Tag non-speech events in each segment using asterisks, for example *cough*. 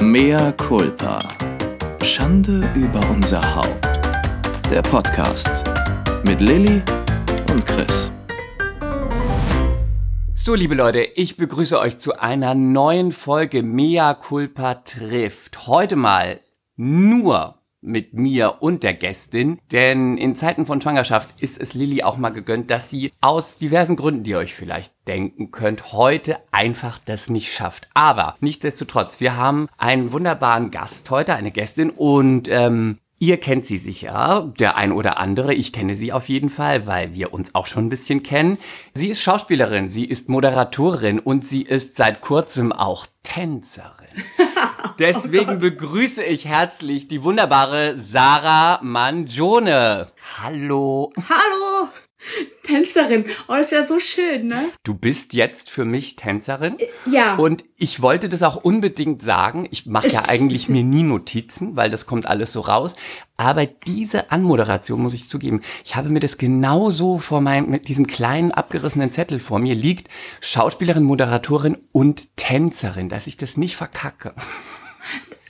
Mea culpa. Schande über unser Haupt. Der Podcast mit Lilly und Chris. So, liebe Leute, ich begrüße euch zu einer neuen Folge Mea culpa trifft. Heute mal nur mit mir und der Gästin, denn in Zeiten von Schwangerschaft ist es Lilly auch mal gegönnt, dass sie aus diversen Gründen, die ihr euch vielleicht denken könnt, heute einfach das nicht schafft. Aber nichtsdestotrotz, wir haben einen wunderbaren Gast heute, eine Gästin und ähm, Ihr kennt sie sicher, der ein oder andere. Ich kenne sie auf jeden Fall, weil wir uns auch schon ein bisschen kennen. Sie ist Schauspielerin, sie ist Moderatorin und sie ist seit kurzem auch Tänzerin. *laughs* Deswegen oh begrüße ich herzlich die wunderbare Sarah Mangione. Hallo. Hallo. *laughs* Tänzerin. Oh, das wäre so schön, ne? Du bist jetzt für mich Tänzerin. Äh, ja. Und ich wollte das auch unbedingt sagen. Ich mache ja *laughs* eigentlich mir nie Notizen, weil das kommt alles so raus. Aber diese Anmoderation muss ich zugeben, ich habe mir das genauso vor meinem, mit diesem kleinen abgerissenen Zettel vor mir liegt. Schauspielerin, Moderatorin und Tänzerin, dass ich das nicht verkacke.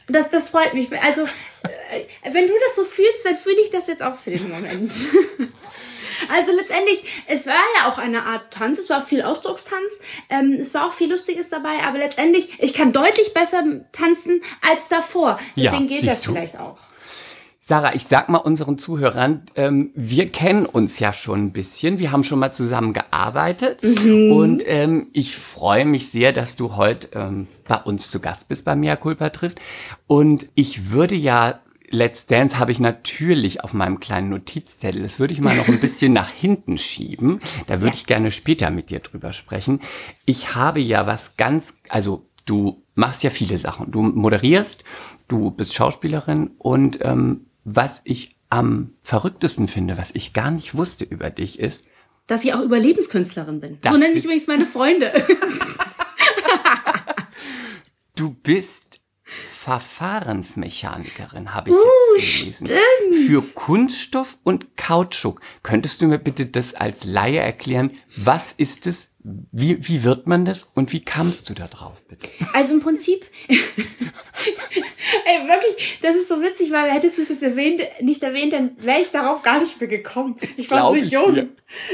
Das, das freut mich. Also, äh, wenn du das so fühlst, dann fühle ich das jetzt auch für den Moment. *laughs* Also letztendlich, es war ja auch eine Art Tanz, es war viel Ausdruckstanz, ähm, es war auch viel Lustiges dabei, aber letztendlich, ich kann deutlich besser tanzen als davor. Deswegen ja, geht das du? vielleicht auch. Sarah, ich sag mal unseren Zuhörern, ähm, wir kennen uns ja schon ein bisschen. Wir haben schon mal zusammen gearbeitet. Mhm. Und ähm, ich freue mich sehr, dass du heute ähm, bei uns zu Gast bist bei Mia Culpa trifft. Und ich würde ja Let's Dance habe ich natürlich auf meinem kleinen Notizzettel. Das würde ich mal noch ein bisschen nach hinten schieben. Da würde ja. ich gerne später mit dir drüber sprechen. Ich habe ja was ganz, also du machst ja viele Sachen. Du moderierst, du bist Schauspielerin und ähm, was ich am verrücktesten finde, was ich gar nicht wusste über dich ist, dass ich auch Überlebenskünstlerin bin. So nennen mich übrigens meine Freunde. *laughs* du bist Verfahrensmechanikerin, habe ich uh, jetzt gelesen. Stimmt. Für Kunststoff und Kautschuk. Könntest du mir bitte das als Laie erklären? Was ist es? Wie, wie wird man das und wie kamst du da drauf, bitte? Also im Prinzip, *laughs* ey, wirklich, das ist so witzig, weil hättest du es erwähnt, nicht erwähnt, dann wäre ich darauf gar nicht mehr gekommen. Ich war so jung. Mir.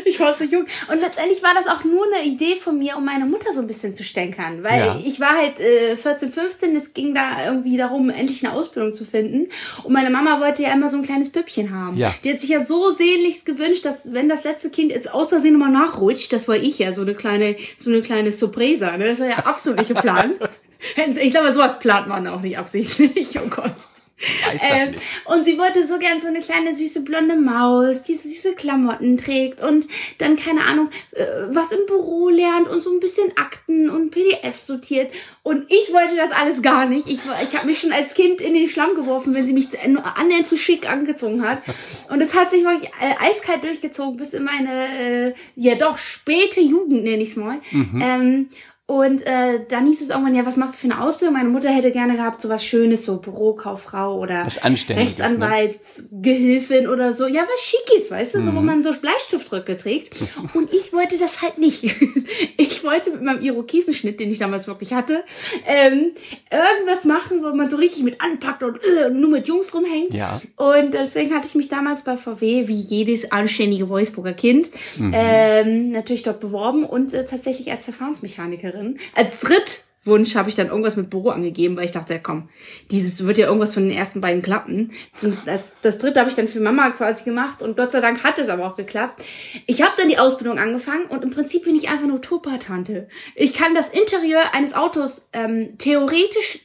Ich war so jung. Und letztendlich war das auch nur eine Idee von mir, um meine Mutter so ein bisschen zu stänkern. Weil ja. ich war halt äh, 14, 15, es ging da irgendwie darum, endlich eine Ausbildung zu finden. Und meine Mama wollte ja immer so ein kleines Püppchen haben. Ja. Die hat sich ja so sehnlichst gewünscht, dass wenn das letzte Kind jetzt aus Versehen mal nachrutscht, das war ich ja, so eine kleine, so eine kleine Surpresa. Ne? Das war ja absolut nicht geplant. *laughs* ich glaube, sowas plant man auch nicht absichtlich. Oh Gott. *laughs* Ähm, und sie wollte so gern so eine kleine süße blonde Maus, die süße Klamotten trägt und dann, keine Ahnung, äh, was im Büro lernt und so ein bisschen Akten und PDFs sortiert. Und ich wollte das alles gar nicht. Ich, ich habe mich schon als Kind in den Schlamm geworfen, wenn sie mich annähernd zu schick angezogen hat. *laughs* Und es hat sich wirklich äh, eiskalt durchgezogen bis in meine, äh, ja doch, späte Jugend, nenne ich es mal. Mhm. Ähm, und äh, dann hieß es irgendwann, ja, was machst du für eine Ausbildung? Meine Mutter hätte gerne gehabt, so was Schönes, so Bürokauffrau oder ne? Rechtsanwaltsgehilfin ne? oder so. Ja, was Schickis, weißt du, mhm. so wo mhm. man so Bleistiftröcke trägt. Und ich wollte das halt nicht. *laughs* ich wollte mit meinem Irokesenschnitt, den ich damals wirklich hatte, ähm, irgendwas machen, wo man so richtig mit anpackt und äh, nur mit Jungs rumhängt. Ja. Und deswegen hatte ich mich damals bei VW, wie jedes anständige Wolfsburger Kind, mhm. ähm, natürlich dort beworben und äh, tatsächlich als Verfahrensmechanikerin Mitarbeiterin. Als Drittwunsch habe ich dann irgendwas mit Büro angegeben, weil ich dachte, komm, dieses wird ja irgendwas von den ersten beiden klappen. Zum, als, das dritte habe ich dann für Mama quasi gemacht und Gott sei Dank hat es aber auch geklappt. Ich habe dann die Ausbildung angefangen und im Prinzip bin ich einfach nur Topa-Tante. Ich kann das Interieur eines Autos ähm, theoretisch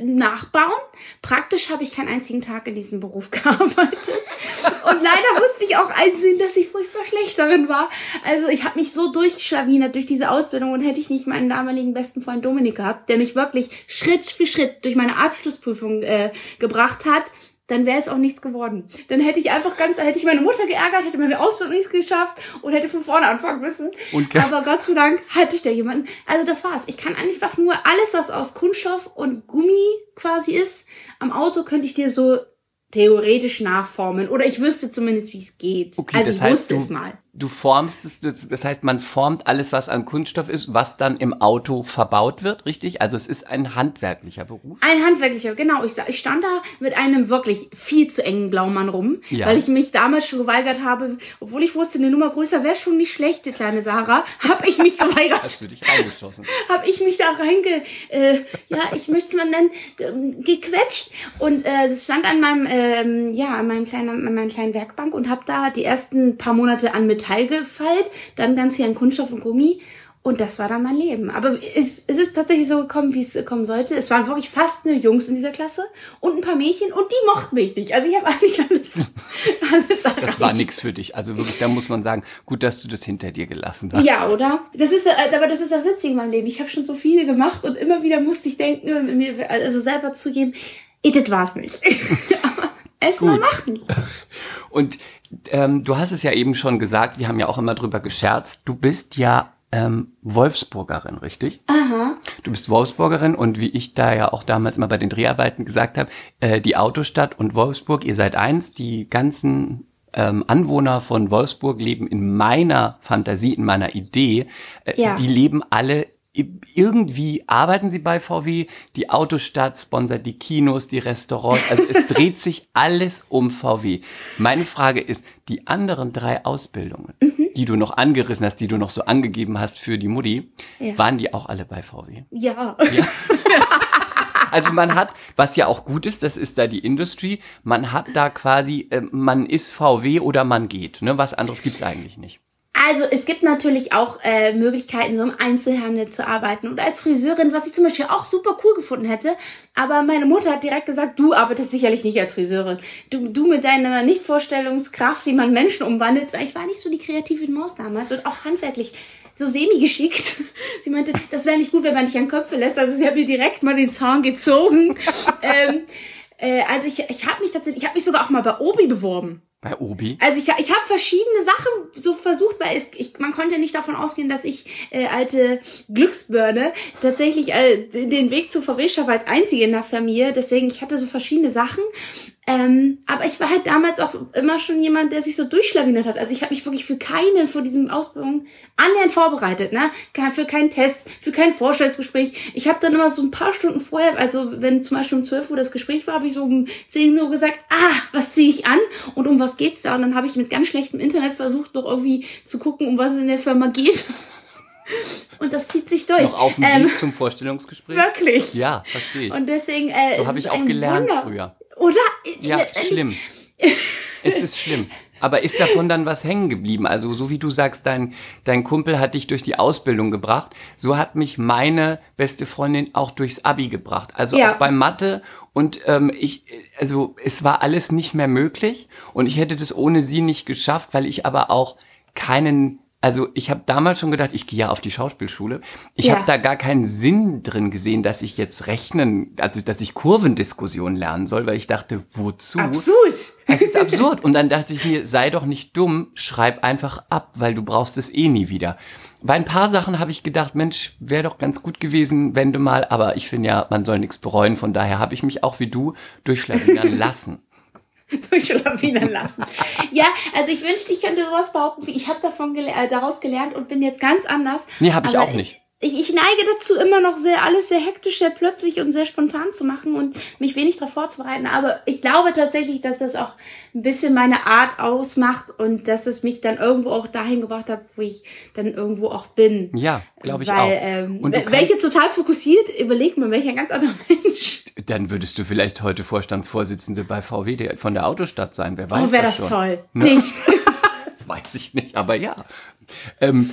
nachbauen. Praktisch habe ich keinen einzigen Tag in diesem Beruf *laughs* gearbeitet. Und leider musste ich auch einsehen, dass ich furchtbar schlecht darin war. Also ich habe mich so durchgeschlawinert durch diese Ausbildung und hätte ich nicht meinen damaligen besten Freund Dominik gehabt, der mich wirklich Schritt für Schritt durch meine Abschlussprüfung äh, gebracht hat, dann wäre es auch nichts geworden. Dann hätte ich einfach ganz, hätte ich meine Mutter geärgert, hätte meine Ausbildung nichts geschafft und hätte von vorne anfangen müssen. Aber Gott sei Dank hatte ich da jemanden. Also das war's. Ich kann einfach nur alles, was aus Kunststoff und Gummi quasi ist, am Auto könnte ich dir so theoretisch nachformen. Oder ich wüsste zumindest, wie es geht. Okay, also ich wusste es mal. Du formst es, das heißt, man formt alles, was an Kunststoff ist, was dann im Auto verbaut wird, richtig? Also es ist ein handwerklicher Beruf. Ein handwerklicher, genau. Ich, ich stand da mit einem wirklich viel zu engen Blaumann rum, ja. weil ich mich damals schon geweigert habe, obwohl ich wusste, eine Nummer größer wäre schon nicht schlecht, die kleine Sarah, habe ich mich geweigert. Hast du dich reingeschossen? *laughs* habe ich mich da reinge, äh, ja, ich möchte es mal nennen, gequetscht und äh, es stand an meinem, ähm, ja, an meinem kleinen, an meinem kleinen Werkbank und habe da die ersten paar Monate an Metall gefeilt, dann ganz viel an Kunststoff und Gummi und das war dann mein Leben. Aber es, es ist tatsächlich so gekommen, wie es kommen sollte. Es waren wirklich fast nur Jungs in dieser Klasse und ein paar Mädchen und die mochten mich nicht. Also ich habe eigentlich alles, *laughs* alles erreicht. Das war nichts für dich. Also wirklich, da muss man sagen, gut, dass du das hinter dir gelassen hast. Ja, oder? Das ist, äh, aber das ist das Witzige in meinem Leben. Ich habe schon so viele gemacht und immer wieder musste ich denken, mir also selber zugeben, das war's nicht. *laughs* aber es mal machen. *laughs* Und ähm, du hast es ja eben schon gesagt, wir haben ja auch immer drüber gescherzt. Du bist ja ähm, Wolfsburgerin, richtig? Aha. Du bist Wolfsburgerin und wie ich da ja auch damals mal bei den Dreharbeiten gesagt habe, äh, die Autostadt und Wolfsburg, ihr seid eins, die ganzen ähm, Anwohner von Wolfsburg leben in meiner Fantasie, in meiner Idee, äh, ja. die leben alle irgendwie arbeiten sie bei VW, die Autostadt sponsert die Kinos, die Restaurants, also es *laughs* dreht sich alles um VW. Meine Frage ist, die anderen drei Ausbildungen, mhm. die du noch angerissen hast, die du noch so angegeben hast für die Mutti, ja. waren die auch alle bei VW? Ja. ja. *laughs* Also man hat, was ja auch gut ist, das ist da die Industry, man hat da quasi, äh, man ist VW oder man geht. Ne? Was anderes gibt's eigentlich nicht. Also es gibt natürlich auch äh, Möglichkeiten, so im Einzelhandel zu arbeiten oder als Friseurin, was ich zum Beispiel auch super cool gefunden hätte. Aber meine Mutter hat direkt gesagt, du arbeitest sicherlich nicht als Friseurin. Du, du mit deiner Nichtvorstellungskraft, wie man Menschen umwandelt. weil Ich war nicht so die kreative Maus damals und auch handwerklich so semi-geschickt. *laughs* Sie meinte, das wäre nicht gut, wenn man dich an Köpfe lässt. Also sie hat mir direkt mal den Zahn gezogen. *laughs* ähm, äh, also ich, ich habe mich tatsächlich, ich habe mich sogar auch mal bei Obi beworben. Bei Obi? Also ich, ich habe verschiedene Sachen so versucht, weil es, ich, man konnte nicht davon ausgehen, dass ich äh, alte Glücksbirne tatsächlich äh, den Weg zu VW schaffe als einzige in der Familie. Deswegen, ich hatte so verschiedene Sachen. Ähm, aber ich war halt damals auch immer schon jemand, der sich so durchschlawinert hat. Also ich habe mich wirklich für keine vor diesem Ausbildung annähernd vorbereitet, ne? Für keinen Test, für kein Vorstellungsgespräch. Ich habe dann immer so ein paar Stunden vorher, also wenn zum Beispiel um 12 Uhr das Gespräch war, habe ich so um 10 Uhr gesagt, ah, was ziehe ich an und um was geht's da? Und dann habe ich mit ganz schlechtem Internet versucht, noch irgendwie zu gucken, um was es in der Firma geht. *laughs* Und das zieht sich durch. Noch auf dem ähm, Weg zum Vorstellungsgespräch? Wirklich? Ja, verstehe ich. Und deswegen, äh, so habe ich auch gelernt Wunder. früher. Oder? Ja, schlimm. *laughs* es ist schlimm. Aber ist davon dann was hängen geblieben? Also so wie du sagst, dein, dein Kumpel hat dich durch die Ausbildung gebracht, so hat mich meine beste Freundin auch durchs Abi gebracht. Also ja. auch bei Mathe und ähm, ich, also es war alles nicht mehr möglich und ich hätte das ohne sie nicht geschafft, weil ich aber auch keinen also ich habe damals schon gedacht, ich gehe ja auf die Schauspielschule. Ich ja. habe da gar keinen Sinn drin gesehen, dass ich jetzt rechnen, also dass ich Kurvendiskussion lernen soll, weil ich dachte, wozu? Absurd. Es ist absurd. *laughs* Und dann dachte ich mir, sei doch nicht dumm, schreib einfach ab, weil du brauchst es eh nie wieder. Bei ein paar Sachen habe ich gedacht, Mensch, wäre doch ganz gut gewesen, wenn du mal, aber ich finde ja, man soll nichts bereuen, von daher habe ich mich auch wie du durchschlagen *laughs* lassen. *laughs* durchschlawinern lassen. ja, also ich wünschte, ich könnte sowas behaupten, wie ich habe davon gele äh, daraus gelernt und bin jetzt ganz anders. Nee, habe ich auch nicht ich, ich neige dazu, immer noch sehr alles sehr hektisch, sehr plötzlich und sehr spontan zu machen und mich wenig darauf vorzubereiten. Aber ich glaube tatsächlich, dass das auch ein bisschen meine Art ausmacht und dass es mich dann irgendwo auch dahin gebracht hat, wo ich dann irgendwo auch bin. Ja, glaube ich Weil, auch. Ähm, und welche total fokussiert, überlegt man, welcher ganz anderer *laughs* Mensch. Dann würdest du vielleicht heute Vorstandsvorsitzende bei VW von der Autostadt sein. Wer weiß oh, wäre das, das toll. Ne? Nicht. *laughs* das weiß ich nicht, aber ja. Ähm,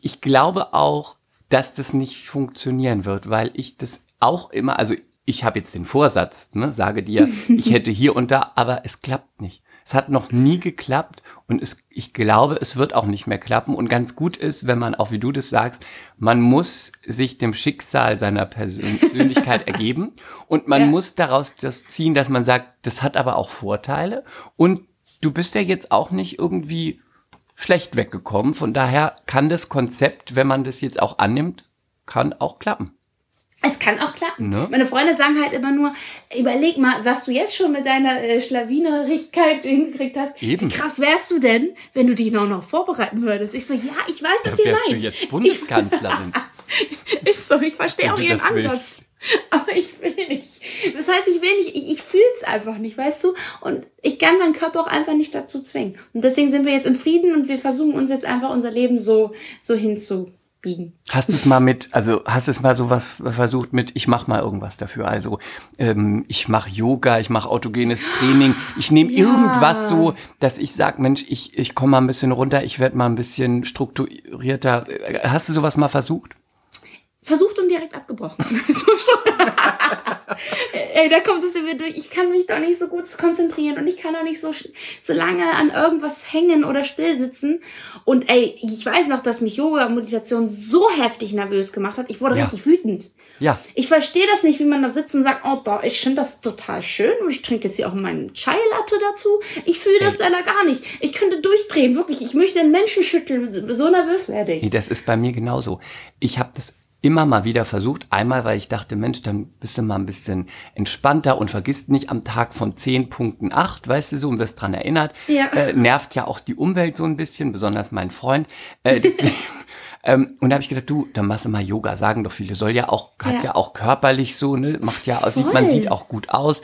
ich glaube auch, dass das nicht funktionieren wird, weil ich das auch immer, also ich habe jetzt den Vorsatz, ne, sage dir, *laughs* ich hätte hier und da, aber es klappt nicht. Es hat noch nie geklappt und es, ich glaube, es wird auch nicht mehr klappen. Und ganz gut ist, wenn man, auch wie du das sagst, man muss sich dem Schicksal seiner Persönlichkeit *laughs* ergeben und man ja. muss daraus das ziehen, dass man sagt, das hat aber auch Vorteile und du bist ja jetzt auch nicht irgendwie schlecht weggekommen. Von daher kann das Konzept, wenn man das jetzt auch annimmt, kann auch klappen. Es kann auch klappen. Ne? Meine Freunde sagen halt immer nur, überleg mal, was du jetzt schon mit deiner äh, Schlawinerigkeit *laughs* hingekriegt hast. Eben. Wie krass wärst du denn, wenn du dich noch, noch vorbereiten würdest? Ich so, ja, ich weiß, dass ihr meint. du jetzt Bundeskanzlerin. *laughs* ist so, ich verstehe auch ihren Ansatz. Willst. *laughs* Aber ich will nicht. Das heißt, ich will nicht, ich, ich fühle es einfach nicht, weißt du? Und ich kann meinen Körper auch einfach nicht dazu zwingen. Und deswegen sind wir jetzt in Frieden und wir versuchen uns jetzt einfach unser Leben so, so hinzu biegen. Hast du es mal mit, also hast du es mal sowas versucht mit, ich mache mal irgendwas dafür. Also ähm, ich mache Yoga, ich mache autogenes Training, ich nehme *gasps* ja. irgendwas so, dass ich sag, Mensch, ich, ich komme mal ein bisschen runter, ich werde mal ein bisschen strukturierter. Hast du sowas mal versucht? Versucht und direkt abgebrochen. *laughs* Ey, da kommt es in mir durch. Ich kann mich doch nicht so gut konzentrieren und ich kann doch nicht so, so lange an irgendwas hängen oder still sitzen. Und ey, ich weiß noch, dass mich Yoga und Meditation so heftig nervös gemacht hat. Ich wurde ja. richtig wütend. Ja. Ich verstehe das nicht, wie man da sitzt und sagt, oh, doch, ich finde das total schön und ich trinke jetzt hier auch meinen Chai Latte dazu. Ich fühle das leider gar nicht. Ich könnte durchdrehen, wirklich. Ich möchte den Menschen schütteln. So nervös werde ich. Nee, das ist bei mir genauso. Ich habe das immer mal wieder versucht. Einmal, weil ich dachte, Mensch, dann bist du mal ein bisschen entspannter und vergisst nicht am Tag von 10 Punkten 8, weißt du so, und wirst dran erinnert. Ja. Äh, nervt ja auch die Umwelt so ein bisschen, besonders mein Freund. Äh, *laughs* deswegen, ähm, und da habe ich gedacht, du, dann machst du mal Yoga, sagen doch viele. Soll ja auch, hat ja, ja auch körperlich so, ne, macht ja, sieht, man sieht auch gut aus.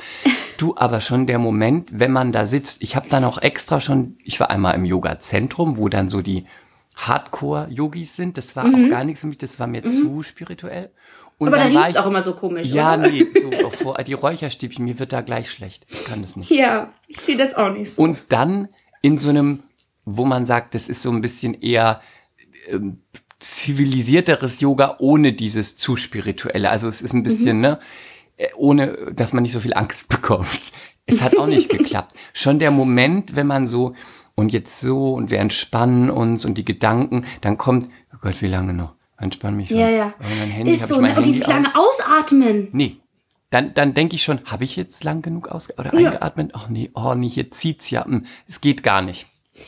Du, aber schon der Moment, wenn man da sitzt, ich habe dann auch extra schon, ich war einmal im Yoga-Zentrum, wo dann so die Hardcore-Yogis sind. Das war mhm. auch gar nichts für mich, das war mir mhm. zu spirituell. Und Aber da riecht's auch immer so komisch, Ja, oder? nee, so *laughs* vor, die Räucherstäbchen, mir wird da gleich schlecht. Ich kann das nicht. Ja, ich fühle das auch nicht so. Und dann in so einem, wo man sagt, das ist so ein bisschen eher ähm, zivilisierteres Yoga ohne dieses zu spirituelle. Also es ist ein bisschen, mhm. ne, äh, ohne, dass man nicht so viel Angst *laughs* bekommt. Es hat auch nicht *laughs* geklappt. Schon der Moment, wenn man so, und jetzt so und wir entspannen uns und die Gedanken, dann kommt, oh Gott, wie lange noch? Entspann mich schon. Ja, ja. mein Handy, ist so, ne? und dieses lange Ausatmen. Nee. Dann, dann denke ich schon, habe ich jetzt lang genug ausge oder ja. eingeatmet? Ach nee, oh nee, hier zieht's ja. Hm, es geht gar nicht.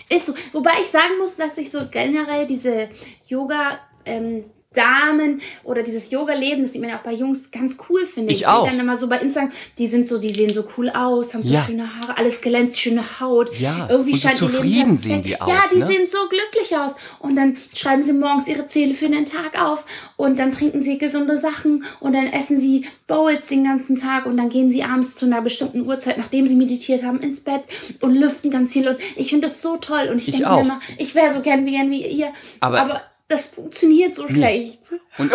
Ist so. Wobei ich sagen muss, dass ich so generell diese Yoga ähm, Damen oder dieses Yoga-Leben, das sieht man ja auch bei Jungs ganz cool, finde ich. Ich auch. dann immer so bei Instagram, die sind so, die sehen so cool aus, haben so ja. schöne Haare, alles glänzt, schöne Haut. Ja. Irgendwie und so zufrieden sehen die aus. Ja, die ne? sehen so glücklich aus. Und dann schreiben sie morgens ihre Ziele für den Tag auf und dann trinken sie gesunde Sachen und dann essen sie Bowls den ganzen Tag und dann gehen sie abends zu einer bestimmten Uhrzeit, nachdem sie meditiert haben, ins Bett und lüften ganz viel. Und ich finde das so toll. Und ich, ich denke immer, ich wäre so gern wie, gern wie ihr. Aber, aber das funktioniert so schlecht. Und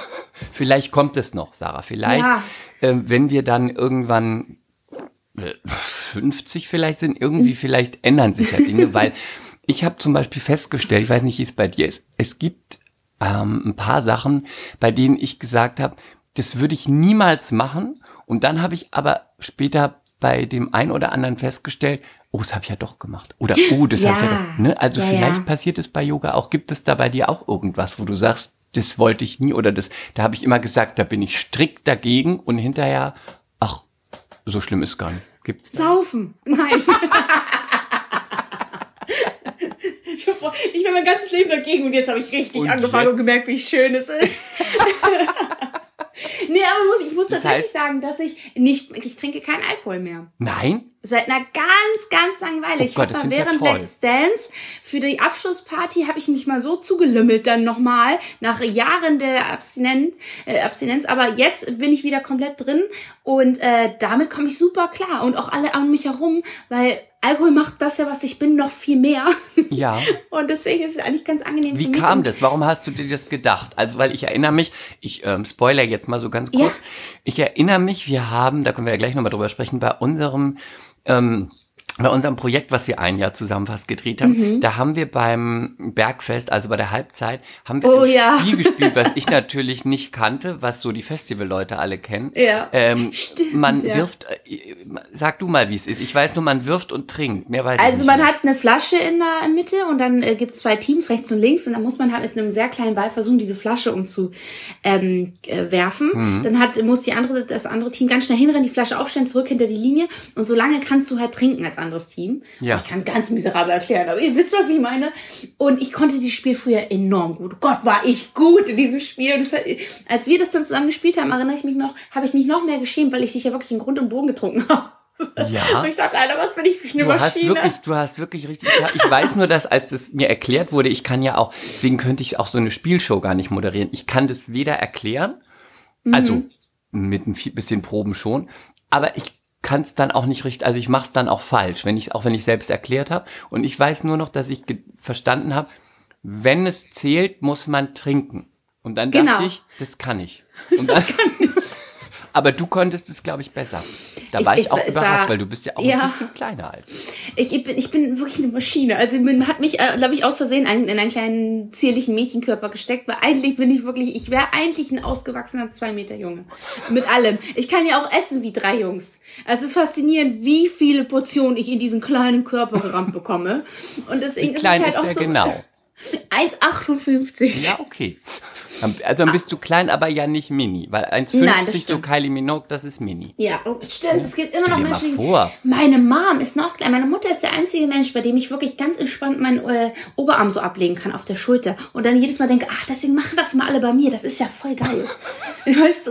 *laughs* vielleicht kommt es noch, Sarah. Vielleicht, ja. äh, wenn wir dann irgendwann äh, 50 vielleicht sind, irgendwie vielleicht ändern sich ja Dinge, *laughs* weil ich habe zum Beispiel festgestellt, ich weiß nicht, wie es bei dir ist, es gibt ähm, ein paar Sachen, bei denen ich gesagt habe, das würde ich niemals machen. Und dann habe ich aber später bei dem einen oder anderen festgestellt, oh, das habe ich ja doch gemacht. Oder, *gasps* oh, das ja. habe ich ja doch. Ne? Also ja, vielleicht ja. passiert es bei Yoga auch. Gibt es da bei dir auch irgendwas, wo du sagst, das wollte ich nie oder das, da habe ich immer gesagt, da bin ich strikt dagegen und hinterher, ach, so schlimm ist gar nicht. Gibt's Saufen. Nein. *laughs* ich bin mein ganzes Leben dagegen und jetzt habe ich richtig und angefangen jetzt? und gemerkt, wie schön es ist. *laughs* nee, aber muss, ich muss das tatsächlich heißt, sagen, dass ich nicht, ich trinke keinen Alkohol mehr. Nein? Seit einer ganz, ganz langen Weile. Oh ich habe während ja Let's Dance für die Abschlussparty habe ich mich mal so zugelümmelt dann nochmal nach Jahren der Abstinenz, äh, Abstinenz. Aber jetzt bin ich wieder komplett drin und äh, damit komme ich super klar und auch alle an mich herum, weil Alkohol macht das ja, was ich bin, noch viel mehr. Ja. *laughs* Und deswegen ist es eigentlich ganz angenehm. Wie kam das? Warum hast du dir das gedacht? Also, weil ich erinnere mich, ich ähm, spoiler jetzt mal so ganz kurz. Ja. Ich erinnere mich, wir haben, da können wir ja gleich nochmal drüber sprechen, bei unserem ähm, bei unserem Projekt, was wir ein Jahr zusammen fast gedreht haben, mhm. da haben wir beim Bergfest, also bei der Halbzeit, haben wir oh, ein ja. Spiel gespielt, was ich *laughs* natürlich nicht kannte, was so die Festivalleute alle kennen. Ja. Ähm, Stimmt, man ja. wirft, äh, sag du mal, wie es ist. Ich weiß nur, man wirft und trinkt. Mehr weiß also ich nicht man mehr. hat eine Flasche in der Mitte und dann äh, gibt es zwei Teams, rechts und links, und dann muss man halt mit einem sehr kleinen Ball versuchen, diese Flasche umzuwerfen. Ähm, äh, werfen. mhm. Dann hat, muss die andere, das andere Team ganz schnell hinrennen, die Flasche aufstellen, zurück hinter die Linie und so lange kannst du halt trinken als anderes Team. Ja. Ich kann ganz miserabel erklären, aber ihr wisst, was ich meine. Und ich konnte dieses Spiel früher enorm gut. Gott, war ich gut in diesem Spiel. Das, als wir das dann zusammen gespielt haben, erinnere ich mich noch, habe ich mich noch mehr geschämt, weil ich dich ja wirklich in Grund und Boden getrunken *laughs* habe. Ja. Und ich dachte, Alter, was bin ich für eine Du hast Maschine? wirklich, du hast wirklich richtig. Ich weiß nur, dass als das mir erklärt wurde, ich kann ja auch, deswegen könnte ich auch so eine Spielshow gar nicht moderieren. Ich kann das weder erklären, also mit ein bisschen Proben schon, aber ich kann es dann auch nicht richtig, also ich mache es dann auch falsch, wenn ich auch wenn ich selbst erklärt habe. Und ich weiß nur noch, dass ich verstanden habe, wenn es zählt, muss man trinken. Und dann Genau. dachte ich, das kann ich. *laughs* Und dann, aber du konntest es, glaube ich, besser. Da Ich- war ich, ich- auch überrascht, war- weil du bist ja auch ja. ein bisschen kleiner als ich. Ich, bin, ich bin wirklich eine Maschine. Also man hat mich, äh, glaube ich, aus Versehen in einen kleinen zierlichen Mädchenkörper gesteckt, weil eigentlich bin ich wirklich, ich wäre eigentlich ein ausgewachsener zwei Meter Junge. Mit allem. Ich kann ja auch essen wie drei Jungs. Also es ist faszinierend, wie viele Portionen ich in diesen kleinen Körper gerammt bekomme. Und deswegen Wie klein ist ist es halt der auch so. genau? *laughs* 1,58. Ja, okay. Also dann bist du klein, aber ja nicht mini, weil Nein, das 1,50 so. Kylie Minogue, das ist mini. Ja, oh, stimmt. Es gibt immer Stell noch Menschen. vor. Meine Mom ist noch klein. Meine Mutter ist der einzige Mensch, bei dem ich wirklich ganz entspannt meinen äh, Oberarm so ablegen kann auf der Schulter. Und dann jedes Mal denke, ach, deswegen machen das mal alle bei mir. Das ist ja voll geil. *laughs* weißt du?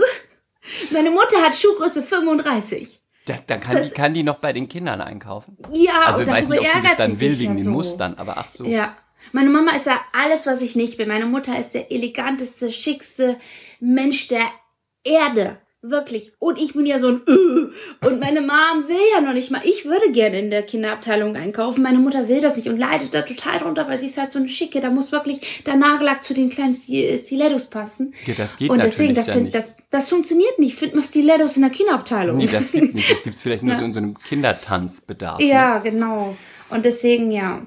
Meine Mutter hat Schuhgröße 35. Das, dann kann, Das- die, kann die noch bei den Kindern einkaufen. Ja, Also und ich weiß nicht, ob sie das ärgert dann will sich wegen ja den so. Mustern, aber ach so. Ja. Meine Mama ist ja alles, was ich nicht bin. Meine Mutter ist der eleganteste, schickste Mensch der Erde. Wirklich. Und ich bin ja so ein äh. Und meine Mom will ja noch nicht mal. Ich würde gerne in der Kinderabteilung einkaufen. Meine Mutter will das nicht und leidet da total drunter, weil sie ist halt so eine Schicke. Da muss wirklich der Nagellack zu den kleinen Sti- Stilettos passen. Ja, das geht und deswegen, das, nicht. das, das funktioniert nicht. Find mal Stilettos in der Kinderabteilung. Nee, das gibt nicht. Das gibt's vielleicht nur *laughs* so in so einem Kindertanzbedarf. ne? ja, genau. Und deswegen, ja.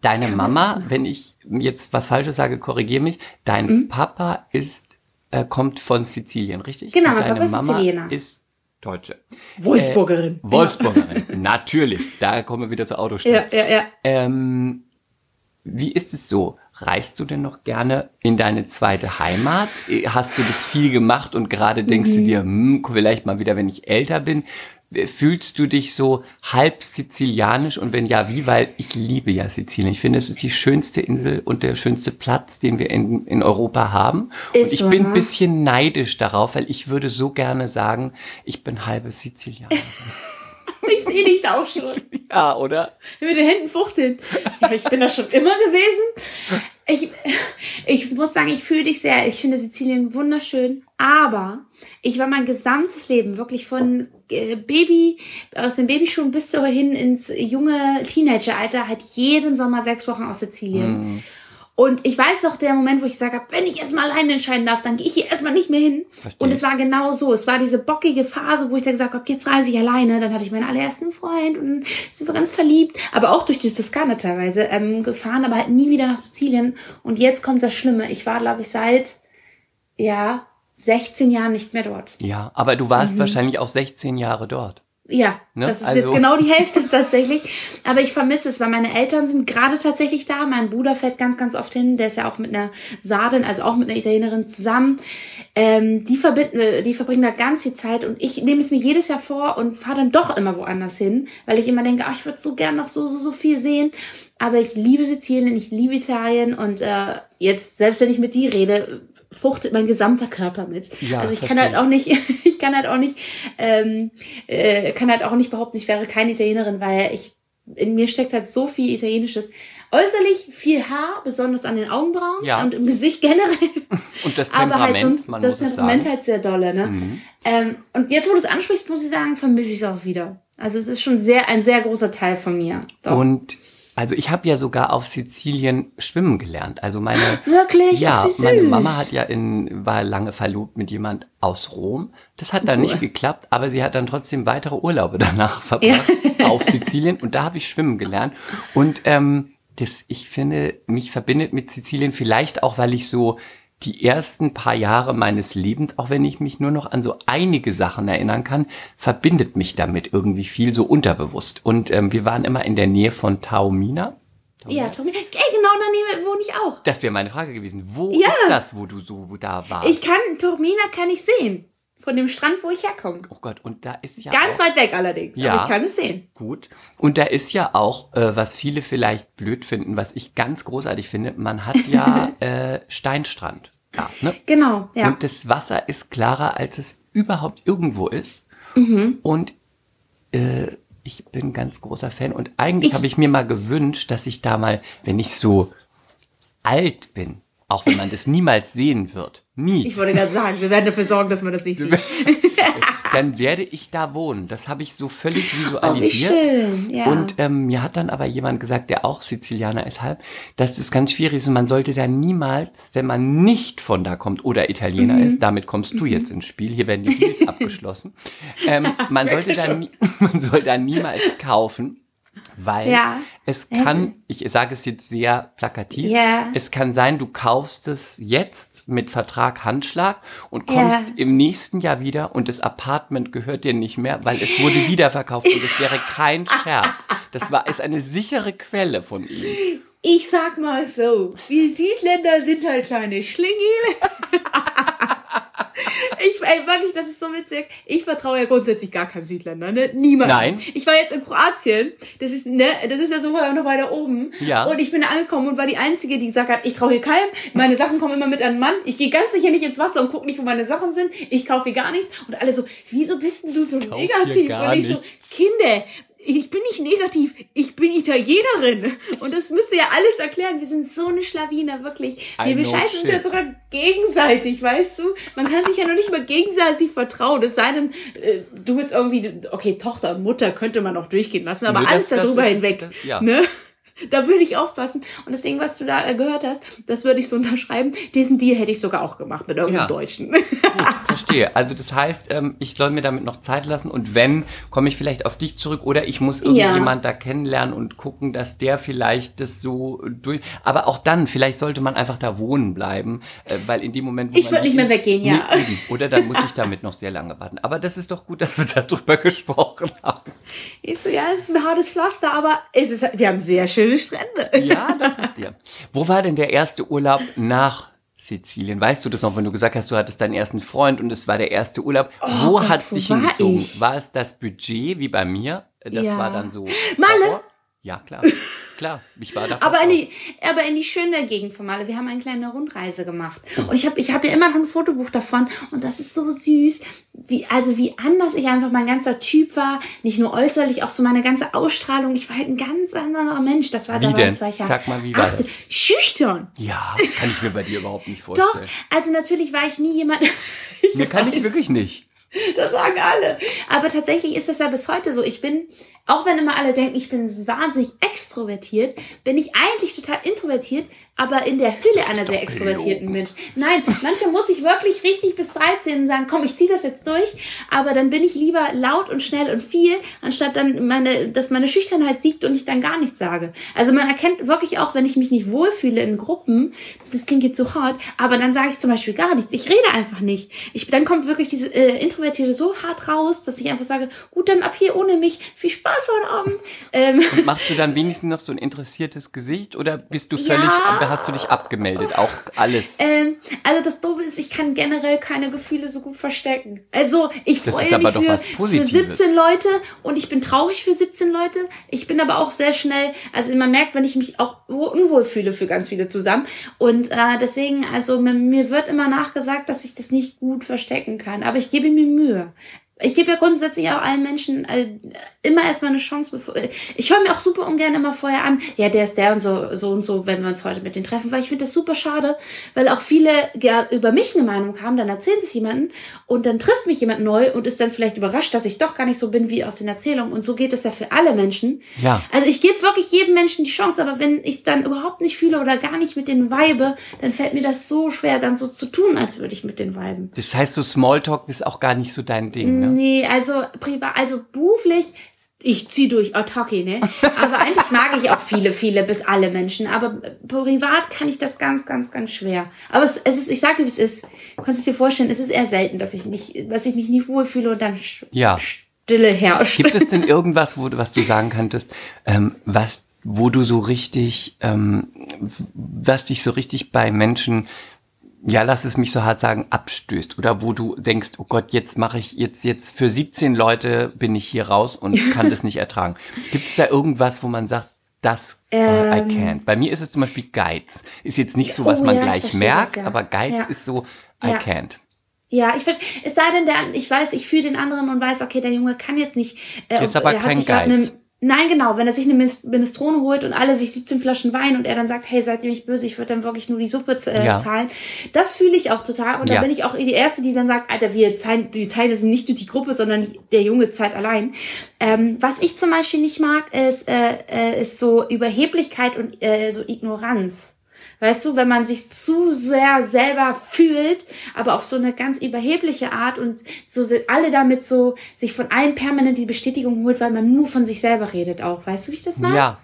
Deine Mama, wenn ich jetzt was Falsches sage, korrigiere mich. Dein Mhm. Papa ist, äh, kommt von Sizilien, richtig? Genau, mein deine Papa ist Mama Siziliener. ist Deutsche. Wolfsburgerin. Wolfsburgerin, *laughs* natürlich. Da kommen wir wieder zur Autostadt. Ja, ja, ja. Ähm, wie ist es so? Reist du denn noch gerne in deine zweite Heimat? Hast du das viel gemacht und gerade denkst du dir, hm, vielleicht mal wieder, wenn ich älter bin? Fühlst du dich so halb sizilianisch und wenn ja, wie? Weil ich liebe ja Sizilien. Ich finde, es ist die schönste Insel und der schönste Platz, den wir in, in Europa haben. Ist und ich so, bin ne? ein bisschen neidisch darauf, weil ich würde so gerne sagen, ich bin halbe Sizilianerin. *laughs* Ich sehe dich auch schon. *laughs* ja, oder? Mit den Händen fuchteln. Ja, ich bin das schon immer gewesen. Ich, ich muss sagen, ich fühle dich sehr. Ich finde Sizilien wunderschön. Aber ich war mein gesamtes Leben wirklich von äh, Baby, aus den Babyschuhen bis so hin ins junge Teenageralter, halt jeden Sommer sechs Wochen aus Sizilien. Und ich weiß noch der Moment, wo ich gesagt habe, wenn ich jetzt mal alleine entscheiden darf, dann gehe ich hier erstmal nicht mehr hin. Verstehe. Und es war genau so. Es war diese bockige Phase, wo ich dann gesagt habe, jetzt reise ich alleine. Dann hatte ich meinen allerersten Freund und sind wir ganz verliebt. Aber auch durch die Toskana teilweise ähm, gefahren, aber halt nie wieder nach Sizilien. Und jetzt kommt das Schlimme. Ich war, glaube ich, seit, ja, 16 Jahren nicht mehr dort. Ja, aber du warst Mhm. wahrscheinlich auch 16 Jahre dort. Ja, Ne? das ist Also- jetzt genau die Hälfte *laughs* tatsächlich. Aber ich vermisse es, weil meine Eltern sind gerade tatsächlich da. Mein Bruder fährt ganz, ganz oft hin. Der ist ja auch mit einer Sardin, also auch mit einer Italienerin zusammen. Ähm, die, verbinden, äh, die verbringen da ganz viel Zeit und ich nehme es mir jedes Jahr vor und fahre dann doch immer woanders hin, weil ich immer denke, ach, ich würde so gern noch so, so, so viel sehen. Aber ich liebe Sizilien, ich liebe Italien und äh, jetzt, selbst wenn ich mit dir rede, fuchtet mein gesamter Körper mit. Ja, also ich kann halt auch nicht, *laughs* ich kann halt auch nicht, ähm, äh, kann halt auch nicht behaupten, ich wäre keine Italienerin, weil ich in mir steckt halt so viel Italienisches. Äußerlich viel Haar, besonders an den Augenbrauen Ja. und im Gesicht generell. *laughs* Und das Aber Temperament, halt sonst man das Temperament sagen. halt sehr dolle, ne? Mhm. Ähm, und jetzt, wo du es ansprichst, muss ich sagen, vermisse ich es auch wieder. Also es ist schon sehr ein sehr großer Teil von mir. Doch. Und also ich habe ja sogar auf Sizilien schwimmen gelernt. Also meine *gasps* Wirklich? ja, meine. Mama hat ja in war lange verlobt mit jemand aus Rom. Das hat dann nicht geklappt, aber sie hat dann trotzdem weitere Urlaube *laughs* danach verbracht auf Sizilien und da habe ich schwimmen gelernt und ähm, das ich finde mich verbindet mit Sizilien vielleicht auch, weil ich so die ersten paar Jahre meines Lebens, auch wenn ich mich nur noch an so einige Sachen erinnern kann, verbindet mich damit irgendwie viel so unterbewusst. Und ähm, wir waren immer in der Nähe von Taormina. Ja, Tommy. Ey, genau in der Nähe wohne ich auch. Das wäre meine Frage gewesen. Wo Ja. ist das, wo du so da warst? Ich kann, Tormina kann ich sehen. Von dem Strand, wo ich herkomme. Oh Gott, und da ist ja Ganz auch, weit weg allerdings, Ja. aber ich kann es sehen. gut. Und da ist ja auch, äh, was viele vielleicht blöd finden, was ich ganz großartig finde, man hat ja *laughs* äh, Steinstrand. Ja, ne? Genau, ja. Und das Wasser ist klarer, als es überhaupt irgendwo ist. Mhm. Und äh, ich bin ganz großer Fan. Und eigentlich Ich- habe ich mir mal gewünscht, dass ich da mal, wenn ich so alt bin, auch wenn man das niemals sehen wird, nie, ich wollte gerade sagen, wir werden dafür sorgen, dass man das nicht sieht. dann werde ich da wohnen. Das habe ich so völlig Oh, wie visualisiert. schön, ja. Und ähm, mir hat dann aber jemand gesagt, der auch Sizilianer ist halb, dass das ganz schwierig ist und man sollte da niemals, wenn man nicht von da kommt oder Italiener Mhm. ist, damit kommst du jetzt ins Spiel, hier werden die Deals *laughs* abgeschlossen, ähm, man, sollte da *laughs* man soll da niemals kaufen, weil Ja. es kann, ich sage es jetzt sehr plakativ, Ja. es kann sein, du kaufst es jetzt mit Vertrag Handschlag und kommst Ja. im nächsten Jahr wieder und das Apartment gehört dir nicht mehr, weil es wurde *laughs* wiederverkauft und es wäre kein Scherz. Das war ist eine sichere Quelle von ihm. Ich sag mal so, wir Südländer sind halt kleine Schlingel. *laughs* Ey, wirklich, das ist so witzig. Ich vertraue ja grundsätzlich gar keinem Südländer, ne? Niemand. Nein. Ich war jetzt in Kroatien. Das ist, ne, das ist ja sogar noch weiter oben. Ja. Und ich bin da angekommen und war die Einzige, die gesagt hat, ich traue hier keinem. Meine Sachen kommen immer mit an den Mann. Ich gehe ganz sicher nicht ins Wasser und gucke nicht, wo meine Sachen sind. Ich kaufe hier gar nichts. Und alle so, wieso bist denn du so negativ? und ich so. Kinder, ich bin nicht negativ, ich bin Italienerin. Und das müsste ja alles erklären. Wir sind so eine Schlawiner, wirklich. I Wir know bescheißen uns ja sogar gegenseitig, weißt du? Man kann sich ja noch nicht mal gegenseitig vertrauen. Es sei denn, äh, du bist irgendwie, okay, Tochter Mutter könnte man noch durchgehen lassen, aber Nö, alles das- das darüber ist- hinweg. das- ja. Ne? *laughs* Da würde ich aufpassen. Und das Ding, was du da äh, gehört hast, das würde ich so *laughs* unterschreiben. Diesen Deal hätte ich sogar auch gemacht mit irgendeinem Ja. Deutschen. Gut, verstehe. Also das heißt, ähm, ich soll mir damit noch Zeit lassen und wenn, komme ich vielleicht auf dich zurück oder ich muss irgendjemand da kennenlernen und gucken, dass der vielleicht das so durch. Aber auch dann, vielleicht sollte man einfach da wohnen bleiben, äh, weil in dem Moment, wo Ich man würd nicht mehr weggehen, ja. Eben. Oder dann muss ich damit noch sehr lange warten. Aber das ist doch gut, dass wir darüber *laughs* gesprochen haben. Ich so, ja, es ist ein hartes Pflaster, aber es ist, wir haben sehr schöne Strände. Ja, das hat dir. Wo war denn der erste Urlaub nach Sizilien? Weißt du das noch, wenn du gesagt hast, du hattest deinen ersten Freund und es war der erste Urlaub? wo Oh Gott, hat's wo dich war hingezogen? ich? War es das Budget wie bei mir? Das Ja. war dann so. Malle? Ja, klar. Klar, ich war da. *laughs* Aber in die, aber in die schöne Gegend von Malle. Wir haben eine kleine Rundreise gemacht. Und ich habe ich hab ja immer noch ein Fotobuch davon. Und das ist so süß. Wie, also wie anders ich einfach mein ganzer Typ war. Nicht nur äußerlich, auch so meine ganze Ausstrahlung. Ich war halt ein ganz anderer Mensch. Das war Wie da zwei Jahre. Sag mal, wie war das? Schüchtern. Ja, kann ich mir bei dir überhaupt nicht Doch, vorstellen. also natürlich war ich nie jemand. *laughs* Mir kann ich wirklich nicht. Das sagen alle. Aber tatsächlich ist das ja bis heute so. Ich bin, auch wenn immer alle denken, ich bin wahnsinnig extrovertiert, bin ich eigentlich total introvertiert, aber in der Hülle einer sehr extrovertierten Mensch. Nein, manchmal muss ich wirklich richtig bis 13 sagen, komm, ich ziehe das jetzt durch, aber dann bin ich lieber laut und schnell und viel, anstatt dann meine, dass meine Schüchternheit siegt und ich dann gar nichts sage. Also man erkennt wirklich auch, wenn ich mich nicht wohlfühle in Gruppen, das klingt jetzt so hart, aber dann sage ich zum Beispiel gar nichts. Ich rede einfach nicht. Ich, dann kommt wirklich diese äh, Introvertierte so hart raus, dass ich einfach sage, gut, dann ab hier ohne mich. Viel Spaß heute Abend. Ähm, Und machst du dann wenigstens noch so ein interessiertes Gesicht oder bist du völlig, Ja. hast du dich abgemeldet? Auch alles. ähm, also das Doofe ist, ich kann generell keine Gefühle so gut verstecken. Also ich Das freue ist aber mich für, für Positives. 17 Leute und ich bin traurig für 17 Leute. Ich bin aber auch sehr schnell, also man merkt, wenn ich mich auch unwohl fühle für ganz viele zusammen. Und äh, deswegen, also mir, mir wird immer nachgesagt, dass ich das nicht gut verstecken kann. Aber ich gebe mir Mühe. Ich gebe ja grundsätzlich auch allen Menschen äh, immer erstmal eine Chance. Bevor, ich höre mir auch super ungern immer vorher an, ja, der ist der und so, so und so, wenn wir uns heute mit denen treffen, weil ich finde das super schade, weil auch viele ja, über mich eine Meinung haben, dann erzählen sie es jemandem und dann trifft mich jemand neu und ist dann vielleicht überrascht, dass ich doch gar nicht so bin wie aus den Erzählungen. Und so geht es ja für alle Menschen. Ja. Also ich gebe wirklich jedem Menschen die Chance, aber wenn ich dann überhaupt nicht fühle oder gar nicht mit denen weibe, dann fällt mir das so schwer, dann so zu tun, als würde ich mit denen weiben. Das heißt, so Smalltalk ist auch gar nicht so dein Ding, ne? Nee, also privat, also beruflich, ich zieh durch Attacke, ne? Aber eigentlich mag ich auch viele, viele bis alle Menschen. Aber privat kann ich das ganz, ganz, ganz schwer. Aber es, es ist, ich sage dir, wie es ist. Du kannst es dir vorstellen, es ist eher selten, dass ich nicht, dass ich mich nie wohlfühle und dann Ja. Stille herrscht. Gibt es denn irgendwas, wo, du- was du sagen könntest, ähm, was, wo du so richtig, ähm, was dich so richtig bei Menschen ja, lass es mich so hart sagen, abstößt oder wo du denkst, oh Gott, jetzt mache ich jetzt jetzt für 17 Leute bin ich hier raus und *laughs* kann das nicht ertragen. Gibt es da irgendwas, wo man sagt, das ähm, I can't. Bei mir ist es zum Beispiel Geiz. Ist jetzt nicht so, was oh, man ja, gleich merkt, das, ja. aber Geiz ja. ist so I can't. Ja, ich es sei denn, der, ich weiß, ich fühle den anderen und weiß, okay, der Junge kann jetzt nicht. Äh, jetzt aber kein Geiz. Nein, genau, wenn er sich eine Minestrone holt und alle sich 17 Flaschen Wein und er dann sagt, hey, seid ihr mich böse, ich würde dann wirklich nur die Suppe äh, ja. zahlen. Das fühle ich auch total. Und ja. da bin ich auch die Erste, die dann sagt, Alter, wir zahlen, wir zahlen das nicht durch die Gruppe, sondern der Junge zahlt allein. Ähm, was ich zum Beispiel nicht mag, ist, äh, äh, ist so Überheblichkeit und äh, so Ignoranz. Weißt du, wenn man sich zu sehr selber fühlt, aber auf so eine ganz überhebliche Art und so sind alle damit so sich von allen permanent die Bestätigung holt, weil man nur von sich selber redet auch. Weißt du, wie ich das meine? Ja.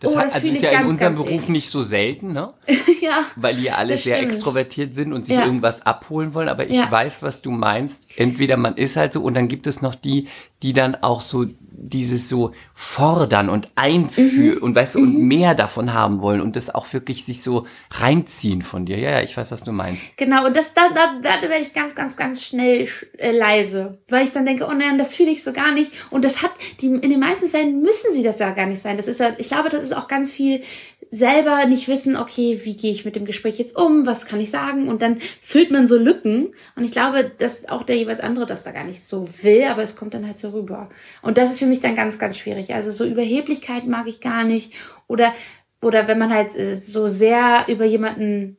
Das, oh, hat, also ist ja ganz, in unserem Beruf ähnlich. nicht so selten, ne? *laughs* ja. Weil die alle sehr stimmt. extrovertiert sind und sich ja. irgendwas abholen wollen. Aber ich ja. weiß, was du meinst. Entweder man ist halt so und dann gibt es noch die, die dann auch so dieses so fordern und einführen mhm. und weißt du, mhm. und mehr davon haben wollen und das auch wirklich sich so reinziehen von dir. Ja, ja, ich weiß, was du meinst. Genau, und das, da, da, da werde ich ganz, ganz, ganz schnell äh, leise, weil ich dann denke, oh nein, das fühle ich so gar nicht. Und das hat, die, in den meisten Fällen müssen sie das ja gar nicht sein. Das ist ja, ich glaube, das ist auch ganz viel selber nicht wissen, okay, wie gehe ich mit dem Gespräch jetzt um, was kann ich sagen und dann füllt man so Lücken und ich glaube, dass auch der jeweils andere das da gar nicht so will, aber es kommt dann halt so rüber. Und das ist für mich dann ganz, ganz schwierig. Also so Überheblichkeit mag ich gar nicht oder, oder wenn man halt äh, so sehr über jemanden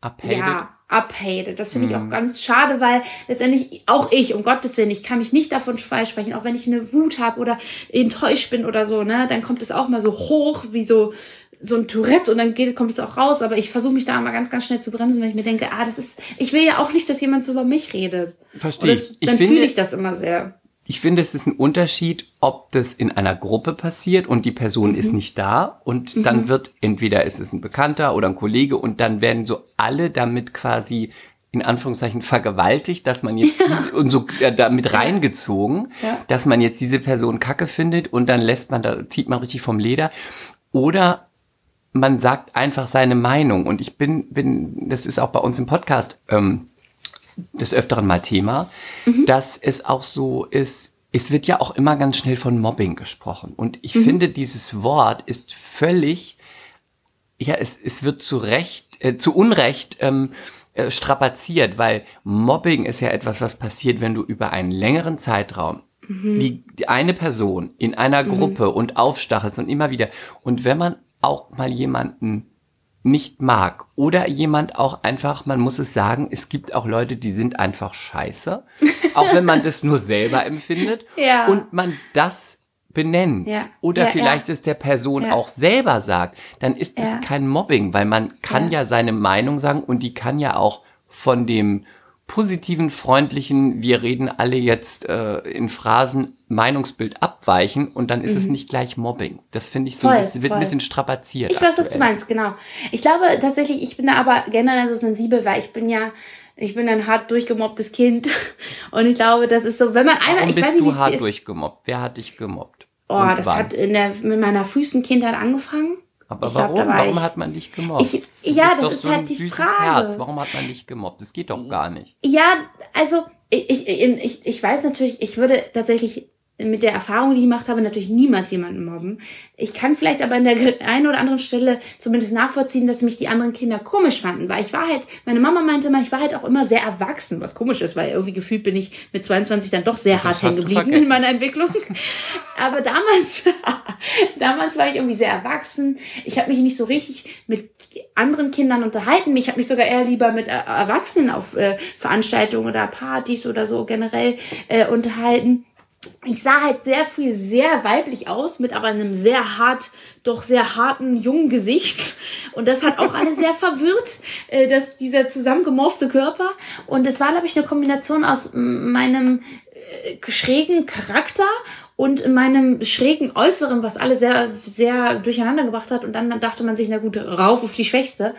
abhatet. Ja, abhatet. Das finde ich auch mhm. ganz schade, weil letztendlich auch ich, um Gottes Willen, ich kann mich nicht davon freisprechen, auch wenn ich eine Wut habe oder enttäuscht bin oder so, ne, dann kommt es auch mal so hoch, wie so so ein Tourette und dann geht, kommt es auch raus, aber ich versuche mich da mal ganz, ganz schnell zu bremsen, weil ich mir denke, ah, das ist, ich will ja auch nicht, dass jemand so über mich redet. Verstehe. ich. Dann fühle ich das immer sehr. Ich finde, es ist ein Unterschied, ob das in einer Gruppe passiert und die Person mhm. ist nicht da und mhm. dann wird entweder ist es ein Bekannter oder ein Kollege und dann werden so alle damit quasi in Anführungszeichen vergewaltigt, dass man jetzt ja. diese, und so äh, damit reingezogen, ja. dass man jetzt diese Person Kacke findet und dann lässt man da zieht man richtig vom Leder oder man sagt einfach seine Meinung. Und ich bin, bin, das ist auch bei uns im Podcast ähm, des Öfteren mal Thema, mhm. dass es auch so ist, es wird ja auch immer ganz schnell von Mobbing gesprochen. Und ich mhm. finde, dieses Wort ist völlig, ja, es, es wird zu Recht, äh, zu Unrecht ähm, äh, strapaziert, weil Mobbing ist ja etwas, was passiert, wenn du über einen längeren Zeitraum mhm. die, die eine Person in einer mhm. Gruppe und aufstachelst und immer wieder. Und wenn man auch mal jemanden nicht mag oder jemand auch einfach, man muss es sagen, es gibt auch Leute, die sind einfach scheiße, *laughs* auch wenn man das nur selber empfindet ja. und man das benennt ja. oder ja, vielleicht es der Person auch selber sagt, dann ist es kein Mobbing, weil man kann ja. seine Meinung sagen und die kann ja auch von dem positiven, freundlichen, wir reden alle jetzt äh, in Phrasen Meinungsbild abweichen und dann ist mhm. es nicht gleich Mobbing. Das finde ich so, voll, das wird voll. ein bisschen strapaziert. Ich weiß, was du meinst, genau. Ich glaube tatsächlich, ich bin da aber generell so sensibel, weil ich bin ja, ich bin ein hart durchgemobbtes Kind *laughs* und ich glaube, das ist so, wenn man einmal, Warum ich bist weiß nicht, du hart durchgemobbt? Wer hat dich gemobbt? Oh, das wann? hat in der, mit meiner frühesten Kindheit angefangen. Aber ich warum? Glaub, warum ich, hat man dich gemobbt? Ich, ja, das ist so halt die Frage. Herz. Warum hat man dich gemobbt? Das geht doch gar nicht. Ja, also ich, ich, ich, ich weiß natürlich, ich würde tatsächlich mit der Erfahrung, die ich gemacht habe, natürlich niemals jemanden mobben. Ich kann vielleicht aber an der einen oder anderen Stelle zumindest nachvollziehen, dass mich die anderen Kinder komisch fanden, weil ich war halt, meine Mama meinte mal, ich war halt auch immer sehr erwachsen, was komisch ist, weil irgendwie gefühlt bin ich mit 22 dann doch sehr hart hängen geblieben in meiner Entwicklung. *laughs* aber damals, *laughs* damals war ich irgendwie sehr erwachsen. Ich habe mich nicht so richtig mit anderen Kindern unterhalten. Ich habe mich sogar eher lieber mit Erwachsenen auf äh, Veranstaltungen oder Partys oder so generell äh, unterhalten ich sah halt sehr viel sehr weiblich aus, mit aber einem sehr hart, doch sehr harten jungen Gesicht. Und das hat auch alle sehr *laughs* verwirrt, äh, dass dieser zusammengemorfte Körper. Und es war, glaube ich, eine Kombination aus meinem äh, schrägen Charakter und meinem schrägen Äußeren, was alle sehr, sehr durcheinander gebracht hat. Und dann dachte man sich, na gut, rauf auf die Schwächste.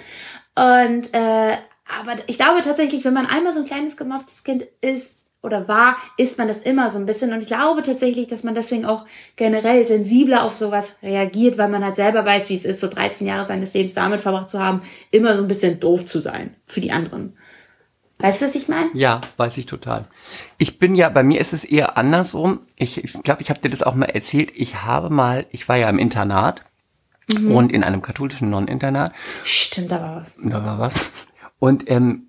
Und äh, aber ich glaube tatsächlich, wenn man einmal so ein kleines gemobbtes Kind ist, oder war, ist man das immer so ein bisschen. Und ich glaube tatsächlich, dass man deswegen auch generell sensibler auf sowas reagiert, weil man halt selber weiß, wie es ist, so 13 Jahre seines Lebens damit verbracht zu haben, immer so ein bisschen doof zu sein für die anderen. Weißt du, was ich meine? Ja, weiß ich total. Ich bin ja, bei mir ist es eher andersrum. Ich glaube, ich, glaub, ich habe dir das auch mal erzählt. Ich habe mal, ich war ja im Internat mhm. und in einem katholischen Non-Internat. Stimmt, da war was. Da war was. Und ähm,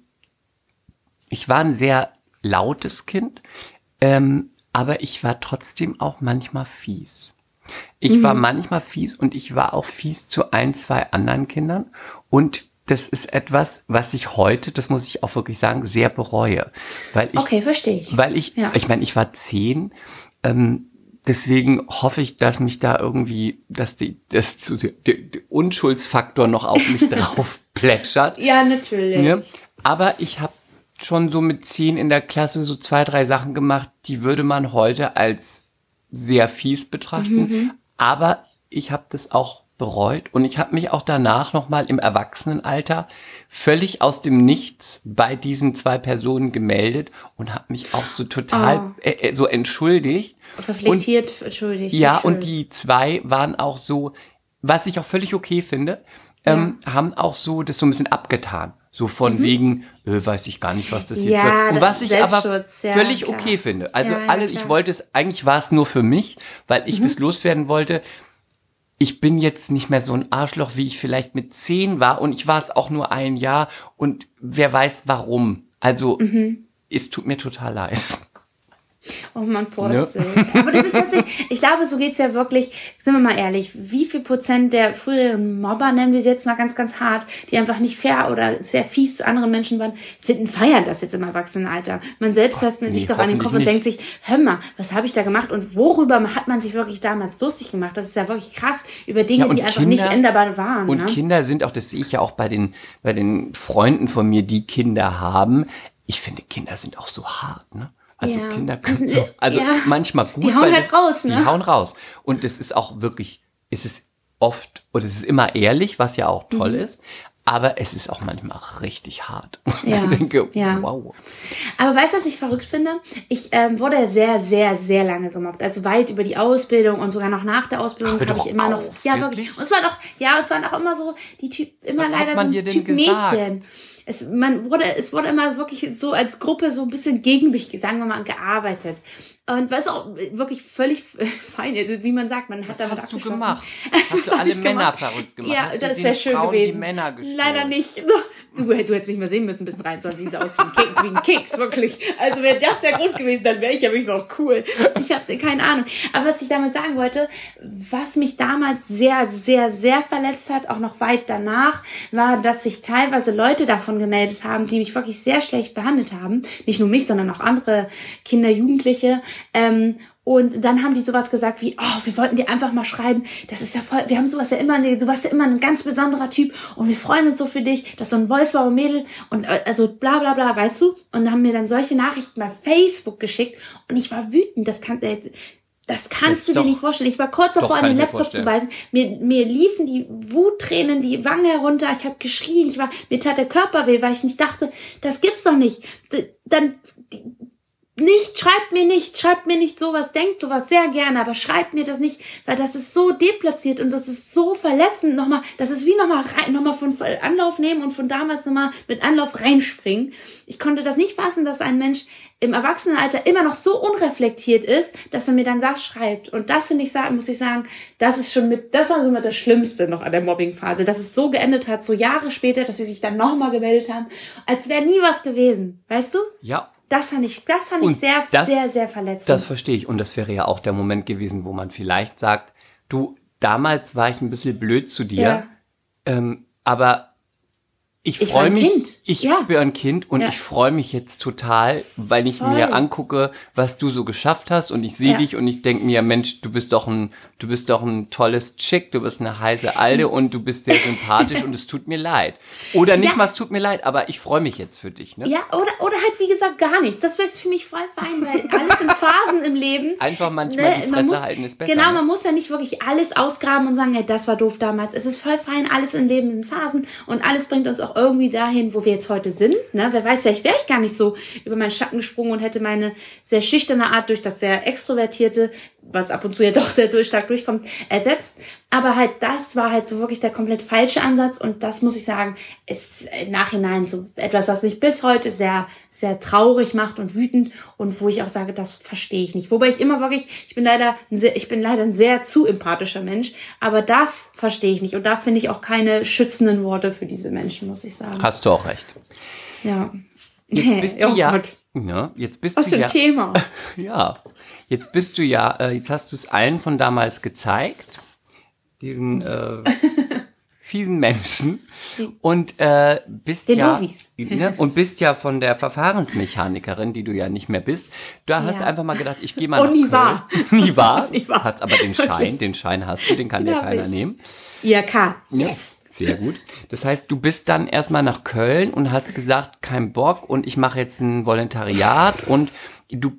ich war ein sehr lautes Kind, ähm, aber ich war trotzdem auch manchmal fies. Ich mhm. war manchmal fies und ich war auch fies zu ein, zwei anderen Kindern. Und das ist etwas, was ich heute, das muss ich auch wirklich sagen, sehr bereue. Weil ich, okay, verstehe ich. Weil ich, ja. ich meine, ich war zehn, ähm, deswegen hoffe ich, dass mich da irgendwie, dass die, das der, der Unschuldsfaktor noch auf mich *laughs* drauf plätschert. Ja, natürlich. Ja? Aber ich habe schon so mit zehn in der Klasse so zwei, drei Sachen gemacht, die würde man heute als sehr fies betrachten. Mhm. Aber ich habe das auch bereut und ich habe mich auch danach nochmal im Erwachsenenalter völlig aus dem Nichts bei diesen zwei Personen gemeldet und habe mich auch so total oh. äh, so entschuldigt. Reflektiert, und, entschuldigt. Ja, und die zwei waren auch so, was ich auch völlig okay finde, ähm, ja. haben auch so das so ein bisschen abgetan. So von mhm. wegen, äh, weiß ich gar nicht, was das jetzt ja, soll. Und was ich aber ja, völlig klar. okay finde. Also ja, alles, ich wollte es, eigentlich war es nur für mich, weil ich mhm. das loswerden wollte. Ich bin jetzt nicht mehr so ein Arschloch, wie ich vielleicht mit zehn war und ich war es auch nur ein Jahr und wer weiß warum. Also, mhm. es tut mir total leid. Oh man, Porzel. Ja. Aber das ist tatsächlich, ich glaube, so geht's ja wirklich, sind wir mal ehrlich, wie viel Prozent der früheren Mobber, nennen wir sie jetzt mal ganz, ganz hart, die einfach nicht fair oder sehr fies zu anderen Menschen waren, finden, feiern das jetzt im Erwachsenenalter. Man selbst lässt nee, sich doch an den Kopf und denkt sich, hör mal, was habe ich da gemacht und worüber hat man sich wirklich damals lustig gemacht? Das ist ja wirklich krass, über Dinge, ja, die einfach nicht änderbar waren. Und ne? Kinder sind auch, das sehe ich ja auch bei den, bei den Freunden von mir, die Kinder haben. Ich finde, Kinder sind auch so hart, ne? Also ja. Kinder können *laughs* so, also ja. manchmal gut. Die hauen halt das, raus, ne? Die hauen raus. Und es ist auch wirklich, es ist oft, und es ist immer ehrlich, was ja auch toll mhm. ist. Aber es ist auch manchmal richtig hart. *laughs* Ja, ich denke, ja. wow. Aber weißt du, was ich verrückt finde? Ich ähm, wurde sehr, sehr, sehr lange gemobbt. Also weit über die Ausbildung und sogar noch nach der Ausbildung habe ich immer auf, noch. Ja, wirklich. wirklich. Und es war doch, ja, es waren auch immer so die Typ, immer was leider so Typ Mädchen es, man wurde, es wurde immer wirklich so als Gruppe so ein bisschen gegen mich, sagen wir mal, gearbeitet. Und was auch wirklich völlig *laughs* fein ist, wie man sagt, man hat da was hast du gemacht? *laughs* Hast du alle Männer gemacht? verrückt gemacht? Ja, hast das wäre schön Frauen gewesen. Die Männer Leider nicht. *laughs* Du, du hättest mich mal sehen müssen bis 23 sieht aus wie ein Keks, wirklich. Also wäre das der Grund gewesen, dann wäre ich ja wirklich so cool. Ich habe keine Ahnung. Aber was ich damit sagen wollte, was mich damals sehr, sehr, sehr verletzt hat, auch noch weit danach, war, dass sich teilweise Leute davon gemeldet haben, die mich wirklich sehr schlecht behandelt haben. Nicht nur mich, sondern auch andere Kinder, Jugendliche, ähm, und dann haben die sowas gesagt wie, oh, wir wollten dir einfach mal schreiben, das ist ja voll, wir haben sowas ja immer, du warst ja immer ein ganz besonderer Typ und wir freuen uns so für dich, dass so ein Wolfsbauer Mädel und äh, also bla bla bla, weißt du? Und haben mir dann solche Nachrichten bei Facebook geschickt und ich war wütend, das kann, äh, das kannst das du dir nicht vorstellen. Ich war kurz davor, an den Laptop zu beißen. Mir, mir liefen die Wuttränen die Wange herunter. Ich habe geschrien. Ich war, mir tat der Körper weh, weil ich nicht dachte, das gibt's doch nicht. Dann, nicht, schreibt mir nicht, schreibt mir nicht sowas, denkt sowas sehr gerne, aber schreibt mir das nicht, weil das ist so deplatziert und das ist so verletzend nochmal, das ist wie nochmal rein, nochmal von Anlauf nehmen und von damals nochmal mit Anlauf reinspringen. Ich konnte das nicht fassen, dass ein Mensch im Erwachsenenalter immer noch so unreflektiert ist, dass er mir dann das schreibt. Und das finde ich sagen, muss ich sagen, das ist schon mit, das war so mit das Schlimmste noch an der Mobbingphase, dass es so geendet hat, so Jahre später, dass sie sich dann nochmal gemeldet haben, als wäre nie was gewesen. Weißt du? Ja, das fand ich, das fand ich sehr, das, sehr, sehr verletzend. Das verstehe ich. Und das wäre ja auch der Moment gewesen, wo man vielleicht sagt, du, damals war ich ein bisschen blöd zu dir, ja. ähm, aber ich, freue mich. Kind. Ich ja. bin ein Kind und ja. ich freue mich jetzt total, weil ich Voll. mir angucke, was du so geschafft hast und ich sehe ja. dich und ich denke mir, Mensch, du bist doch ein, du bist doch ein tolles Chick, du bist eine heiße Alte und du bist sehr sympathisch und es tut mir leid. Oder nicht mal, es tut mir leid, aber ich freue mich jetzt für dich. Ne? Ja, oder, oder halt wie gesagt gar nichts. Das wäre für mich voll fein, weil alles in Phasen im Leben. Einfach manchmal ne, die Fresse muss, halten ist besser. Genau, ne? man muss ja nicht wirklich alles ausgraben und sagen, hey, das war doof damals. Es ist voll fein, alles im Leben in Phasen und alles bringt uns auch irgendwie dahin, wo wir jetzt heute sind. Ne? Wer weiß, vielleicht wäre ich gar nicht so über meinen Schatten gesprungen und hätte meine sehr schüchterne Art durch das sehr extrovertierte was ab und zu ja doch sehr durch, stark durchkommt, ersetzt. Aber halt, das war halt so wirklich der komplett falsche Ansatz und das muss ich sagen, ist im Nachhinein so etwas, was mich bis heute sehr, sehr traurig macht und wütend und wo ich auch sage, das verstehe ich nicht. Wobei ich immer wirklich, ich bin leider, ein sehr, ich bin leider ein sehr zu empathischer Mensch, aber das verstehe ich nicht und da finde ich auch keine schützenden Worte für diese Menschen, muss ich sagen. Hast du auch recht. Ja. Jetzt bist du *laughs* oh ja, Gott. Ja, jetzt bist Was du für ein ja, Thema. *laughs* ja, jetzt bist du ja, äh, jetzt hast du es allen von damals gezeigt, diesen äh, *laughs* fiesen Menschen und äh, bist Den ja ne, und bist ja von der Verfahrensmechanikerin, die du ja nicht mehr bist. Da hast du einfach mal gedacht, ich gehe mal Oh, nach nie Köln. wahr. *laughs* nie wahr. Nie wahr. Hast aber den Schein, den Schein hast du, den kann dir keiner ich. nehmen. IRK. Ja, Yes. Sehr gut. Das heißt, du bist dann erstmal nach Köln und hast gesagt, kein Bock und ich mache jetzt ein Volontariat und du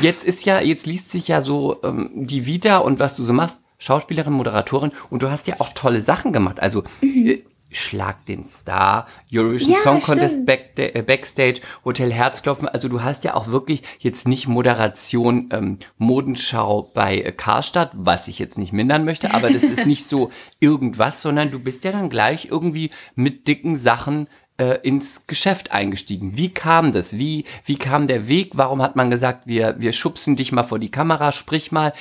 jetzt ist ja, jetzt liest sich ja so ähm, die Vita und was du so machst, Schauspielerin, Moderatorin und du hast ja auch tolle Sachen gemacht. Also äh, Schlag den Star, Eurovision Ja, Song Contest. Back, äh, Backstage, Hotel Herzklopfen. Also du hast ja auch wirklich jetzt nicht Moderation, ähm, Modenschau bei äh, Karstadt, was ich jetzt nicht mindern möchte, aber das ist nicht so *laughs* irgendwas, sondern du bist ja dann gleich irgendwie mit dicken Sachen äh, ins Geschäft eingestiegen. Wie kam das? Wie, wie kam der Weg? Warum hat man gesagt, wir, wir schubsen dich mal vor die Kamera, sprich mal?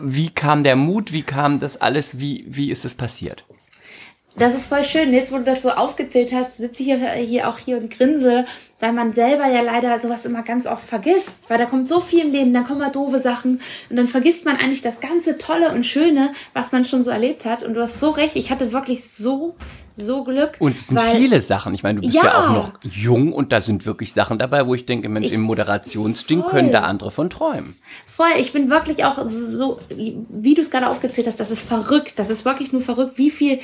Wie kam der Mut? Wie kam das alles? Wie, wie ist es passiert? Das ist voll schön. Jetzt, wo du das so aufgezählt hast, sitze ich hier, hier auch hier und grinse, weil man selber ja leider sowas immer ganz oft vergisst. Weil da kommt so viel im Leben, dann kommen mal doofe Sachen und dann vergisst man eigentlich das ganze Tolle und Schöne, was man schon so erlebt hat. Und du hast so recht, ich hatte wirklich so, so Glück. Und es sind weil- viele Sachen. Ich meine, du bist ja. Ja. auch noch jung und da sind wirklich Sachen dabei, wo ich denke, Mensch, Ich- im Moderationsding voll. können da andere von träumen. Voll, ich bin wirklich auch so, wie du es gerade aufgezählt hast, das ist verrückt. Das ist wirklich nur verrückt, wie viel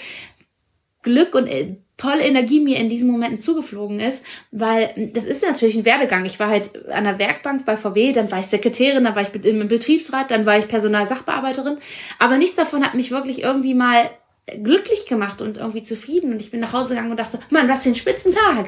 Glück und äh, tolle Energie mir in diesen Momenten zugeflogen ist, weil das ist natürlich ein Werdegang. Ich war halt an der Werkbank bei VW, dann war ich Sekretärin, dann war ich im Betriebsrat, dann war ich Personalsachbearbeiterin, aber nichts davon hat mich wirklich irgendwie mal glücklich gemacht und irgendwie zufrieden und ich bin nach Hause gegangen und dachte, Mann, was für ein Spitzentag.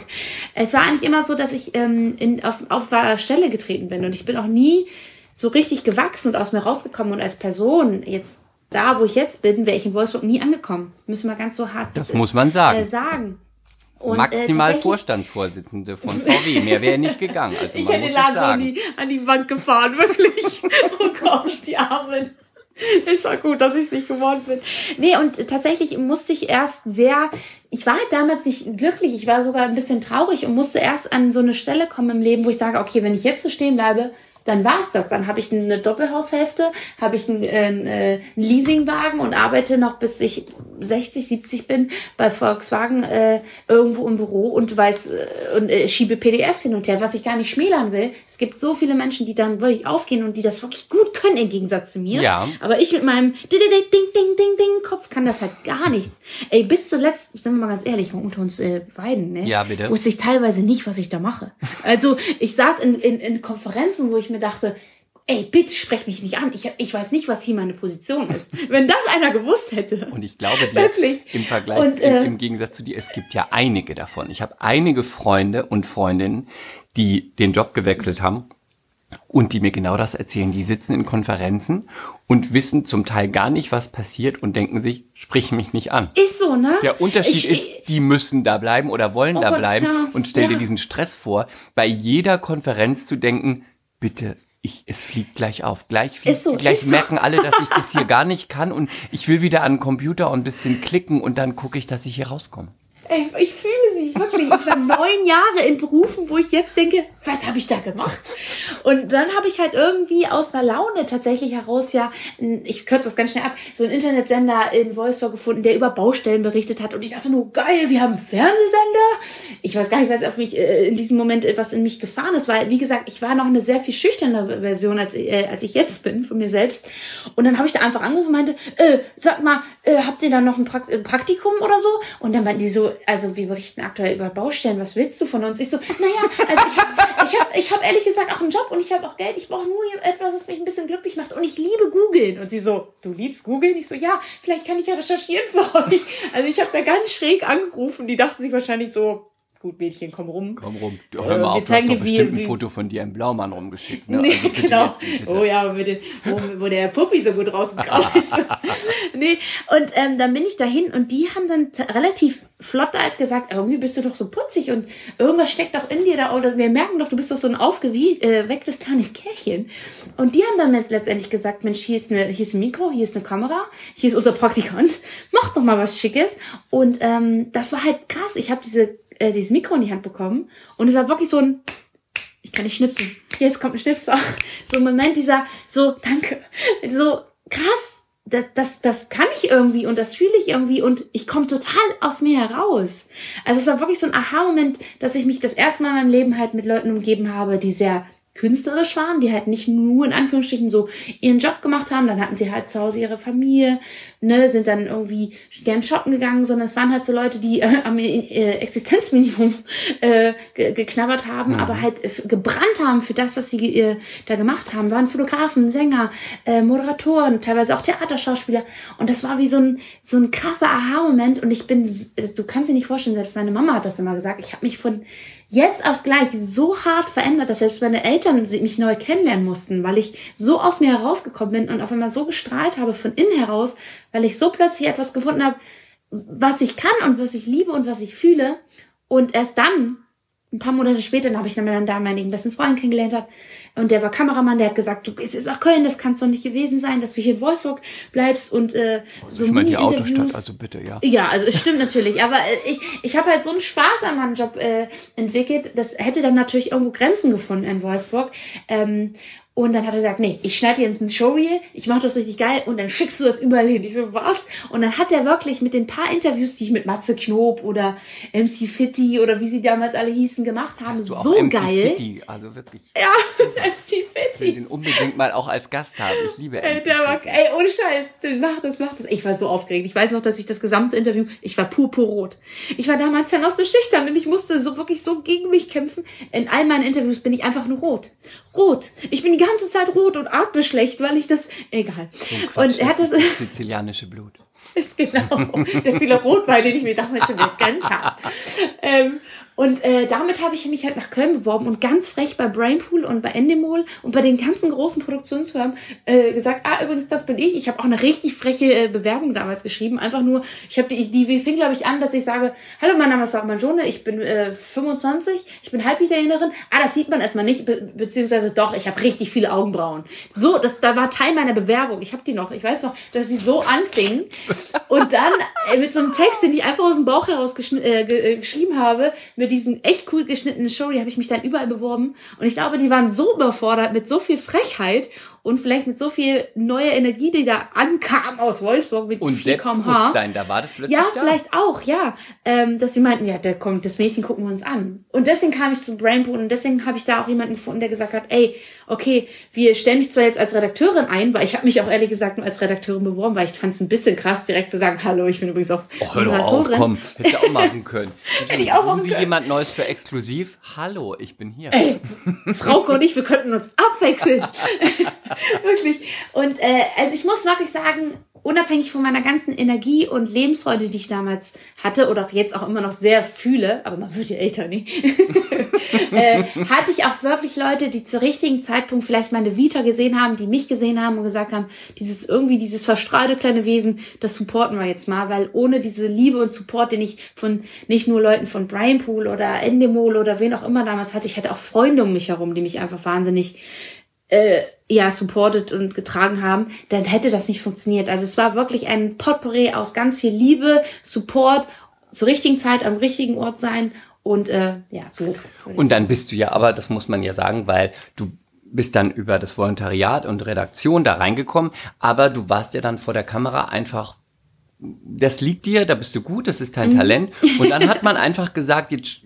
Es war eigentlich immer so, dass ich ähm, in, auf, auf Stelle getreten bin und ich bin auch nie so richtig gewachsen und aus mir rausgekommen und als Person jetzt da, wo ich jetzt bin, wäre ich in Wolfsburg nie angekommen. Müssen wir ganz so hart Das ist, muss man sagen. Äh, sagen. Und, äh, Maximal tatsächlich- Vorstandsvorsitzende von VW. Mehr wäre nicht gegangen. Also Ich hätte den Laden so an die, an die Wand gefahren, *laughs* wirklich. oh Gott, die Armen. Es war gut, dass ich es nicht geworden bin. Nee, und tatsächlich musste ich erst sehr, ich war halt damals nicht glücklich, ich war sogar ein bisschen traurig und musste erst an so eine Stelle kommen im Leben, wo ich sage, okay, wenn ich jetzt so stehen bleibe, dann war's das. Dann habe ich eine Doppelhaushälfte, habe ich einen, äh, einen Leasingwagen und arbeite noch bis ich 60, 70 bin bei Volkswagen äh, irgendwo im Büro und weiß äh, und äh, schiebe PDFs hin und her, was ich gar nicht schmälern will. Es gibt so viele Menschen, die dann wirklich aufgehen und die das wirklich gut können im Gegensatz zu mir. Ja. Aber ich mit meinem ding, ding, ding, ding, ding, ding Kopf kann das halt gar nichts. Ey, bis zuletzt, sind wir mal ganz ehrlich, unter uns äh, beiden, ne? Ja, bitte. Wusste ich teilweise nicht, was ich da mache. Also ich saß in, in, in Konferenzen, wo ich mir dachte, ey, bitte sprech mich nicht an. Ich, ich weiß nicht, was hier meine Position ist. Wenn das einer gewusst hätte. *laughs* Und ich glaube dir, Wirklich. im Vergleich, Und, im, äh, im Gegensatz zu dir, es gibt ja einige davon. Ich habe einige Freunde und Freundinnen, die den Job gewechselt haben und die mir genau das erzählen. Die sitzen in Konferenzen und wissen zum Teil gar nicht, was passiert und denken sich, sprich mich nicht an. Ist so, ne? Der Unterschied ich, ist, die müssen da bleiben oder wollen da Gott, bleiben ja, und stell dir ja. diesen Stress vor, bei jeder Konferenz zu denken, bitte, ich, es fliegt gleich auf. Gleich fliegt, so, gleich ist so. merken alle, dass ich das hier *laughs* gar nicht kann und ich will wieder an den Computer und ein bisschen klicken und dann gucke ich, dass ich hier rauskomme. Ey, ich fühle sie wirklich. Ich war neun Jahre in Berufen, wo ich jetzt denke, was habe ich da gemacht? Und dann habe ich halt irgendwie aus einer Laune tatsächlich heraus ja, ich kürze das ganz schnell ab, so einen Internetsender in Wolfsburg gefunden, der über Baustellen berichtet hat. Und ich dachte nur, geil, wir haben einen Fernsehsender. Ich weiß gar nicht, was auf mich äh, in diesem Moment etwas in mich gefahren ist, weil, wie gesagt, ich war noch eine sehr viel schüchternere Version, als, äh, als ich jetzt bin von mir selbst. Und dann habe ich da einfach angerufen und meinte, äh, sag mal, äh, habt ihr da noch ein Prakt Praktikum oder so? Und dann meinten die so, also wir berichten aktuell über Baustellen, was willst du von uns? Ich so, naja, also ich habe ich hab, ich hab ehrlich gesagt auch einen Job und ich habe auch Geld. Ich brauche nur etwas, was mich ein bisschen glücklich macht. Und ich liebe googeln. Und sie so, du liebst googeln? Ich so, ja, vielleicht kann ich ja recherchieren für euch. Also ich habe da ganz schräg angerufen. Die dachten sich wahrscheinlich so, gut, Mädchen, komm rum. Komm rum. Du, hör mal Äh, auf, du hast doch wie- bestimmt ein Foto von dir im Blaumann rumgeschickt. Ne? *laughs* Nee, Also genau. jetzt bitte. Oh ja, bitte, wo, wo der Puppi so gut rausgekommen *laughs* ist. nee, und ähm, dann bin ich dahin und die haben dann relativ flott halt gesagt, irgendwie bist du doch so putzig und irgendwas steckt doch in dir da oder wir merken doch, du bist doch so ein aufgewecktes kleines Kerlchen. Und die haben dann mit- letztendlich gesagt, Mensch, hier ist, eine, hier ist ein Mikro, hier ist eine Kamera, hier ist unser Praktikant, mach doch mal was Schickes. Und ähm, das war halt krass. Ich habe diese, äh, dieses Mikro in die Hand bekommen und es war wirklich so ein ich kann nicht schnipsen. Jetzt kommt ein Schnipser. *laughs* So ein Moment dieser, so, danke. So, krass. Das, das, das kann ich irgendwie und das fühle ich irgendwie und ich komme total aus mir heraus. Also es war wirklich so ein Aha-Moment, dass ich mich das erste Mal in meinem Leben halt mit Leuten umgeben habe, die sehr künstlerisch waren, die halt nicht nur in Anführungsstrichen so ihren Job gemacht haben, dann hatten sie halt zu Hause ihre Familie, ne, sind dann irgendwie gern shoppen gegangen, sondern es waren halt so Leute, die äh, am äh, Existenzminimum äh, ge geknabbert haben, aber halt gebrannt haben für das, was sie äh, da gemacht haben, waren Fotografen, Sänger, äh, Moderatoren, teilweise auch Theaterschauspieler. Und das war wie so ein so ein krasser Aha-Moment. Und ich bin, du kannst dir nicht vorstellen, selbst meine Mama hat das immer gesagt, ich habe mich von jetzt auf gleich so hart verändert, dass selbst meine Eltern mich neu kennenlernen mussten, weil ich so aus mir herausgekommen bin und auf einmal so gestrahlt habe von innen heraus, weil ich so plötzlich etwas gefunden habe, was ich kann und was ich liebe und was ich fühle. Und erst dann, ein paar Monate später, habe ich dann meinen damaligen besten Freund kennengelernt habe. Und der war Kameramann, der hat gesagt, du es ist auch Köln, das kann es doch nicht gewesen sein, dass du hier in Wolfsburg bleibst und äh, so ich meine die. Autostadt, also bitte, ja. Ja, also es stimmt natürlich, aber äh, ich, ich habe halt so einen Spaß an meinem Job äh, entwickelt, das hätte dann natürlich irgendwo Grenzen gefunden in Wolfsburg. Ähm, und dann hat er gesagt, nee, ich schneide dir jetzt ein Showreel, ich mache das richtig geil und dann schickst du das überall hin. Ich so, was? Und dann hat er wirklich mit den paar Interviews, die ich mit Matze Knob oder MC Fitti oder wie sie damals alle hießen, gemacht habe, Hast du auch so MC geil. Fitti, also wirklich. Ja, *laughs* MC Ich will Fitti. den unbedingt mal auch als Gast haben. Ich liebe MC der war, Fitti. ey, ohne Scheiß, der macht das, macht das. Ich war so aufgeregt. Ich weiß noch, dass ich das gesamte Interview, ich war purpurrot. Ich war damals ja noch so schüchtern und ich musste so wirklich so gegen mich kämpfen. In all meinen Interviews bin ich einfach nur rot. Rot. Ich bin die ganze Zeit rot und atme schlecht, weil ich das, egal. Quatsch, und er hat das, das *laughs* sizilianische Blut. ist genau der viele Rotwein, den ich mir damals schon gegönnt habe. Ähm, und äh, damit habe ich mich halt nach Köln beworben und ganz frech bei Brainpool und bei Endemol und bei den ganzen großen Produktionsfirmen äh, gesagt, ah, übrigens, das bin ich. Ich habe auch eine richtig freche äh, Bewerbung damals geschrieben. Einfach nur, ich habe die, die fing, glaube ich, an, dass ich sage, hallo, mein Name ist Sarah Mangione, ich bin äh, 25, ich bin Halbitalienerin. Ah, das sieht man erstmal nicht, be beziehungsweise doch, ich habe richtig viele Augenbrauen. So, das da war Teil meiner Bewerbung. Ich habe die noch. Ich weiß noch, dass sie so anfing und dann äh, mit so einem Text, den ich einfach aus dem Bauch heraus äh, äh, geschrieben habe, mit diesem echt cool geschnittenen Story, habe ich mich dann überall beworben. Und ich glaube, die waren so überfordert mit so viel Frechheit und vielleicht mit so viel neuer Energie, die da ankam aus Wolfsburg mit Und 4 km/h. Selbstbewusstsein, da war das plötzlich Ja, da. vielleicht auch, ja. Ähm, dass sie meinten, ja, da kommt das Mädchen, gucken wir uns an. Und deswegen kam ich zu Brainpool und deswegen habe ich da auch jemanden gefunden, der gesagt hat, ey, okay, wir stellen dich zwar jetzt als Redakteurin ein, weil ich habe mich auch ehrlich gesagt nur als Redakteurin beworben, weil ich fand es ein bisschen krass, direkt zu sagen, hallo, ich bin übrigens auch Oh, hör doch auf, komm. Hättest du auch machen können. Hätte ich auch machen *laughs* können. jemand Neues für exklusiv? Hallo, ich bin hier. Frauke und ich, wir könnten uns abwechseln. *laughs* *laughs* wirklich. Und äh, also ich muss wirklich sagen, unabhängig von meiner ganzen Energie und Lebensfreude, die ich damals hatte oder auch jetzt auch immer noch sehr fühle, aber man wird ja älter, ne? *laughs* äh, hatte ich auch wirklich Leute, die zur richtigen Zeitpunkt vielleicht meine Vita gesehen haben, die mich gesehen haben und gesagt haben, dieses irgendwie dieses verstrahlte kleine Wesen, das supporten wir jetzt mal, weil ohne diese Liebe und Support, den ich von nicht nur Leuten von Brian Pool oder Endemol oder wen auch immer damals hatte, ich hatte auch Freunde um mich herum, die mich einfach wahnsinnig äh, ja, supported und getragen haben, dann hätte das nicht funktioniert. Also es war wirklich ein Potpourri aus ganz viel Liebe, Support, zur richtigen Zeit am richtigen Ort sein und äh, ja, Glück. Und dann bist du ja, aber das muss man ja sagen, weil du bist dann über das Volontariat und Redaktion da reingekommen, aber du warst ja dann vor der Kamera einfach das liegt dir, da bist du gut, das ist dein Mhm. Talent. Und dann hat man *laughs* einfach gesagt, jetzt,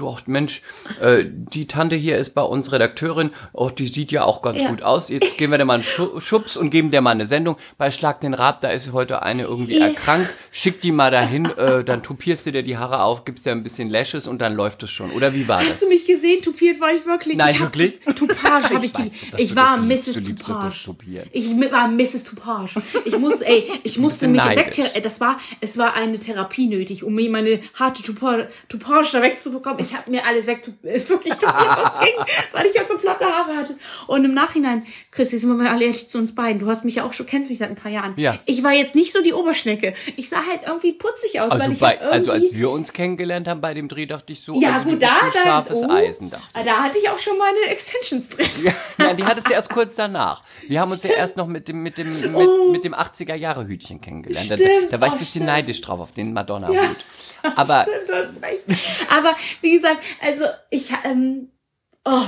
oh, Mensch, äh, die Tante hier ist bei uns Redakteurin, oh, die sieht ja auch ganz Ja. gut aus. Jetzt geben wir der mal einen Schu- Schubs und geben der mal eine Sendung. Bei Schlag den Rab, da ist heute eine irgendwie Ja. erkrankt. Schick die mal dahin, äh, dann tupierst du dir die Haare auf, gibst dir ein bisschen Lashes und dann läuft es schon. Oder wie war Hast das? du mich gesehen? Tupiert war ich wirklich. Nein, ich wirklich? Tupage habe ich weiß doch, Ich du war liebst. Mrs. Tupage. Ich war Mrs. Tupage. Ich muss, ey, ich musste mich neidisch. Das war, es war eine Therapie nötig, um mir meine harte Toupage da wegzubekommen. Ich habe mir alles weg, äh, wirklich tupiert, *laughs* was ging, weil ich ja so platte Haare hatte. Und im Nachhinein, Chris, jetzt sind wir mal ehrlich zu uns beiden. Du hast mich ja auch schon, kennst mich seit ein paar Jahren. Ja. Ich war jetzt nicht so die Oberschnecke. Ich sah halt irgendwie putzig aus, Also, weil ich bei, halt irgendwie, also als wir uns kennengelernt haben bei dem Dreh, dachte ich so, ja also gut, da, da, scharfes oh, Eisen, dachte ich. da hatte ich auch schon meine Extensions drin. *laughs* Ja, nein, die hattest du erst kurz danach. Wir haben uns ja erst noch mit dem, mit dem, mit, Oh. mit dem 80er-Jahre-Hütchen kennengelernt. Stimmt, da war ich oh, ein bisschen stimmt. neidisch drauf auf den Madonna-Hut. *laughs* Aber Stimmt, du hast recht. Aber wie gesagt, also ich, ähm, oh,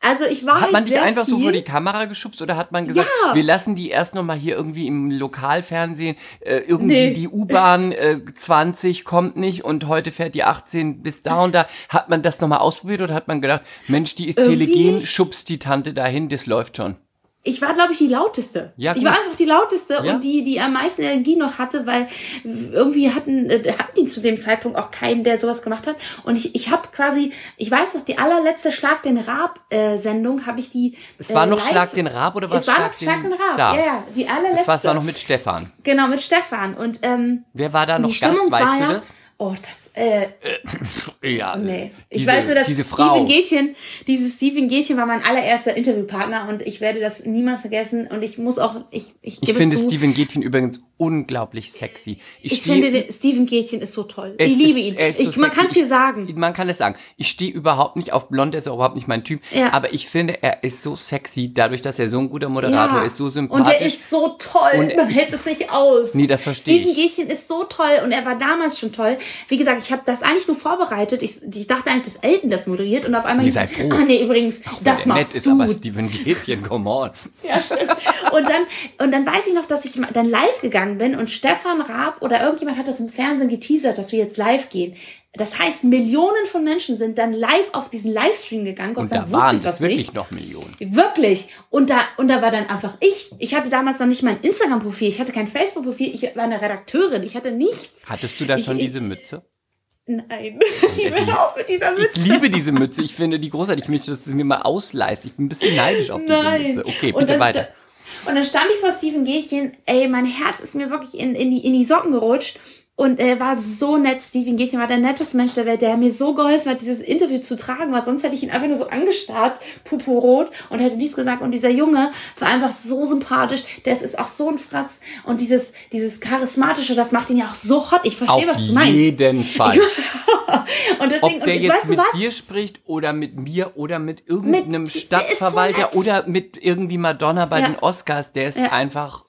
also ich war hat halt man dich einfach viel, so vor die Kamera geschubst oder hat man gesagt, Ja. wir lassen die erst noch mal hier irgendwie im Lokalfernsehen, äh, irgendwie Nee. die U-Bahn äh, 20 kommt nicht und heute fährt die 18 bis da und da. Hat man das noch mal ausprobiert oder hat man gedacht, Mensch, die ist Irgendwie telegen, schubst die Tante dahin, das läuft schon. Ich war, glaube ich, die lauteste. Ja, ich gut. war einfach die lauteste Ja. und die, die am meisten Energie noch hatte, weil irgendwie hatten, äh, hatten die zu dem Zeitpunkt auch keinen, der sowas gemacht hat. Und ich, ich habe quasi, ich weiß noch, die allerletzte Schlag den Rab-Sendung habe ich die. Es war äh, noch live- Schlag den Rab oder was Es war noch Schlag Schlag den den Rab. Star? Ja, ja, die allerletzte. Das war, es war noch mit Stefan. Genau, mit Stefan. Und ähm, Wer war da noch Gast, weißt du das? Oh, das, äh, *laughs* Ja, nee. Ich diese, weiß nur, dass diese Frau. Steven Gätchen, dieses Steven Gätchen war mein allererster Interviewpartner und ich werde das niemals vergessen und ich muss auch, ich, ich Ich finde zu, Steven Gätchen übrigens unglaublich sexy. ich stehe- finde, Steven Gätchen ist so toll. Ich liebe ist- ihn. ist so Ich, man kann es dir Ich- sagen. Man kann es sagen. Ich stehe überhaupt nicht auf Blond, er ist auch überhaupt nicht mein Typ. Ja. Aber ich finde, er ist so sexy, dadurch, dass er so ein guter Moderator ist, so sympathisch. Und er ist so toll. Und Man ich- hält es nicht aus. Nee, das verstehe Steven ich. Gätchen ist so toll und er war damals schon toll. Wie gesagt, ich habe das eigentlich nur vorbereitet. Ich, ich dachte eigentlich, dass Elton das moderiert und auf einmal Nee, hieß ah nee, übrigens, das der nett machst ist, du. aber Steven Gätchen, come on. *laughs* Ja, stimmt. Und dann, und dann weiß ich noch, dass ich dann live gegangen bin und Stefan Raab oder irgendjemand hat das im Fernsehen geteasert, dass wir jetzt live gehen. Das heißt, Millionen von Menschen sind dann live auf diesen Livestream gegangen. Gott Und sei Dank da wusste waren ich das wirklich nicht. noch Millionen. Wirklich. Und da, und da war dann einfach ich. Ich hatte damals noch nicht mein Instagram-Profil. Ich hatte kein Facebook-Profil. Ich war eine Redakteurin. Ich hatte nichts. Hattest du da Ich- schon ich- diese Mütze? Nein. *laughs* Ich will auf mit dieser Mütze. Ich liebe diese Mütze. Ich finde die großartig. Ich möchte, dass du sie mir mal ausleihst. Ich bin ein bisschen neidisch auf Nein. diese Mütze. Okay, Und bitte dann, weiter. Und dann stand ich vor Steven Gätchen, ey, mein Herz ist mir wirklich in, in, die, in die Socken gerutscht. Und er war so nett. Steven Gätchen war der netteste Mensch der Welt, der mir so geholfen hat, dieses Interview zu tragen, weil sonst hätte ich ihn einfach nur so angestarrt, pupurot, und hätte nichts gesagt. Und dieser Junge war einfach so sympathisch. Der ist- auch so ein Fratz. Und dieses, dieses Charismatische, das macht ihn ja auch so hot. Ich verstehe, Auf was du meinst. jeden Fall. *laughs* Und deswegen, Ob der und jetzt weißt du mit was? dir spricht oder mit mir oder mit irgendeinem Mit- so Stadtverwalter nett. oder mit irgendwie Madonna bei Ja. den Oscars, der ist Ja. einfach.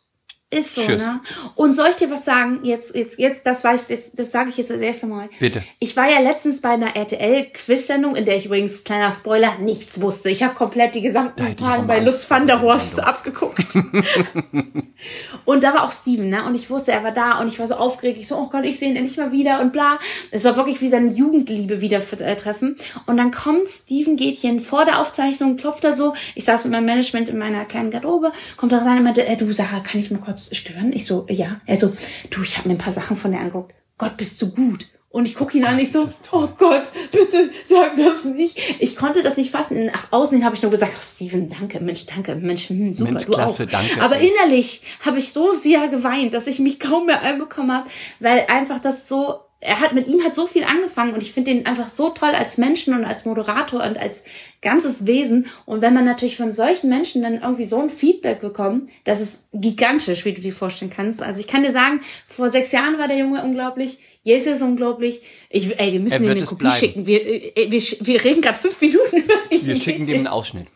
Ist so, Tschüss. ne? Und soll ich dir was sagen? Jetzt, jetzt, jetzt, das weiß, das, das sage ich jetzt das erste Mal. Bitte. Ich war ja letztens bei einer RTL-Quiz-Sendung, in der ich übrigens, kleiner Spoiler, nichts wusste. Ich habe komplett die gesamten Fragen bei Lutz van der Horst abgeguckt. *laughs* und da war auch Steven, ne? Und ich wusste, er war da und ich war so aufgeregt. Ich so, oh Gott, ich sehe ihn endlich mal wieder und bla. Es war wirklich wie seine Jugendliebe wieder äh, treffen. Und dann kommt Steven Gätchen vor der Aufzeichnung, klopft er so. Ich saß mit meinem Management in meiner kleinen Garderobe, kommt da rein und meinte, äh, du Sarah, kann ich mal kurz stören? Ich so, ja. Er so, du, ich habe mir ein paar Sachen von dir angeguckt. Gott, bist du gut. Und ich gucke ihn an, ich so, oh Gott, bitte sag das nicht. Ich konnte das nicht fassen. Nach außen hin habe ich nur gesagt, oh Steven, danke, Mensch, danke, Mensch, hm, super, Mensch, du klasse, auch. danke. Aber innerlich habe ich so sehr geweint, dass ich mich kaum mehr einbekommen habe, weil einfach das so, er hat mit ihm hat so viel angefangen und ich finde ihn einfach so toll als Menschen und als Moderator und als ganzes Wesen. Und wenn man natürlich von solchen Menschen dann irgendwie so ein Feedback bekommt, das ist gigantisch, wie du dir vorstellen kannst. Also ich kann dir sagen, vor sechs Jahren war der Junge unglaublich. Jetzt ist er unglaublich. Ich, ey, wir müssen ihm eine Kopie bleiben. schicken. Wir, äh, wir, wir reden gerade fünf Minuten *laughs* über Steven Wir schicken dem Gätchen. einen Ausschnitt.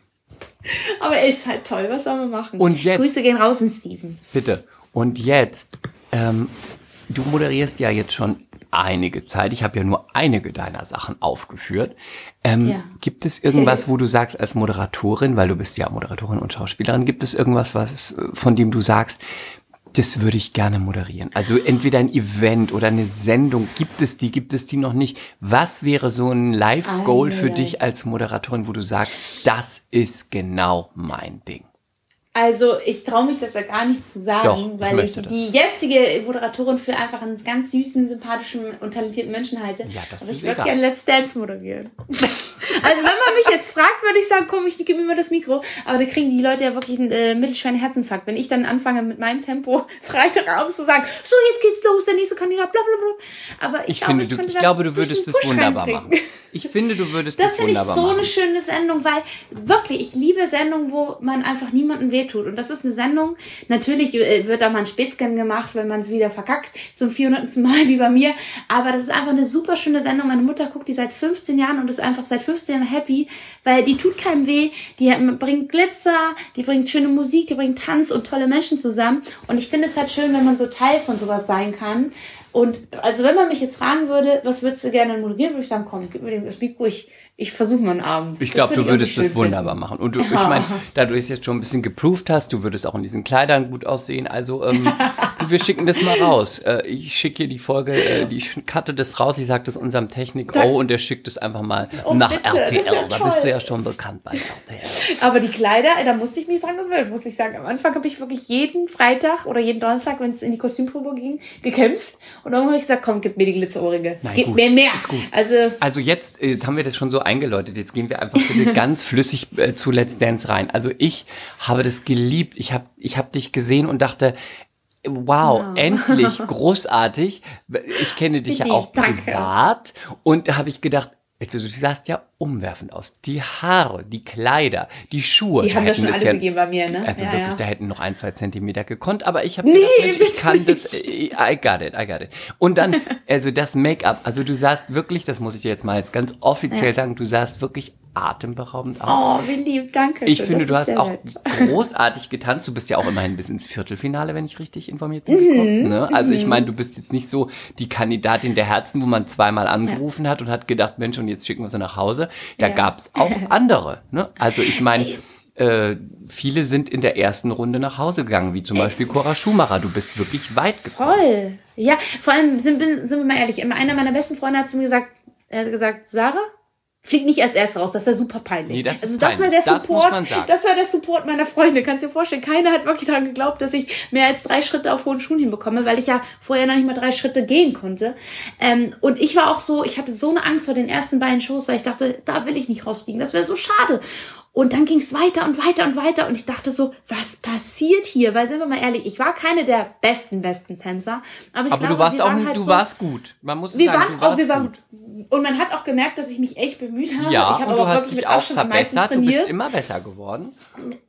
Aber er ist halt toll. Was sollen wir machen? Und jetzt- Grüße gehen raus in Steven. Bitte. Und jetzt, ähm, du moderierst ja jetzt schon einige Zeit. Ich habe ja nur einige deiner Sachen aufgeführt. Ähm, Ja. Gibt es irgendwas, *laughs* wo du sagst als Moderatorin, weil du bist ja Moderatorin und Schauspielerin, gibt es irgendwas, was von dem du sagst, das würde ich gerne moderieren. Also entweder ein Event oder eine Sendung. Gibt es die, gibt es die noch nicht? Was wäre so ein Live-Goal für dich als Moderatorin, wo du sagst, das ist genau mein Ding? Also ich traue mich das ja gar nicht zu sagen, Doch, ich weil ich das. die jetzige Moderatorin für einfach einen ganz süßen, sympathischen und talentierten Menschen halte. Ja, das Aber ist ich würde gerne Let's Dance moderieren. *laughs* Also wenn man mich jetzt fragt, würde ich sagen, komm, ich gebe mir mal das Mikro. Aber da kriegen die Leute ja wirklich einen äh, mittelschweren Herzinfarkt, wenn ich dann anfange mit meinem Tempo *laughs* Freitagabends zu sagen, so jetzt geht's los, der nächste Kandidat, bla bla bla. Aber ich, Ich, glaube, finde, du, könnte ich glaube, du würdest es wunderbar machen. Ich finde, du würdest Das es finde ich wunderbar so machen. eine schöne Sendung, weil wirklich, ich liebe Sendungen, wo man einfach niemandem wehtut. Und das ist eine Sendung, natürlich äh, wird da mal ein Späßchen gemacht, wenn man es wieder verkackt, zum 400. Mal *laughs* wie bei mir. Aber das ist einfach eine super schöne Sendung. Meine Mutter guckt die seit 15 Jahren und ist einfach seit 15 Jahren happy, weil die tut keinem weh, die bringt Glitzer, die bringt schöne Musik, die bringt Tanz und tolle Menschen zusammen. Und ich finde es halt schön, wenn man so Teil von sowas sein kann. Und also wenn man mich jetzt fragen würde, was würdest du gerne moderieren, würde ich sagen, komm, gib mir das Mikro, ich, ich versuche mal einen Abend. Ich Das glaube, du würdest schön wunderbar machen. Und du, ich meine, da du es jetzt schon ein bisschen geproved hast, du würdest auch in diesen Kleidern gut aussehen. Also ähm, *laughs* wir schicken das mal raus. Äh, ich schicke hier die Folge, äh, die cutte das raus. Ich sage das unserem Technik oh und der schickt es einfach mal Oh, nach bitte, das RTL. ja da bist du ja schon bekannt bei RTL. finden. Aber die Kleider, da musste ich mich dran gewöhnen, muss ich sagen. Am Anfang habe ich wirklich jeden Freitag oder jeden Donnerstag, wenn es in die Kostümprobe ging, gekämpft. Und irgendwann habe ich gesagt, komm, gib mir die Glitzerohrringe. Nein, Gib gut. mir mehr. Also, Also jetzt, äh, jetzt haben wir das schon so eingeläutet. Jetzt gehen wir einfach bitte *laughs* ganz flüssig äh, zu Let's Dance rein. Also ich habe das geliebt. Ich habe ich hab dich gesehen und dachte, wow, endlich *laughs* großartig. Ich kenne dich ja auch danke. privat. Und da habe ich gedacht, du sahst ja umwerfend aus. Die Haare, die Kleider, die Schuhe. die haben ja hätten schon alles ja- gegeben bei mir, ne? also ja, wirklich, ja. da hätten noch ein, zwei Zentimeter gekonnt, aber ich habe Nee, gedacht, Mensch, ich kann das, nicht. I got it, I got it. Und dann, *laughs* also das Make-up, also du sahst wirklich, das muss ich dir jetzt mal jetzt ganz offiziell Ja. sagen, du sahst wirklich atemberaubend aus. Oh, wie lieb, danke. ich schön, finde, du hast auch nett. großartig getanzt. Du bist ja auch immerhin bis ins Viertelfinale, wenn ich richtig informiert bin. Mhm. Ne? Also ich meine, du bist jetzt nicht so die Kandidatin der Herzen, wo man zweimal angerufen hat und hat gedacht, Mensch, und jetzt schicken wir sie nach Hause. Da Ja. gab's auch *laughs* andere. Ne? Also ich meine, äh, viele sind in der ersten Runde nach Hause gegangen, wie zum Beispiel Cora Schumacher. Du bist wirklich weit gekommen. Voll. Ja, vor allem sind, sind wir mal ehrlich, einer meiner besten Freunde hat zu mir gesagt, er hat gesagt, Sarah, flieg nicht als Erste raus, das wäre super peinlich. Nee, das also das war der Das Support, sagen. das war der Support meiner Freunde. Kannst dir vorstellen, keiner hat wirklich daran geglaubt, dass ich mehr als drei Schritte auf hohen Schuhen hinbekomme, weil ich ja vorher noch nicht mal drei Schritte gehen konnte. Ähm, und ich war auch so, ich hatte so eine Angst vor den ersten beiden Shows, weil ich dachte, da will ich nicht rausfliegen, das wäre so schade. Und dann ging es weiter und weiter und weiter und ich dachte so, was passiert hier? Weil sind wir mal ehrlich, ich war keine der besten, besten Tänzer. Aber, ich Aber glaube, du warst auch, halt du so, warst gut. Man muss wir sagen, waren du auch, warst wir waren, gut. und man hat auch gemerkt, dass ich mich echt bemüht habe. Ja, ich habe du aber hast wirklich dich mit auch verbessert. Du trainiert. bist immer besser geworden.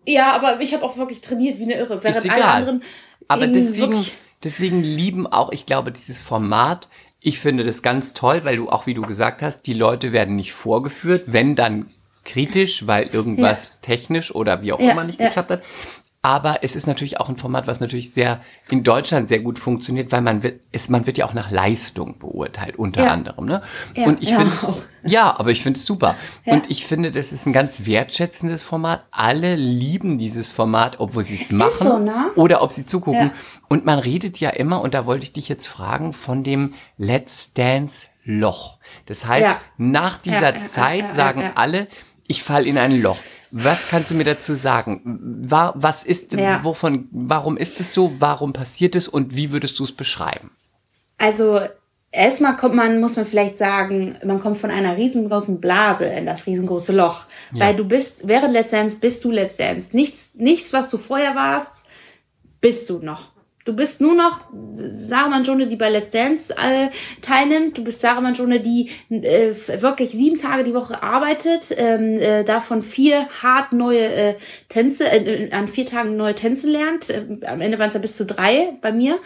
ja, aber ich habe auch wirklich trainiert wie eine Irre. Während Ist alle egal. anderen Aber deswegen, deswegen lieben auch, ich glaube, dieses Format, ich finde das ganz toll, weil du auch, wie du gesagt hast, die Leute werden nicht vorgeführt, wenn dann kritisch, weil irgendwas technisch oder wie auch Ja, immer nicht ja. geklappt hat. Aber es ist natürlich auch ein Format, was natürlich sehr in Deutschland sehr gut funktioniert, weil man wird, es, man wird ja auch nach Leistung beurteilt, unter Ja. anderem. Ne? Ja, Und ich ja, finde *laughs* ja, aber ich finde es super. Ja. Und ich finde, das ist ein ganz wertschätzendes Format. Alle lieben dieses Format, obwohl sie es machen so, ne? oder ob sie zugucken. Ja. Und man redet ja immer, und da wollte ich dich jetzt fragen, von dem Let's Dance Loch. Das heißt, Ja. nach dieser Ja, ja, Zeit ja, ja, sagen ja. alle, ich falle in ein Loch. Was kannst du mir dazu sagen? War, was ist, Ja. wovon, warum ist es so? Warum passiert es? Und wie würdest du es beschreiben? Also erstmal kommt man, muss man vielleicht sagen, man kommt von einer riesengroßen Blase in das riesengroße Loch. Weil du bist, während Let's Dance bist du Let's Dance. Nichts, nichts, was du vorher warst, bist du noch. Du bist nur noch Sarah Manjone, die bei Let's Dance äh, teilnimmt. Du bist Sarah Manjone, die äh, wirklich sieben Tage die Woche arbeitet, ähm, äh, davon vier hart neue äh, Tänze, äh, an vier Tagen neue Tänze lernt. Äh, am Ende waren es ja bis zu drei bei mir.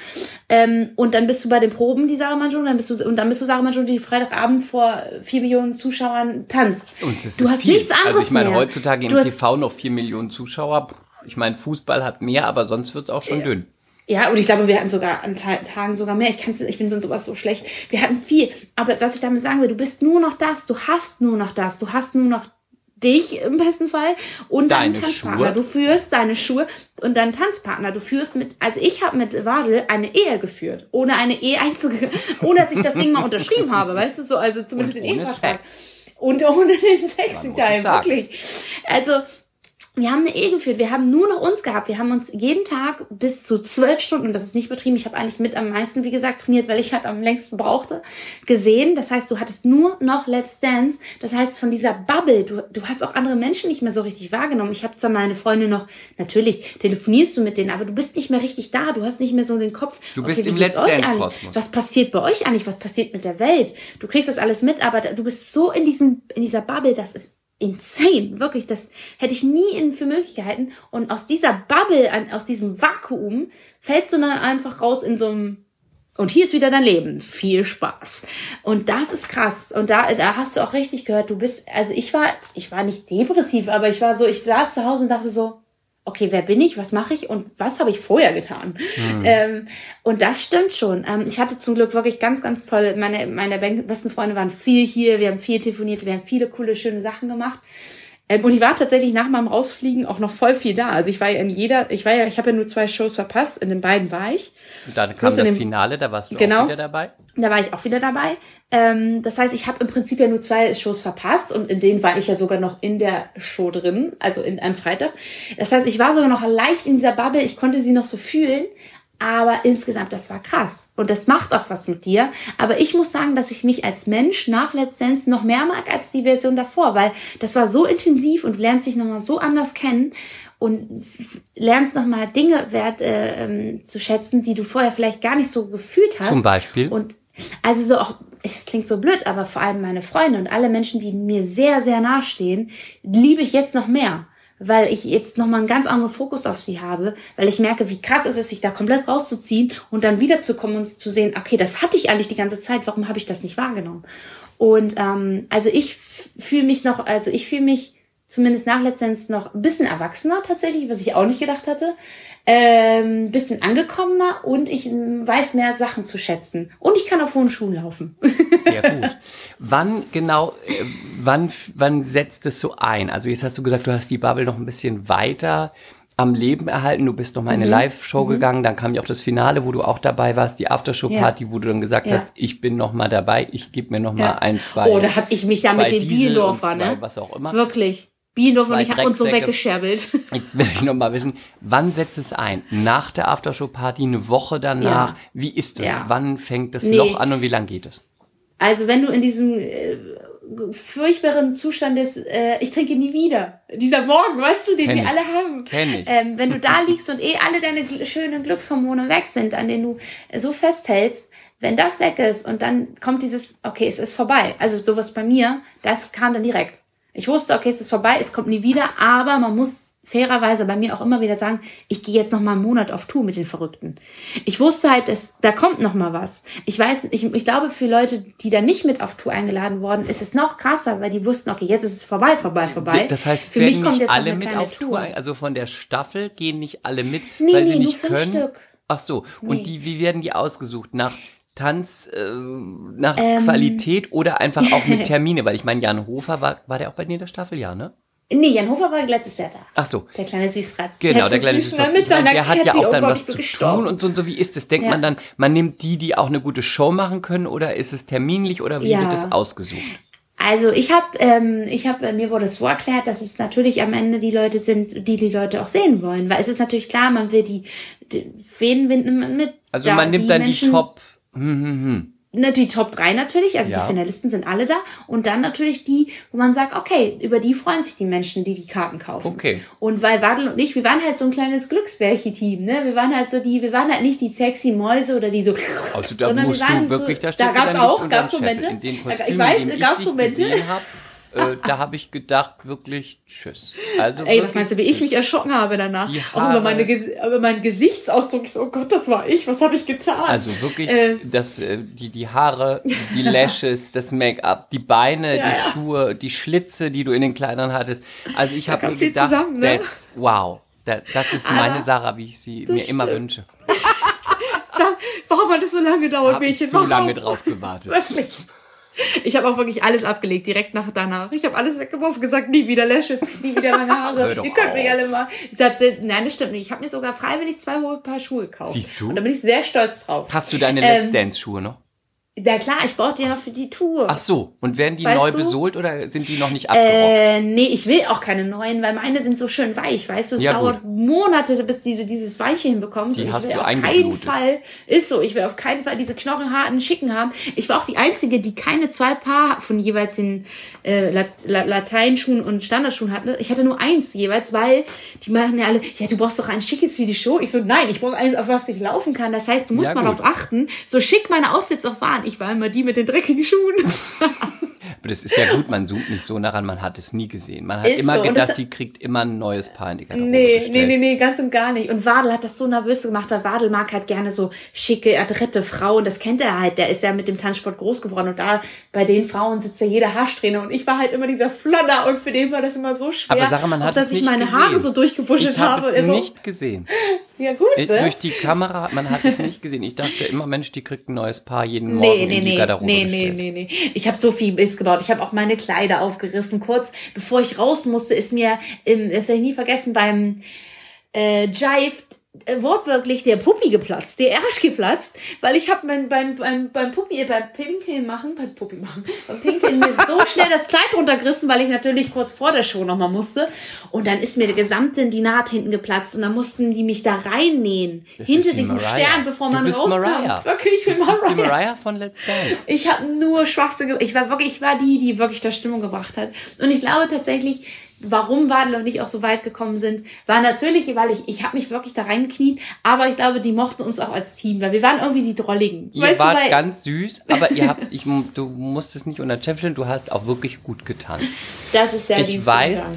Ähm, und dann bist du bei den Proben, die Sarah Manjone, dann bist du, und dann bist du Sarah Manjone, die Freitagabend vor vier Millionen Zuschauern tanzt. Und es du ist hast viel. nichts anderes Also ich meine, mehr. heutzutage im Du TV noch vier Millionen Zuschauer. Ich meine, Fußball hat mehr, aber sonst wird es auch schon dünn. Ja, und ich glaube, wir hatten sogar an Ta Tagen sogar mehr. Ich kann's, ich bin so sowas so schlecht. Wir hatten viel. Aber was ich damit sagen will, du bist nur noch das, du hast nur noch das, du hast nur noch dich im besten Fall und deinen Deine Tanzpartner. Schuhe. Du führst deine Schuhe und deinen Tanzpartner. Du führst mit, also ich habe mit Wadel eine Ehe geführt, ohne eine Ehe einzugehen, *laughs* ohne dass ich das Ding mal unterschrieben habe, weißt du so, also zumindest ohne Ehevertrag. Und ohne den sexy sagen. wirklich. Also, wir haben eine Ehe geführt. Wir haben nur noch uns gehabt. Wir haben uns jeden Tag bis zu zwölf Stunden, und das ist nicht übertrieben, ich habe eigentlich mit am meisten, wie gesagt, trainiert, weil ich halt am längsten brauchte, gesehen. Das heißt, du hattest nur noch Let's Dance. Das heißt, von dieser Bubble, du, du hast auch andere Menschen nicht mehr so richtig wahrgenommen. Ich habe zwar meine Freunde noch, natürlich telefonierst du mit denen, aber du bist nicht mehr richtig da. Du hast nicht mehr so den Kopf. Du bist okay, im Let's Dance-Kosmos. Was passiert bei euch eigentlich? Was passiert mit der Welt? Du kriegst das alles mit, aber du bist so in diesem, in dieser Bubble, das ist insane. Wirklich, das hätte ich nie in, für möglich gehalten. Und aus dieser Bubble, aus diesem Vakuum, fällst du dann einfach raus in so einem und hier ist wieder dein Leben. Viel Spaß. Und das ist krass. Und da, da hast du auch richtig gehört, du bist, also ich war, ich war nicht depressiv, aber ich war so, ich saß zu Hause und dachte so, okay, wer bin ich, was mache ich und was habe ich vorher getan? Mhm. Ähm, und das stimmt schon. Ähm, ich hatte zum Glück wirklich ganz, ganz tolle, meine, meine besten Freunde waren viel hier, wir haben viel telefoniert, wir haben viele coole, schöne Sachen gemacht. Ähm, und ich war tatsächlich nach meinem Rausfliegen auch noch voll viel da. Also ich war ja in jeder, ich war ja, ich habe ja nur zwei Shows verpasst, in den beiden war ich. Und dann kam das dem, Finale, da warst du genau, auch wieder dabei. Da war ich auch wieder dabei. Ähm, das heißt, ich habe im Prinzip ja nur zwei Shows verpasst und in denen war ich ja sogar noch in der Show drin, also in einem Freitag. Das heißt, ich war sogar noch leicht in dieser Bubble, ich konnte sie noch so fühlen, aber insgesamt, das war krass. Und das macht auch was mit dir. Aber ich muss sagen, dass ich mich als Mensch nach Let's Dance noch mehr mag als die Version davor, weil das war so intensiv und du lernst dich nochmal so anders kennen und lernst nochmal Dinge wert äh, ähm, zu schätzen, die du vorher vielleicht gar nicht so gefühlt hast. Zum Beispiel? Und also so auch, es klingt so blöd, aber vor allem meine Freunde und alle Menschen, die mir sehr, sehr nahestehen, liebe ich jetzt noch mehr weil ich jetzt nochmal einen ganz anderen Fokus auf sie habe, weil ich merke, wie krass ist es, sich da komplett rauszuziehen und dann wiederzukommen und zu sehen, okay, das hatte ich eigentlich die ganze Zeit, warum habe ich das nicht wahrgenommen? Und ähm, also ich fühle mich noch, also ich fühle mich zumindest nach Letztens noch ein bisschen erwachsener tatsächlich, was ich auch nicht gedacht hatte ähm, bisschen angekommener und ich weiß mehr Sachen zu schätzen. Und ich kann auf hohen Schuhen laufen. *laughs* Sehr gut. Wann genau, äh, wann, wann setzt es so ein? Also jetzt hast du gesagt, du hast die Bubble noch ein bisschen weiter am Leben erhalten. Du bist noch mal in eine mhm. Live-Show mhm. gegangen, dann kam ja auch das Finale, wo du auch dabei warst, die Aftershow-Party, ja. wo du dann gesagt ja. hast, ich bin noch mal dabei, ich gebe mir noch mal ja. ein, zwei. Oh, da habe ich mich ja mit den Bielendorfer, ne? Was auch immer. Wirklich. Biendorf und ich haben uns so weggescherbelt. *laughs* Jetzt will ich noch mal wissen, wann setzt es ein? Nach der Aftershow-Party, eine Woche danach? Ja. Wie ist es? Ja. Wann fängt das nee. Loch an und wie lang geht es? Also wenn du in diesem äh, furchtbaren Zustand ist, äh, ich trinke nie wieder. Dieser Morgen, weißt du, den Kenn wir ich. alle haben. Kenn ich. Ähm, wenn du da *laughs* liegst und eh alle deine schönen Glückshormone weg sind, an denen du so festhältst, wenn das weg ist und dann kommt dieses, okay, es ist vorbei. Also sowas bei mir, das kam dann direkt. Ich wusste, okay, es ist vorbei, es kommt nie wieder, aber man muss fairerweise bei mir auch immer wieder sagen, ich gehe jetzt noch mal einen Monat auf Tour mit den Verrückten. Ich wusste halt, dass da kommt noch mal was. Ich weiß, ich, ich glaube, für Leute, die da nicht mit auf Tour eingeladen worden, ist es noch krasser, weil die wussten, okay, jetzt ist es vorbei, vorbei, vorbei. Das heißt, es für mich kommt jetzt alle mit auf Tour. Tour. Also von der Staffel gehen nicht alle mit, nee, weil nee, sie nicht können. Stück. Ach so. Nee. Und die, wie werden die ausgesucht? Nach Tanz äh, nach ähm, Qualität oder einfach auch mit *laughs* Termine? Weil ich meine, Jan Hofer war, war der auch bei dir in der Staffel, ja, ne? Nee, Jan Hofer war letztes Jahr da. Ach so. Der kleine Süßfratz. Genau, der, kleine Süßfratz. Mit seiner der hat ja auch dann was zu tun und so und so. Wie ist es? Denkt ja. man dann, man nimmt die, die auch eine gute Show machen können oder ist es terminlich oder wie ja. wird das ausgesucht? Also ich habe, ähm, ich habe, mir wurde es so erklärt, dass es natürlich am Ende die Leute sind, die die Leute auch sehen wollen, weil es ist natürlich klar, man will die, die wen mit. Also da, man nimmt dann Menschen, die Top. Hm, hm, hm ne, die Top 3 natürlich, also ja. die Finalisten sind alle da. Und dann natürlich die, wo man sagt, okay, über die freuen sich die Menschen, die die Karten kaufen. Okay. Und weil Wadel und ich, wir waren halt so ein kleines Glücksbärchen-Team, ne? Wir waren halt so die, wir waren halt nicht die sexy Mäuse oder die so, also da sondern wir waren du wirklich, so, da, da gab's auch, gab's Momente. Ich weiß, gab's Momente. Äh, da habe ich gedacht, wirklich, tschüss. Also Ey, was meinst du, wie ich mich erschrocken habe danach? Auch über, meine, über meinen Gesichtsausdruck. Ich so, oh Gott, das war ich, was habe ich getan? Also wirklich, äh, das, äh, die, die Haare, die *laughs* Lashes, das Make-up, die Beine, ja, die ja. Schuhe, die Schlitze, die du in den Kleidern hattest. Also ich habe mir gedacht, zusammen, ne? that's, wow, that, das ist Aber meine Sarah, wie ich sie mir stimmt. immer wünsche. *laughs* Warum hat es so lange gedauert, Mädchen? Ich so lange drauf gewartet. *laughs* Wirklich. Ich habe auch wirklich alles abgelegt, direkt nach danach. Ich habe alles weggeworfen, gesagt, nie wieder Lashes, nie wieder meine Haare. Ihr könnt mich alle mal. Ich hab, nein, das stimmt nicht. Ich habe mir sogar freiwillig zwei hohe Paar Schuhe gekauft. Siehst du? Und da bin ich sehr stolz drauf. Hast du deine ähm, Let's Dance Schuhe noch? Ja klar, ich brauche die ja noch für die Tour. Ach so, und werden die Weißt neu du? besohlt oder sind die noch nicht abgerockt? Äh, nee, ich will auch keine neuen, weil meine sind so schön weich, weißt du, es Ja, dauert Monate, bis die dieses Weiche hinbekommen. Die ich hast will du auf keinen. Fall, ist so, ich will auf keinen Fall diese knochenharten, schicken haben. Ich war auch die Einzige, die keine zwei Paar von jeweils den äh, Lat La Lateinschuhen und Standardschuhen hatte. Ich hatte nur eins jeweils, weil die machen ja alle, ja, du brauchst doch ein schickes für die Show. Ich so, nein, ich brauche eins, auf was ich laufen kann. Das heißt, du musst Ja, mal gut. darauf achten, so schick meine Outfits auch waren. Ich war immer die mit den dreckigen Schuhen. *laughs* Aber das ist ja gut, man sucht nicht so nach an, man hat es nie gesehen. Man hat Ist immer so, gedacht, das- die kriegt immer ein neues Paar in die Garderobe Nee, gestellt. nee, nee, nee, ganz und gar nicht. Und Wadel hat das so nervös gemacht, weil Wadel mag halt gerne so schicke, adrette Frauen. Das kennt er halt. Der ist ja mit dem Tanzsport groß geworden. Und da bei den Frauen sitzt ja jeder Haarsträhne. Und ich war halt immer dieser Flonner. Und für den war das immer so schwer. Aber Sarah, man auch, hat dass es ich meine gesehen. Haare so durchgewuschelt ich hab habe. es so, nicht gesehen. *laughs* ja gut, Ich, ne? durch die Kamera, man hat es nicht gesehen. Ich dachte immer, Mensch, die kriegt ein neues Paar jeden Morgen Nee, nee, in die nee, Garderobe nee, nee, nee, nee. Ich habe so viel Mist gebaut. Ich habe auch meine Kleider aufgerissen. Kurz bevor ich raus musste, ist mir, im, das werde ich nie vergessen, beim äh, Jive wortwörtlich der Puppi geplatzt, der Arsch geplatzt, weil ich habe mein, beim, beim, beim Puppi, äh, beim Pinkeln machen, beim Puppi machen, beim Pinkeln mir so *laughs* schnell das Kleid runtergerissen, weil ich natürlich kurz vor der Show nochmal musste. Und dann ist mir der gesamte die Naht hinten geplatzt und dann mussten die mich da reinnähen. Das hinter die diesem Mariah. Stern, bevor Du man bist rauskam. Mariah. Wirklich, ich bin Du bist die Mariah. Mariah von Let's Dance. Ich habe nur Schwachsinn. Ich war wirklich, ich war die, die wirklich da Stimmung gebracht hat. Und ich glaube tatsächlich, warum Wadel und ich auch so weit gekommen sind, war natürlich, weil ich, ich habe mich wirklich da reingekniet, aber ich glaube, die mochten uns auch als Team, weil wir waren irgendwie die Drolligen. Ihr weißt wart du, ganz süß, aber ihr habt, ich, du musstest nicht unter Chef stellen, du hast auch wirklich gut getanzt. das ist sehr lieb Ich weiß,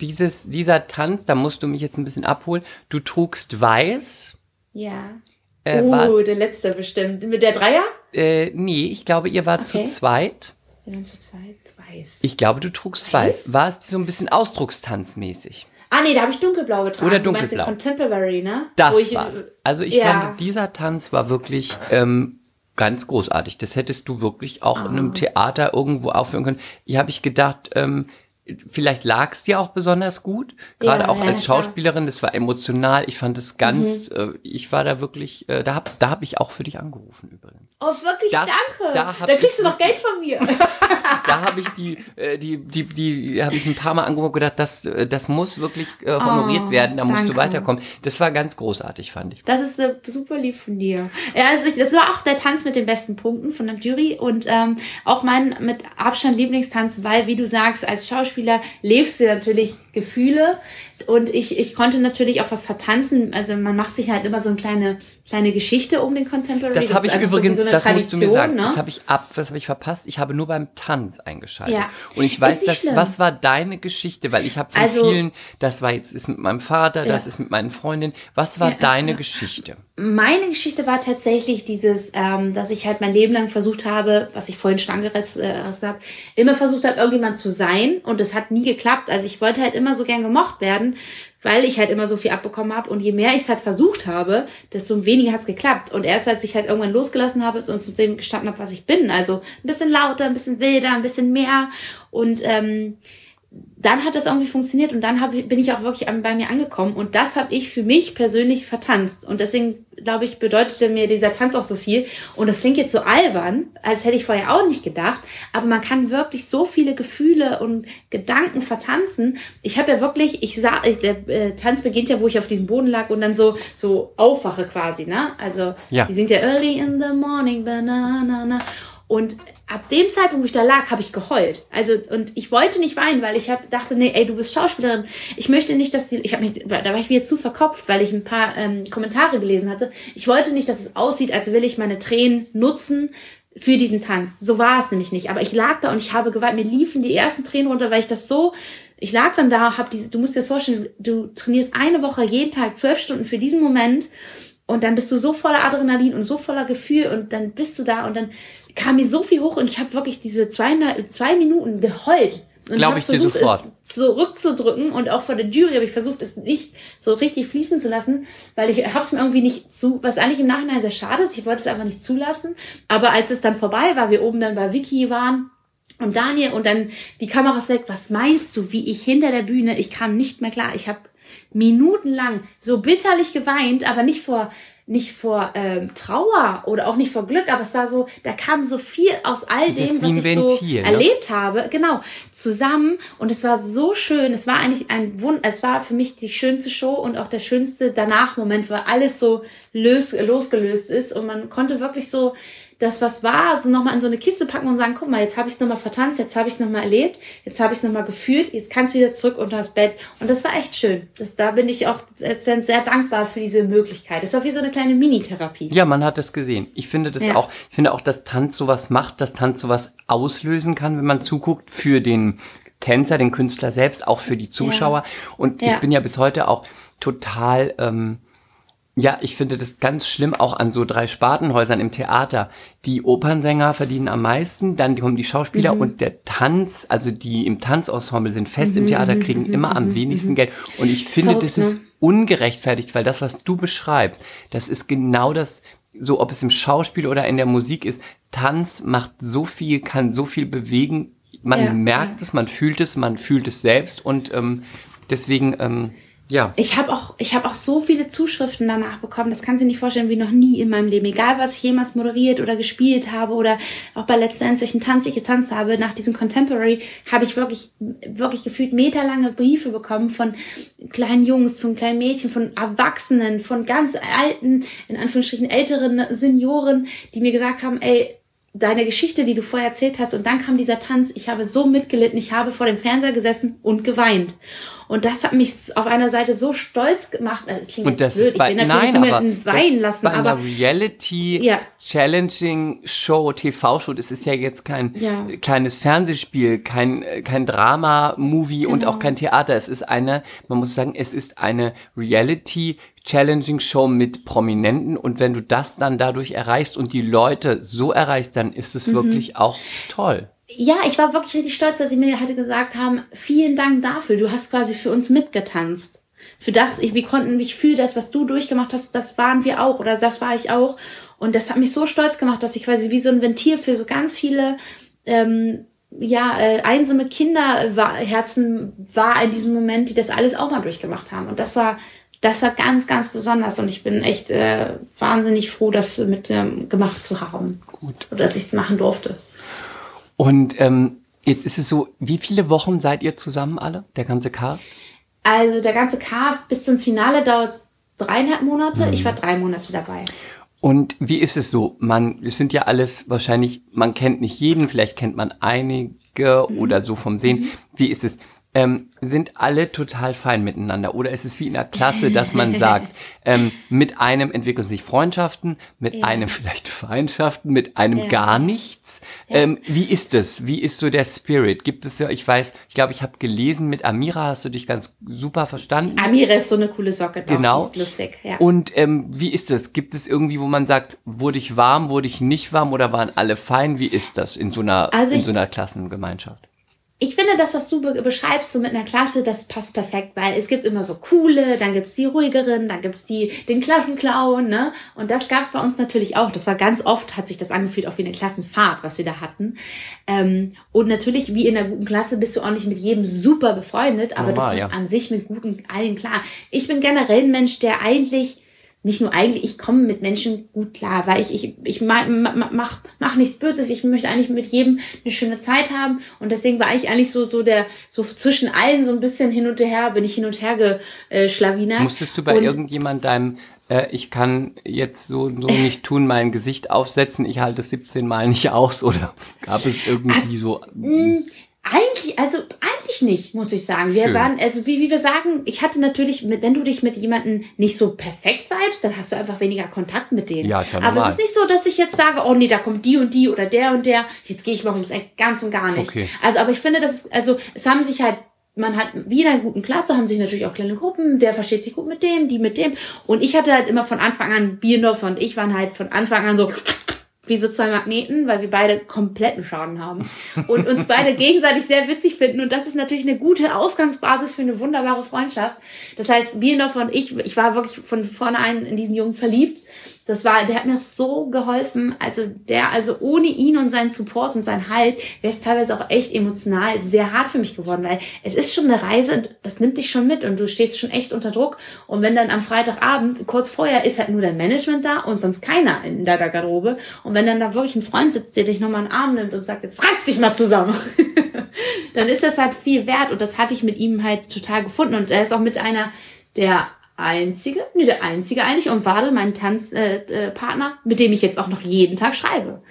dieses, dieser Tanz, da musst du mich jetzt ein bisschen abholen. Du trugst weiß. Ja. Äh, oh, war- der letzte bestimmt. Mit der Dreier? Äh, nee, ich glaube, ihr wart Okay. zu zweit. Wir waren zu zweit. Weiß. Ich glaube, du trugst weiß. War es so ein bisschen Ausdruckstanzmäßig? ah, nee, da habe ich dunkelblau getragen. Oder Du meinst den dunkelblau. Contemporary, ne? Das ich, war's. Also ich ja. fand, dieser Tanz war wirklich ähm, ganz großartig. Das hättest du wirklich auch in Ah. einem Theater irgendwo aufführen können. Hier habe ich gedacht, ähm, vielleicht lag es dir auch besonders gut. Gerade Ja, auch ja, als klar. Schauspielerin, das war emotional. Ich fand es ganz, äh, ich war da wirklich, äh, da habe da hab ich auch für dich angerufen übrigens. Oh, wirklich, Das- danke. da Da, kriegst du noch Geld von mir. *laughs* Da habe ich die, äh, die, die, die, habe ich ein paar Mal angeguckt und gedacht, das, äh, das muss wirklich äh, honoriert Oh, werden, da musst du danke. weiterkommen. Das war ganz großartig, fand ich. Das ist äh, super lieb von dir. Ja, also ich, das war auch der Tanz mit den besten Punkten von der Jury und ähm, auch mein mit Abstand Lieblingstanz, weil, wie du sagst, als Schauspieler lebst du natürlich Gefühle und ich, ich konnte natürlich auch was vertanzen. Also man macht sich halt immer so eine kleine, kleine Geschichte um den Contemporary. Das habe ist ich übrigens, so das musst du mir sagen, ne? das habe ich ab, das habe ich verpasst. Ich habe nur beim Tanz eingeschaltet. Ja. Und ich weiß, dass, schlimm. was war deine Geschichte? Weil ich habe von Also- vielen, das war jetzt ist mit meinem Vater, das Ja. ist mit meinen Freundinnen. Was war Ja, deine ja. Geschichte? meine Geschichte war tatsächlich dieses, ähm, dass ich halt mein Leben lang versucht habe, was ich vorhin schon angerissen äh, habe, immer versucht habe, irgendjemand zu sein und es hat nie geklappt. Also ich wollte halt immer so gern gemocht werden, weil ich halt immer so viel abbekommen habe und je mehr ich es halt versucht habe, desto weniger hat es geklappt. Und erst als ich halt irgendwann losgelassen habe und zu dem gestanden habe, was ich bin, also ein bisschen lauter, ein bisschen wilder, ein bisschen mehr und ähm, dann hat das irgendwie funktioniert und dann hab, bin ich auch wirklich an, bei mir angekommen und das habe ich für mich persönlich vertanzt und deswegen glaube ich bedeutete mir dieser Tanz auch so viel und das klingt jetzt so albern, als hätte ich vorher auch nicht gedacht, aber man kann wirklich so viele Gefühle und Gedanken vertanzen. Ich habe ja wirklich, ich sah, ich, der äh, Tanz beginnt ja, wo ich auf diesem Boden lag und dann so so aufwache quasi, ne? Also Ja. die singt ja Early in the Morning Banana und ab dem Zeitpunkt, wo ich da lag, habe ich geheult. Also und ich wollte nicht weinen, weil ich hab, dachte, nee, ey, du bist Schauspielerin. Ich möchte nicht, dass die, ich habe mich, da war ich wieder zu verkopft, weil ich ein paar ähm, Kommentare gelesen hatte. Ich wollte nicht, dass es aussieht, als will ich meine Tränen nutzen für diesen Tanz. So war es nämlich nicht. Aber ich lag da und ich habe geweint. Mir liefen die ersten Tränen runter, weil ich das so ich lag dann da, hab diese, du musst dir das vorstellen, du trainierst eine Woche jeden Tag zwölf Stunden für diesen Moment und dann bist du so voller Adrenalin und so voller Gefühl und dann bist du da und dann kam mir so viel hoch und ich habe wirklich diese zwei, zwei Minuten geheult. Und Glaub hab ich dir versucht, sofort. Es zurückzudrücken und auch vor der Jury habe ich versucht, es nicht so richtig fließen zu lassen, weil ich habe es mir irgendwie nicht zu, was eigentlich im Nachhinein sehr schade ist, ich wollte es einfach nicht zulassen. Aber als es dann vorbei war, wir oben dann bei Vicky waren, und Daniel und dann die Kameras weg. Was meinst du, wie ich hinter der Bühne, ich kam nicht mehr klar. Ich habe minutenlang so bitterlich geweint, aber nicht vor nicht vor ähm, Trauer oder auch nicht vor Glück, aber es war so, da kam so viel aus all dem, was ich Ventil, so ne? erlebt habe, genau, zusammen und es war so schön. Es war eigentlich ein Wund, es war für mich die schönste Show und auch der schönste danach Moment, weil alles so lös, losgelöst ist und man konnte wirklich so das, was war, so nochmal in so eine Kiste packen und sagen, guck mal, jetzt habe ich es nochmal vertanzt, jetzt habe ich es nochmal erlebt, jetzt habe ich es nochmal gefühlt, jetzt kannst du wieder zurück unter das Bett. Und das war echt schön. Das, da bin ich auch sehr, sehr dankbar für diese Möglichkeit. Das war wie so eine kleine Mini-Therapie. Ja, man hat es gesehen. Ich finde das ja. auch, ich finde auch, dass Tanz sowas macht, dass Tanz sowas auslösen kann, wenn man zuguckt, für den Tänzer, den Künstler selbst, auch für die Zuschauer. Ja. Und ja. ich bin ja bis heute auch total ähm, ja, ich finde das ganz schlimm auch an so drei Spartenhäusern im Theater. Die Opernsänger verdienen am meisten, dann kommen die Schauspieler mhm. und der Tanz, also die im Tanzensemble sind fest mhm. im Theater, kriegen mhm. immer am mhm. wenigsten Geld. Und ich finde, so, das ist ne? ungerechtfertigt, weil das, was du beschreibst, das ist genau das, so ob es im Schauspiel oder in der Musik ist. Tanz macht so viel, kann so viel bewegen. Man ja, merkt ja. es, man fühlt es, man fühlt es selbst und ähm, deswegen ähm, ja. Ich habe auch, ich habe auch so viele Zuschriften danach bekommen. Das kannst du dir nicht vorstellen, wie noch nie in meinem Leben. Egal, was ich jemals moderiert oder gespielt habe oder auch bei Dance, welchen Tanz ich getanzt habe, nach diesem Contemporary habe ich wirklich, wirklich gefühlt meterlange Briefe bekommen von kleinen Jungs zum kleinen Mädchen, von Erwachsenen, von ganz alten, in Anführungsstrichen älteren Senioren, die mir gesagt haben, ey, deine Geschichte, die du vorher erzählt hast, und dann kam dieser Tanz. Ich habe so mitgelitten, ich habe vor dem Fernseher gesessen und geweint. Und das hat mich auf einer Seite so stolz gemacht. Das klingt und das blöd. Ist bei, ich will natürlich nein, niemanden weinen lassen, bei aber. Einer Reality ja. Challenging Show, TV-Show, das ist ja jetzt kein ja. kleines Fernsehspiel, kein, kein Drama-Movie genau. und auch kein Theater. Es ist eine, man muss sagen, es ist eine Reality Challenging Show mit Prominenten und wenn du das dann dadurch erreichst und die Leute so erreichst, dann ist es mhm. wirklich auch toll. Ja, ich war wirklich richtig stolz, dass sie mir hatte gesagt haben, vielen Dank dafür, du hast quasi für uns mitgetanzt. Für das, ich, wir konnten mich für das, was du durchgemacht hast, das waren wir auch oder das war ich auch. Und das hat mich so stolz gemacht, dass ich quasi wie so ein Ventil für so ganz viele ähm, ja, äh, einsame Kinderherzen war in diesem Moment, die das alles auch mal durchgemacht haben. Und das war das war ganz, ganz besonders und ich bin echt äh, wahnsinnig froh, das mit ähm, gemacht zu haben. Gut. Oder dass ich es machen durfte. Und ähm, jetzt ist es so, wie viele Wochen seid ihr zusammen alle, der ganze Cast? Also der ganze Cast bis zum Finale dauert dreieinhalb Monate. Mhm. Ich war drei Monate dabei. Und wie ist es so? Man, es sind ja alles wahrscheinlich, man kennt nicht jeden, vielleicht kennt man einige mhm. oder so vom Sehen. Mhm. Wie ist es? Ähm, sind alle total fein miteinander? Oder ist es wie in der Klasse, dass man sagt, *laughs* ähm, mit einem entwickeln sich Freundschaften, mit ja. einem vielleicht Feindschaften, mit einem ja. gar nichts? Ja. Ähm, wie ist es? Wie ist so der Spirit? Gibt es ja, ich weiß, ich glaube, ich habe gelesen, mit Amira hast du dich ganz super verstanden. Amira ist so eine coole Socke, doch, genau. ist lustig. Ja. Und ähm, wie ist es? Gibt es irgendwie, wo man sagt, wurde ich warm, wurde ich nicht warm oder waren alle fein? Wie ist das in so einer, also in so einer Klassengemeinschaft? Ich finde, das, was du beschreibst, so mit einer Klasse, das passt perfekt, weil es gibt immer so coole, dann gibt's die ruhigeren, dann gibt's die, den Klassenclown, ne? Und das gab's bei uns natürlich auch. Das war ganz oft, hat sich das angefühlt, auch wie eine Klassenfahrt, was wir da hatten. Ähm, und natürlich, wie in einer guten Klasse, bist du auch nicht mit jedem super befreundet, aber Normal, du bist ja. an sich mit guten allen klar. Ich bin generell ein Mensch, der eigentlich nicht nur eigentlich, ich komme mit Menschen gut klar, weil ich, ich, ich mach, mach, mach nichts Böses, ich möchte eigentlich mit jedem eine schöne Zeit haben und deswegen war ich eigentlich so, so der, so zwischen allen so ein bisschen hin und her, bin ich hin und her geschlawinert. Musstest du bei und, irgendjemand deinem äh, ich kann jetzt so, so nicht tun, mein Gesicht aufsetzen, ich halte es 17 Mal nicht aus oder gab es irgendwie also, so? Mh, eigentlich, also eigentlich nicht, muss ich sagen. Wir Schön. waren, also wie, wie wir sagen, ich hatte natürlich, mit, wenn du dich mit jemandem nicht so perfekt vibest, dann hast du einfach weniger Kontakt mit denen. Ja, ist ja normal. Aber es ist nicht so, dass ich jetzt sage, oh nee, da kommt die und die oder der und der, jetzt gehe ich mal ums Eck, ganz und gar nicht. Okay. Also, aber ich finde, das also es haben sich halt man hat wie in einer guten Klasse haben sich natürlich auch kleine Gruppen, der versteht sich gut mit dem, die mit dem. Und ich hatte halt immer von Anfang an, Bierdorf und ich waren halt von Anfang an so wie so zwei Magneten, weil wir beide kompletten Schaden haben und uns beide gegenseitig sehr witzig finden. Und das ist natürlich eine gute Ausgangsbasis für eine wunderbare Freundschaft. Das heißt, Biendorf und ich, ich war wirklich von vornherein in diesen Jungen verliebt. Das war, der hat mir so geholfen. Also der, also ohne ihn und seinen Support und seinen Halt wäre es teilweise auch echt emotional sehr hart für mich geworden, weil es ist schon eine Reise, das nimmt dich schon mit und du stehst schon echt unter Druck. Und wenn dann am Freitagabend, kurz vorher, ist halt nur dein Management da und sonst keiner in deiner Garderobe. Und wenn dann da wirklich ein Freund sitzt, der dich nochmal in den Arm nimmt und sagt, jetzt reiß dich mal zusammen, *laughs* dann ist das halt viel wert. Und das hatte ich mit ihm halt total gefunden. Und er ist auch mit einer der einzige, nee, der einzige eigentlich und Wadel, mein Tanzpartner, äh, äh, Partner, mit dem ich jetzt auch noch jeden Tag schreibe.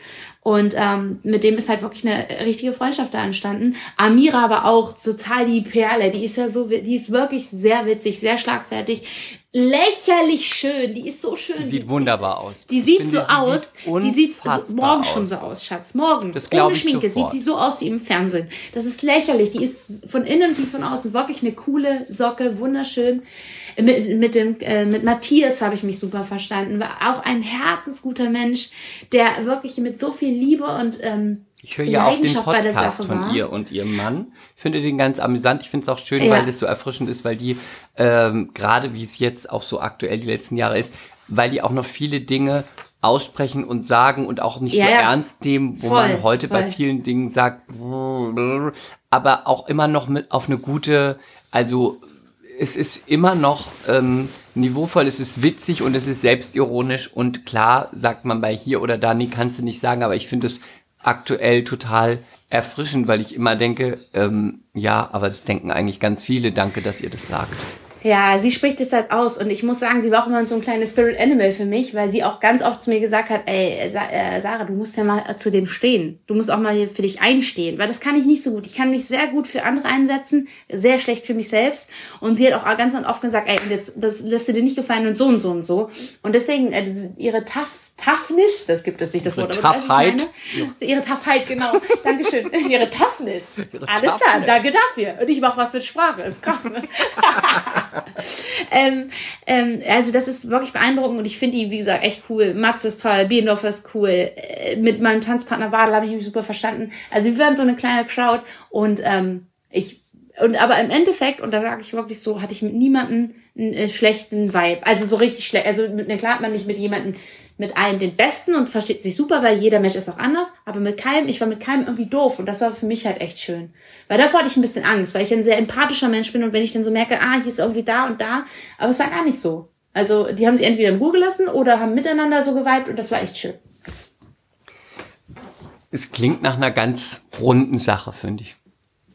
Und ähm, mit dem ist halt wirklich eine richtige Freundschaft da entstanden. Amira aber auch total die Perle, die ist ja so, die ist wirklich sehr witzig, sehr schlagfertig, lächerlich schön, die ist so schön. Sieht die, wunderbar aus. Die sieht so aus, die sieht also morgen aus. schon so aus, Schatz, morgen. Das Ohne Schminke sofort. sieht die so aus wie im Fernsehen. Das ist lächerlich, die ist von innen wie von außen wirklich eine coole Socke, wunderschön mit, mit dem äh, mit Matthias habe ich mich super verstanden. War auch ein herzensguter Mensch, der wirklich mit so viel Liebe und ähm, ich höre ja auch den Podcast von ihr und ihrem Mann. Ich finde den ganz amüsant. Ich finde es auch schön, ja. weil es so erfrischend ist, weil die, ähm, gerade wie es jetzt auch so aktuell die letzten Jahre ist, weil die auch noch viele Dinge aussprechen und sagen und auch nicht ja, so ja. ernst nehmen, wo voll, man heute voll. bei vielen Dingen sagt, aber auch immer noch mit auf eine gute, also es ist immer noch ähm, niveauvoll, es ist witzig und es ist selbstironisch und klar sagt man bei hier oder da, nee, kannst du nicht sagen, aber ich finde es aktuell total erfrischend, weil ich immer denke, ähm, ja, aber das denken eigentlich ganz viele. Danke, dass ihr das sagt. Ja, sie spricht es halt aus und ich muss sagen, sie war auch immer so ein kleines Spirit Animal für mich, weil sie auch ganz oft zu mir gesagt hat, ey, äh, Sarah, du musst ja mal zu dem stehen. Du musst auch mal für dich einstehen, weil das kann ich nicht so gut. Ich kann mich sehr gut für andere einsetzen, sehr schlecht für mich selbst und sie hat auch ganz oft gesagt, ey, das, das lässt dir dir nicht gefallen und so und so und so. Und deswegen, äh, ihre Tough Toughness, das gibt es nicht, das Wort, aber Toughheit. Ja. Ihre Toughheit, genau. Dankeschön. *laughs* Ihre Toughness. Ihre Alles Toughness. klar, danke dafür. Und ich mache was mit Sprache, ist krass. Ne? *laughs* *laughs* ähm, ähm, also das ist wirklich beeindruckend und ich finde die, wie gesagt, echt cool. Matze ist toll, Biendorf ist cool. Äh, mit meinem Tanzpartner Wadel habe ich mich super verstanden. Also wir waren so eine kleine Crowd und ähm, ich und aber im Endeffekt, und da sage ich wirklich so, hatte ich mit niemandem einen äh, schlechten Vibe. Also so richtig schlecht. Also mit, klar hat man nicht mit jemandem mit allen den Besten und versteht sich super, weil jeder Mensch ist auch anders, aber mit keinem, ich war mit keinem irgendwie doof und das war für mich halt echt schön. Weil davor hatte ich ein bisschen Angst, weil ich ein sehr empathischer Mensch bin und wenn ich dann so merke, ah, hier ist irgendwie da und da, aber es war gar nicht so. Also die haben sich entweder in Ruhe gelassen oder haben miteinander so geweibt und das war echt schön. Es klingt nach einer ganz runden Sache, finde ich.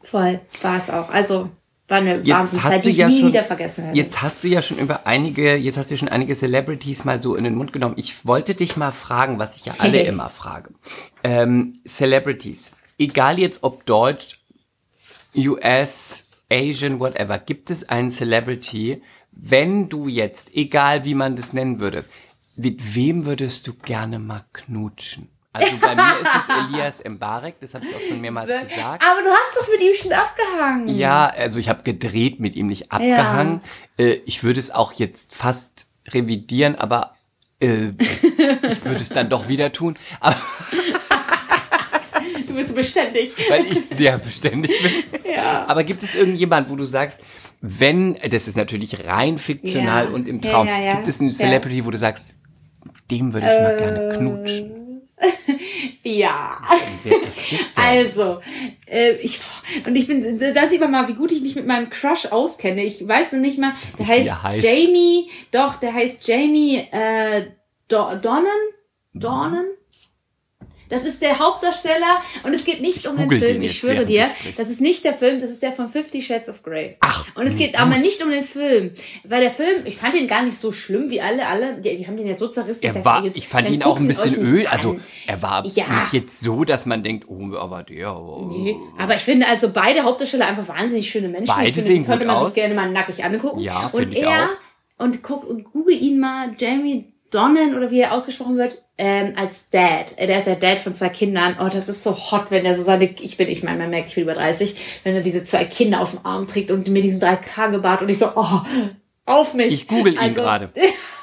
Voll, war es auch. Also war eine Wahnsinnszeit, die ich ja nie schon, wieder vergessen werde. Jetzt hast du ja schon über einige, jetzt hast du schon einige Celebrities mal so in den Mund genommen. Ich wollte dich mal fragen, was ich ja alle hey. immer frage. Ähm, Celebrities, egal jetzt ob Deutsch, US, Asian, whatever, gibt es einen Celebrity, wenn du jetzt, egal wie man das nennen würde, mit wem würdest du gerne mal knutschen? Also bei mir ist es *laughs* Elias Mbarek, das habe ich auch schon mehrmals gesagt. Aber du hast doch mit ihm schon abgehangen. Ja, also ich habe gedreht mit ihm, nicht abgehangen. Ja. Äh, ich würde es auch jetzt fast revidieren, aber äh, ich würde es dann doch wieder tun. Aber *laughs* du bist beständig. Weil ich sehr beständig bin. Ja. Aber gibt es irgendjemand, wo du sagst, wenn, das ist natürlich rein fiktional ja. und im Traum, ja, gibt es eine Celebrity, wo du sagst, dem würde ich mal gerne knutschen? *laughs* ja. Also, äh, ich, und ich bin, da sieht man mal, wie gut ich mich mit meinem Crush auskenne. Ich weiß noch nicht mal, der heißt, heißt, Jamie, doch, der heißt Jamie äh, Do Donnen? Dornen? Das ist der Hauptdarsteller und es geht nicht um den Film, den ich schwöre dir. Das ist nicht der Film, das ist der von Fifty Shades of Grey. Ach. Und es geht aber nicht um den Film. Weil der Film, ich fand den gar nicht so schlimm wie alle, alle, die, die haben den ja so zerrissen. Er war, ich fand ihn auch ein bisschen öl, also er war ja. nicht jetzt so, dass man denkt, oh, aber der. Oh. Nee, aber ich finde also beide Hauptdarsteller einfach wahnsinnig schöne Menschen. Beide ich finde, sehen die könnte man aus. sich gerne mal nackig angucken. Ja, finde ich er, auch. Und guck, und google ihn mal, Jamie Donnen oder wie er ausgesprochen wird, ähm, als Dad. Der ist ja Dad von zwei Kindern. Oh, das ist so hot, wenn er so seine, ich bin, ich meine, man merkt, ich bin über 30, wenn er diese zwei Kinder auf dem Arm trägt und mit diesem 3K-Gebart und ich so, oh, auf mich. Ich google ihn also, gerade.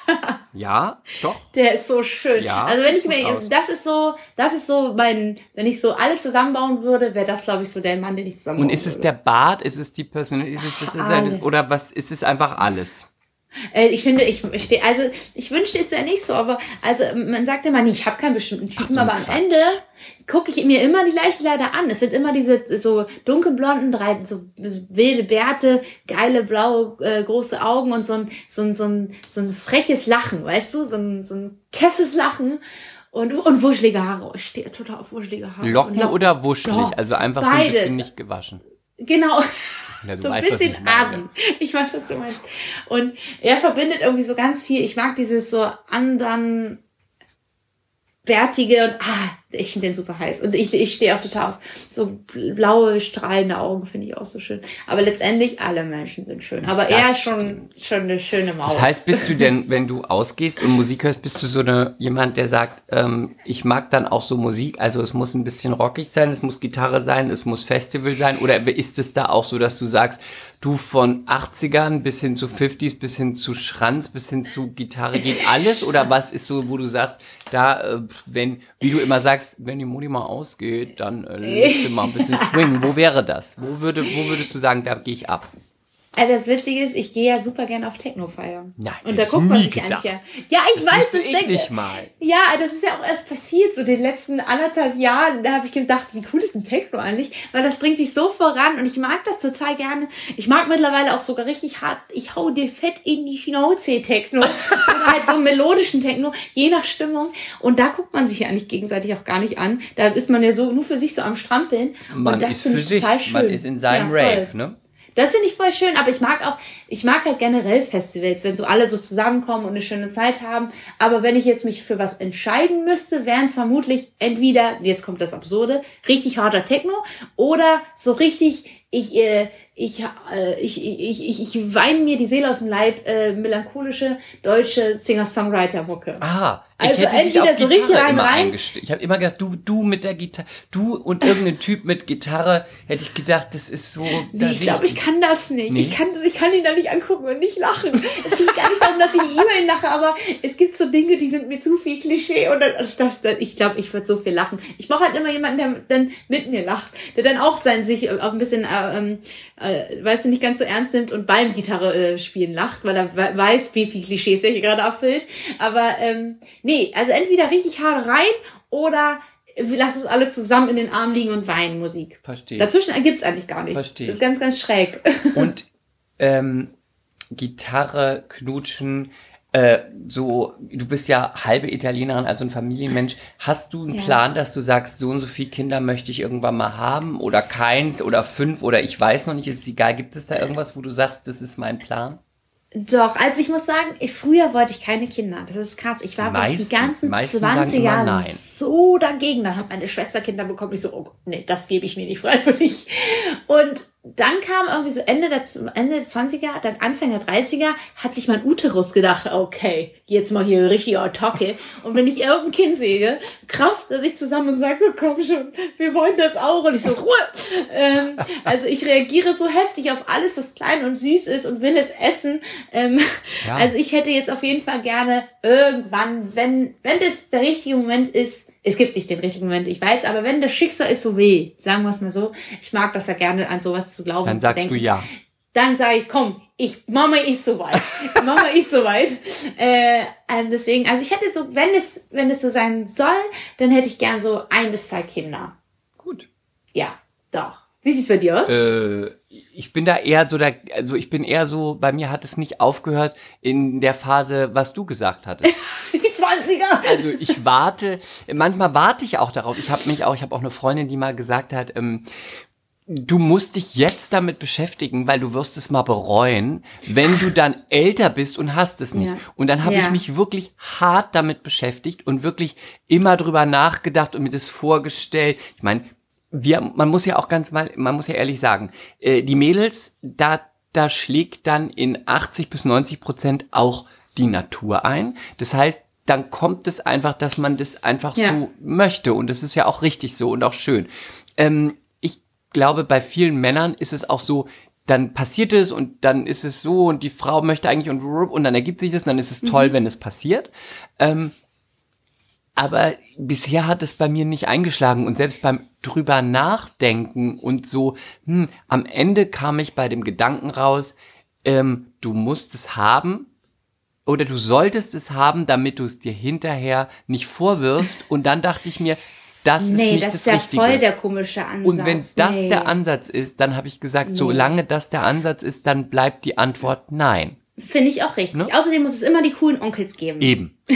*laughs* ja, doch. Der ist so schön. Ja, also wenn ich mir, das ist so, das ist so mein, wenn ich so alles zusammenbauen würde, wäre das, glaube ich, so der Mann, den ich zusammenbauen Und ist es der Bart? Ist es die Person? Ist es das? Ist oder was? Ist es einfach alles? Äh, ich finde, ich stehe, also ich wünschte, es wäre nicht so, aber also man sagt immer, nee, ich habe keinen bestimmten Typen, so aber am Ende gucke ich mir immer die gleichen Kleider an. Es sind immer diese so dunkelblonden, drei so wilde Bärte, geile blaue äh, große Augen und so ein so ein so ein so ein freches Lachen, weißt du, so ein so ein kesses Lachen. Und, und wuschelige Haare. Ich stehe total auf wuschelige Haare. Locken oder wuschelig? Doch, also einfach beides. so ein bisschen nicht gewaschen. Genau. *laughs* Ja, so ein bisschen Asen. Ich weiß, was du meinst. Und er verbindet irgendwie so ganz viel. Ich mag dieses so anderen bärtige und ah, ich finde den super heiß. Und ich, ich stehe auch total auf so blaue, strahlende Augen, finde ich auch so schön. Aber letztendlich, alle Menschen sind schön. Aber das er ist schon, schon eine schöne Maus. Das heißt, bist du denn, wenn du ausgehst und Musik hörst, bist du so eine, jemand, der sagt, ähm, ich mag dann auch so Musik, also es muss ein bisschen rockig sein, es muss Gitarre sein, es muss Festival sein, oder ist es da auch so, dass du sagst, du von 80ern bis hin zu 50s, bis hin zu Schranz, bis hin zu Gitarre geht alles? Oder was ist so, wo du sagst, da, äh, wenn, wie du immer sagst, sagst, wenn die Modi mal ausgeht, dann äh, lässt du mal ein bisschen *laughs* swingen. Wo wäre das? Wo, würde, wo würdest du sagen, da gehe ich ab? Also das Witzige ist, ich gehe ja super gern auf Techno feiern. Nein, und da guckt man sich gedacht. eigentlich ja. Ja, ich das weiß, das ich denke, nicht mal. Ja, das ist ja auch erst passiert, so den letzten anderthalb Jahren. Da habe ich gedacht, wie cool ist ein Techno eigentlich? Weil das bringt dich so voran und ich mag das total gerne. Ich mag mittlerweile auch sogar richtig hart, ich hau dir fett in die Schnauze Techno. *laughs* oder halt so melodischen Techno, je nach Stimmung. Und da guckt man sich ja eigentlich gegenseitig auch gar nicht an. Da ist man ja so nur für sich so am Strampeln. Man und das finde ich total schön. Man ist in seinem ja, Rave, ne? Das finde ich voll schön, aber ich mag auch, ich mag halt generell Festivals, wenn so alle so zusammenkommen und eine schöne Zeit haben. Aber wenn ich jetzt mich für was entscheiden müsste, wären es vermutlich entweder, jetzt kommt das Absurde, richtig harter Techno oder so richtig, ich, äh, ich, äh, ich, ich, ich, ich weine mir die Seele aus dem Leib, äh, melancholische deutsche Singer-Songwriter-Mucke. Aha, also ich hätte entweder so richtig rein, rein. Ich habe immer gedacht, du, du mit der Gitarre, du und irgendein Typ mit Gitarre, hätte ich gedacht, das ist so. Nee, ich glaube, ich kann das nicht. Nee? Ich kann, ich kann ihn da nicht angucken und nicht lachen. es geht gar nicht darum, dass ich über ihn lache, aber es gibt so Dinge, die sind mir zu viel Klischee und dann, das, das, ich glaube, ich würde so viel lachen. Ich brauche halt immer jemanden, der dann mit mir lacht, der dann auch sein sich auch ein bisschen, äh, ähm, äh, weißt du, nicht ganz so ernst nimmt und beim Gitarre äh, spielen lacht, weil er weiß, wie viel Klischees er hier gerade erfüllt. Aber ähm, Nee, also entweder richtig hart rein oder lass uns alle zusammen in den Arm liegen und weinen Musik. Verstehe. Dazwischen gibt's eigentlich gar nicht. Verstehe. Das ist ganz, ganz schräg. *laughs* Und ähm, Gitarre, Knutschen, äh, so, du bist ja halbe Italienerin, also ein Familienmensch. Hast du einen ja. Plan, dass du sagst, so und so viele Kinder möchte ich irgendwann mal haben oder keins oder fünf oder ich weiß noch nicht, ist egal. Gibt es da irgendwas, wo du sagst, das ist mein Plan? Doch, also ich muss sagen, ich, früher wollte ich keine Kinder. Das ist krass. Ich war meisten, die ganzen 20 Jahre so dagegen. Dann hat meine Schwester Kinder bekommen. Ich so, oh, nee, das gebe ich mir nicht freiwillig. Und dann kam irgendwie so Ende der, Ende der 20er, dann Anfang der 30er, hat sich mein Uterus gedacht, okay, jetzt mal hier richtig Attacke. Und wenn ich irgendein Kind sehe, Kraft, dass ich zusammen und sage, komm schon, wir wollen das auch. Und ich so, Ruhe. Ähm, also ich reagiere so heftig auf alles, was klein und süß ist und will es essen. Ähm, ja. Also ich hätte jetzt auf jeden Fall gerne irgendwann, wenn, wenn das der richtige Moment ist, es gibt nicht den richtigen Moment, ich weiß, aber wenn das Schicksal ist so weh, sagen wir es mal so, ich mag das ja gerne an sowas zu glauben. Dann sagst denken, du ja. Dann sage ich, komm, ich, Mama ist soweit. *laughs* Mama ist soweit. Äh, ähm, deswegen, also ich hätte so, wenn es, wenn es so sein soll, dann hätte ich gern so ein bis zwei Kinder. Gut. Ja, doch. Wie sieht's bei dir aus? Äh, ich bin da eher so der, also ich bin eher so, bei mir hat es nicht aufgehört in der Phase, was du gesagt hattest. *laughs* Die 20er. Also ich warte, manchmal warte ich auch darauf. Ich habe mich auch, ich habe auch eine Freundin, die mal gesagt hat, ähm, du musst dich jetzt damit beschäftigen, weil du wirst es mal bereuen, wenn du dann älter bist und hast es nicht. Ja. Und dann habe ja. ich mich wirklich hart damit beschäftigt und wirklich immer drüber nachgedacht und mir das vorgestellt. Ich meine, wir, man muss ja auch ganz mal, man muss ja ehrlich sagen, äh, die Mädels, da, da schlägt dann in 80 bis 90 Prozent auch die Natur ein. Das heißt, dann kommt es einfach, dass man das einfach ja. so möchte. Und das ist ja auch richtig so und auch schön. Ähm, glaube, bei vielen Männern ist es auch so, dann passiert es und dann ist es so und die Frau möchte eigentlich und, und dann ergibt sich das und dann ist es toll, mhm. wenn es passiert. Ähm, aber bisher hat es bei mir nicht eingeschlagen und selbst beim drüber nachdenken und so, hm, am Ende kam ich bei dem Gedanken raus, ähm, du musst es haben, oder du solltest es haben, damit du es dir hinterher nicht vorwirfst. Und dann dachte ich mir, das ist Nee, nicht das das, ist ja Richtige. voll der komische Ansatz. und wenn das nee. der Ansatz ist, dann habe ich gesagt, solange das der Ansatz ist, dann bleibt die Antwort nein. Finde ich auch richtig. Ne? Außerdem muss es immer die coolen Onkels geben. Eben. *laughs*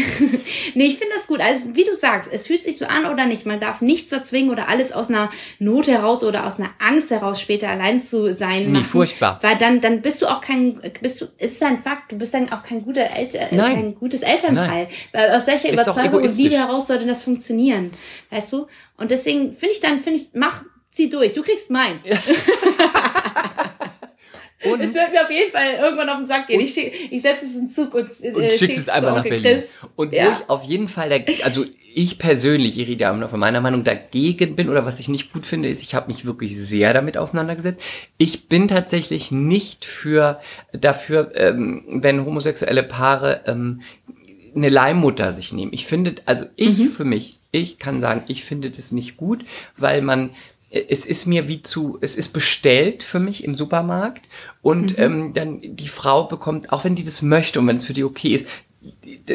Nee, ich finde das gut. Also, wie du sagst, es fühlt sich so an oder nicht. Man darf nichts erzwingen oder alles aus einer Not heraus oder aus einer Angst heraus später allein zu sein. Nee, machen, furchtbar. Weil dann, dann bist du auch kein, bist du, es ist ein Fakt, du bist dann auch kein guter Elter, äh, Nein. kein gutes Elternteil. Weil aus welcher Ist Überzeugung und. Liebe heraus soll denn das funktionieren? Weißt du? Und deswegen finde ich dann, finde ich, mach, zieh durch. Du kriegst meins. *laughs* *laughs* Und, Es wird mir auf jeden Fall irgendwann auf den Sack gehen. Ich, ich setze es in den Zug und, äh, und schickst es einfach nach Berlin. Chris. Und wo Ja. ich auf jeden Fall, der, also ich persönlich, Irida, von meiner Meinung dagegen bin oder was ich nicht gut finde, ist, ich habe mich wirklich sehr damit auseinandergesetzt. Ich bin tatsächlich nicht für dafür, ähm, wenn homosexuelle Paare ähm, eine Leihmutter sich nehmen. Ich finde, also ich Mhm. für mich, ich kann sagen, ich finde das nicht gut, weil man es ist mir wie zu, es ist bestellt für mich im Supermarkt und Mhm. ähm, dann die Frau bekommt, auch wenn die das möchte und wenn es für die okay ist,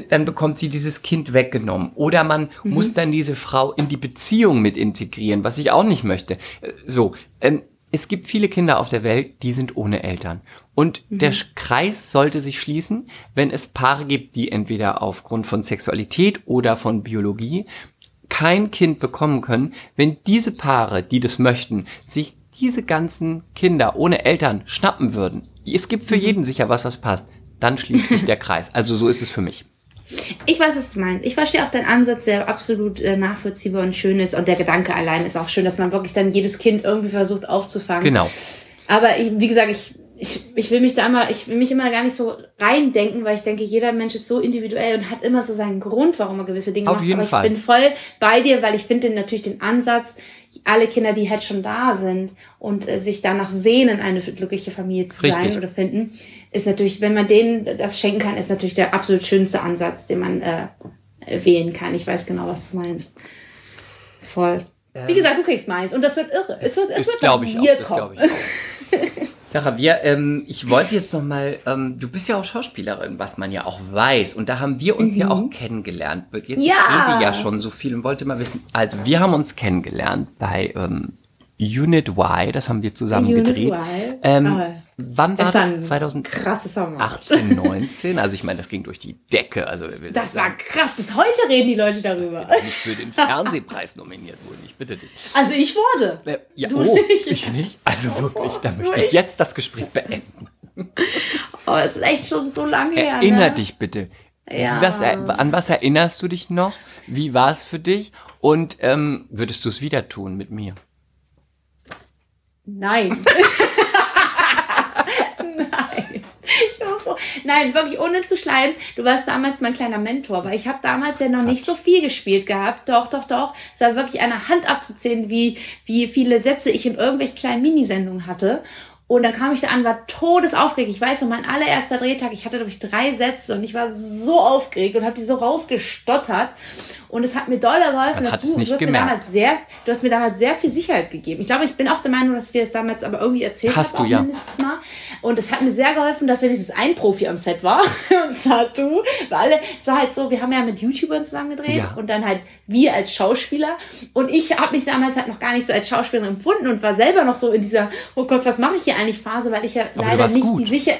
dann bekommt sie dieses Kind weggenommen. Oder man Mhm. muss dann diese Frau in die Beziehung mit integrieren, was ich auch nicht möchte. Äh, So, ähm, es gibt viele Kinder auf der Welt, die sind ohne Eltern. Und der Sch- Kreis sollte sich schließen, wenn es Paare gibt, die entweder aufgrund von Sexualität oder von Biologie kein Kind bekommen können, wenn diese Paare, die das möchten, sich diese ganzen Kinder ohne Eltern schnappen würden. Es gibt für jeden sicher was, was passt. Dann schließt sich der *laughs* Kreis. Also so ist es für mich. Ich weiß, was du meinst. Ich verstehe auch deinen Ansatz, der absolut äh, nachvollziehbar und schön ist. Und der Gedanke allein ist auch schön, dass man wirklich dann jedes Kind irgendwie versucht aufzufangen. Genau. Aber ich, wie gesagt, ich, ich, ich will mich da immer, ich will mich immer gar nicht so reindenken, weil ich denke, jeder Mensch ist so individuell und hat immer so seinen Grund, warum er gewisse Dinge Auf macht. jeden Aber Fall. ich bin voll bei dir, weil ich finde natürlich den Ansatz, alle Kinder, die halt schon da sind und äh, sich danach sehnen, eine glückliche Familie zu Richtig. sein oder finden, ist natürlich, wenn man denen das schenken kann, ist natürlich der absolut schönste Ansatz, den man äh, wählen kann. Ich weiß genau, was du meinst. Voll. Wie gesagt, du kriegst meins und das wird irre. Es wird, es Ähm. Das wird glaube ich glaube ich auch. *laughs* Sarah, wir, ähm, ich wollte jetzt noch mal, ähm, du bist ja auch Schauspielerin, was man ja auch weiß. Und da haben wir uns ja auch kennengelernt. Jetzt Mhm. Ja. ich rede ja schon so viel und wollte mal wissen. Also wir haben uns kennengelernt bei ähm, Unit Y, das haben wir zusammen Unit gedreht. Y. Ähm, Ah. Wann war Das das? ein 2018, krasses Sommer. 19? Also ich meine, das ging durch die Decke. Also Das sagen? war krass. Bis heute reden die Leute darüber. Dass wir nicht für den Fernsehpreis nominiert wurden. Ich bitte dich. Also ich wurde. Äh, Ja, Du oh, nicht. ich nicht. Also wirklich, da Du möchte ich nicht. jetzt das Gespräch beenden. Oh, es ist echt schon so lange her. Erinner ne? dich bitte. Ja. Was, an was erinnerst du dich noch? Wie war es für dich? Und ähm, würdest du es wieder tun mit mir? Nein. *laughs* Ich war froh. Nein, wirklich ohne zu schleimen. Du warst damals mein kleiner Mentor, weil ich habe damals ja noch nicht so viel gespielt gehabt. Doch, doch, doch. Es war wirklich eine Hand abzuzählen, wie, wie viele Sätze ich in irgendwelchen kleinen Minisendungen hatte. Und dann kam ich da an, war todesaufgeregt. Ich weiß noch, mein allererster Drehtag, ich hatte, glaube ich, drei Sätze und ich war so aufgeregt und habe die so rausgestottert. Und es hat mir doll geholfen, dass du, du hast mir damals sehr, du hast mir damals sehr viel Sicherheit gegeben. Ich glaube, ich bin auch der Meinung, dass ich dir das damals aber irgendwie erzählt Hast habe, du, auch ja. mindestens mal. Und es hat mir sehr geholfen, dass wenigstens ein Profi am Set war. *laughs* und zwar du. Weil alle, es war halt so, wir haben ja mit YouTubern zusammen gedreht Ja. und dann halt wir als Schauspieler. Und ich habe mich damals halt noch gar nicht so als Schauspielerin empfunden und war selber noch so in dieser, oh Gott, was mache ich hier eigentlich Phase, weil ich ja du leider nicht gut. die sicher.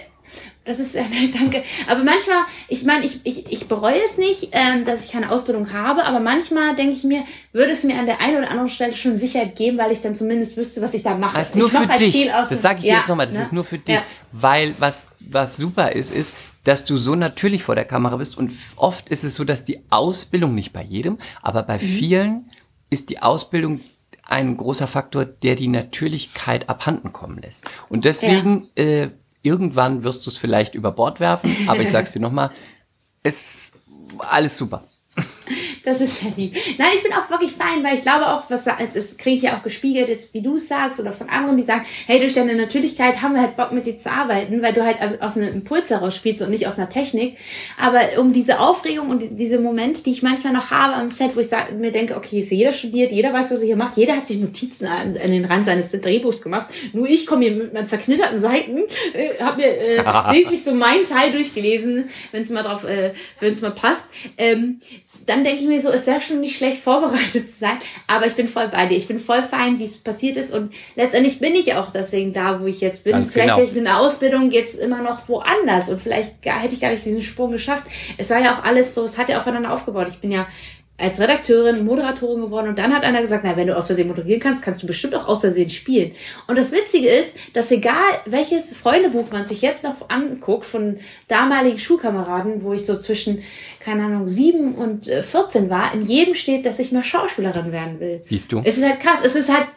Das ist, äh, *laughs* danke. Aber manchmal, ich meine, ich, ich, ich bereue es nicht, ähm, dass ich keine Ausbildung habe, aber manchmal denke ich mir, würde es mir an der einen oder anderen Stelle schon Sicherheit geben, weil ich dann zumindest wüsste, was ich da mache. Das ist nur ich für halt dich. Das sage ich dir Ja, jetzt nochmal. Das ne? ist nur für dich. Ja. Weil was, was super ist, ist, dass du so natürlich vor der Kamera bist. Und oft ist es so, dass die Ausbildung, nicht bei jedem, aber bei Mhm. vielen ist die Ausbildung ein großer Faktor, der die Natürlichkeit abhanden kommen lässt. Und deswegen, äh, irgendwann wirst du es vielleicht über Bord werfen, aber ich sag's dir nochmal, ist alles super. *laughs* Das ist ja lieb. Nein, ich bin auch wirklich fein, weil ich glaube auch, was das kriege ich ja auch gespiegelt, jetzt wie du sagst oder von anderen, die sagen, hey, durch deine Natürlichkeit haben wir halt Bock mit dir zu arbeiten, weil du halt aus einem Impuls heraus spielst und nicht aus einer Technik. Aber um diese Aufregung und diese Momente, die ich manchmal noch habe am Set, wo ich mir denke, okay, ist jeder studiert, jeder weiß, was er hier macht, jeder hat sich Notizen an, an den Rand seines Drehbuchs gemacht. Nur ich komme hier mit meinen zerknitterten Seiten, äh, habe mir äh, *laughs* wirklich so meinen Teil durchgelesen, wenn es mal drauf, äh, wenn es mal passt. Ähm, dann denke ich mir so, es wäre schon nicht schlecht vorbereitet zu sein, aber ich bin voll bei dir. Ich bin voll fein, wie es passiert ist und letztendlich bin ich auch deswegen da, wo ich jetzt bin. Ganz vielleicht genau. wäre ich mit einer Ausbildung jetzt immer noch woanders und vielleicht gar, hätte ich gar nicht diesen Sprung geschafft. Es war ja auch alles so, es hat ja aufeinander aufgebaut. Ich bin ja als Redakteurin, Moderatorin geworden und dann hat einer gesagt, na, wenn du aus Versehen moderieren kannst, kannst du bestimmt auch aus Versehen spielen. Und das Witzige ist, dass egal welches Freundebuch man sich jetzt noch anguckt von damaligen Schulkameraden, wo ich so zwischen, keine Ahnung, sieben und 14 äh, war, in jedem steht, dass ich mal Schauspielerin werden will. Siehst du? Es ist halt krass. Es ist halt,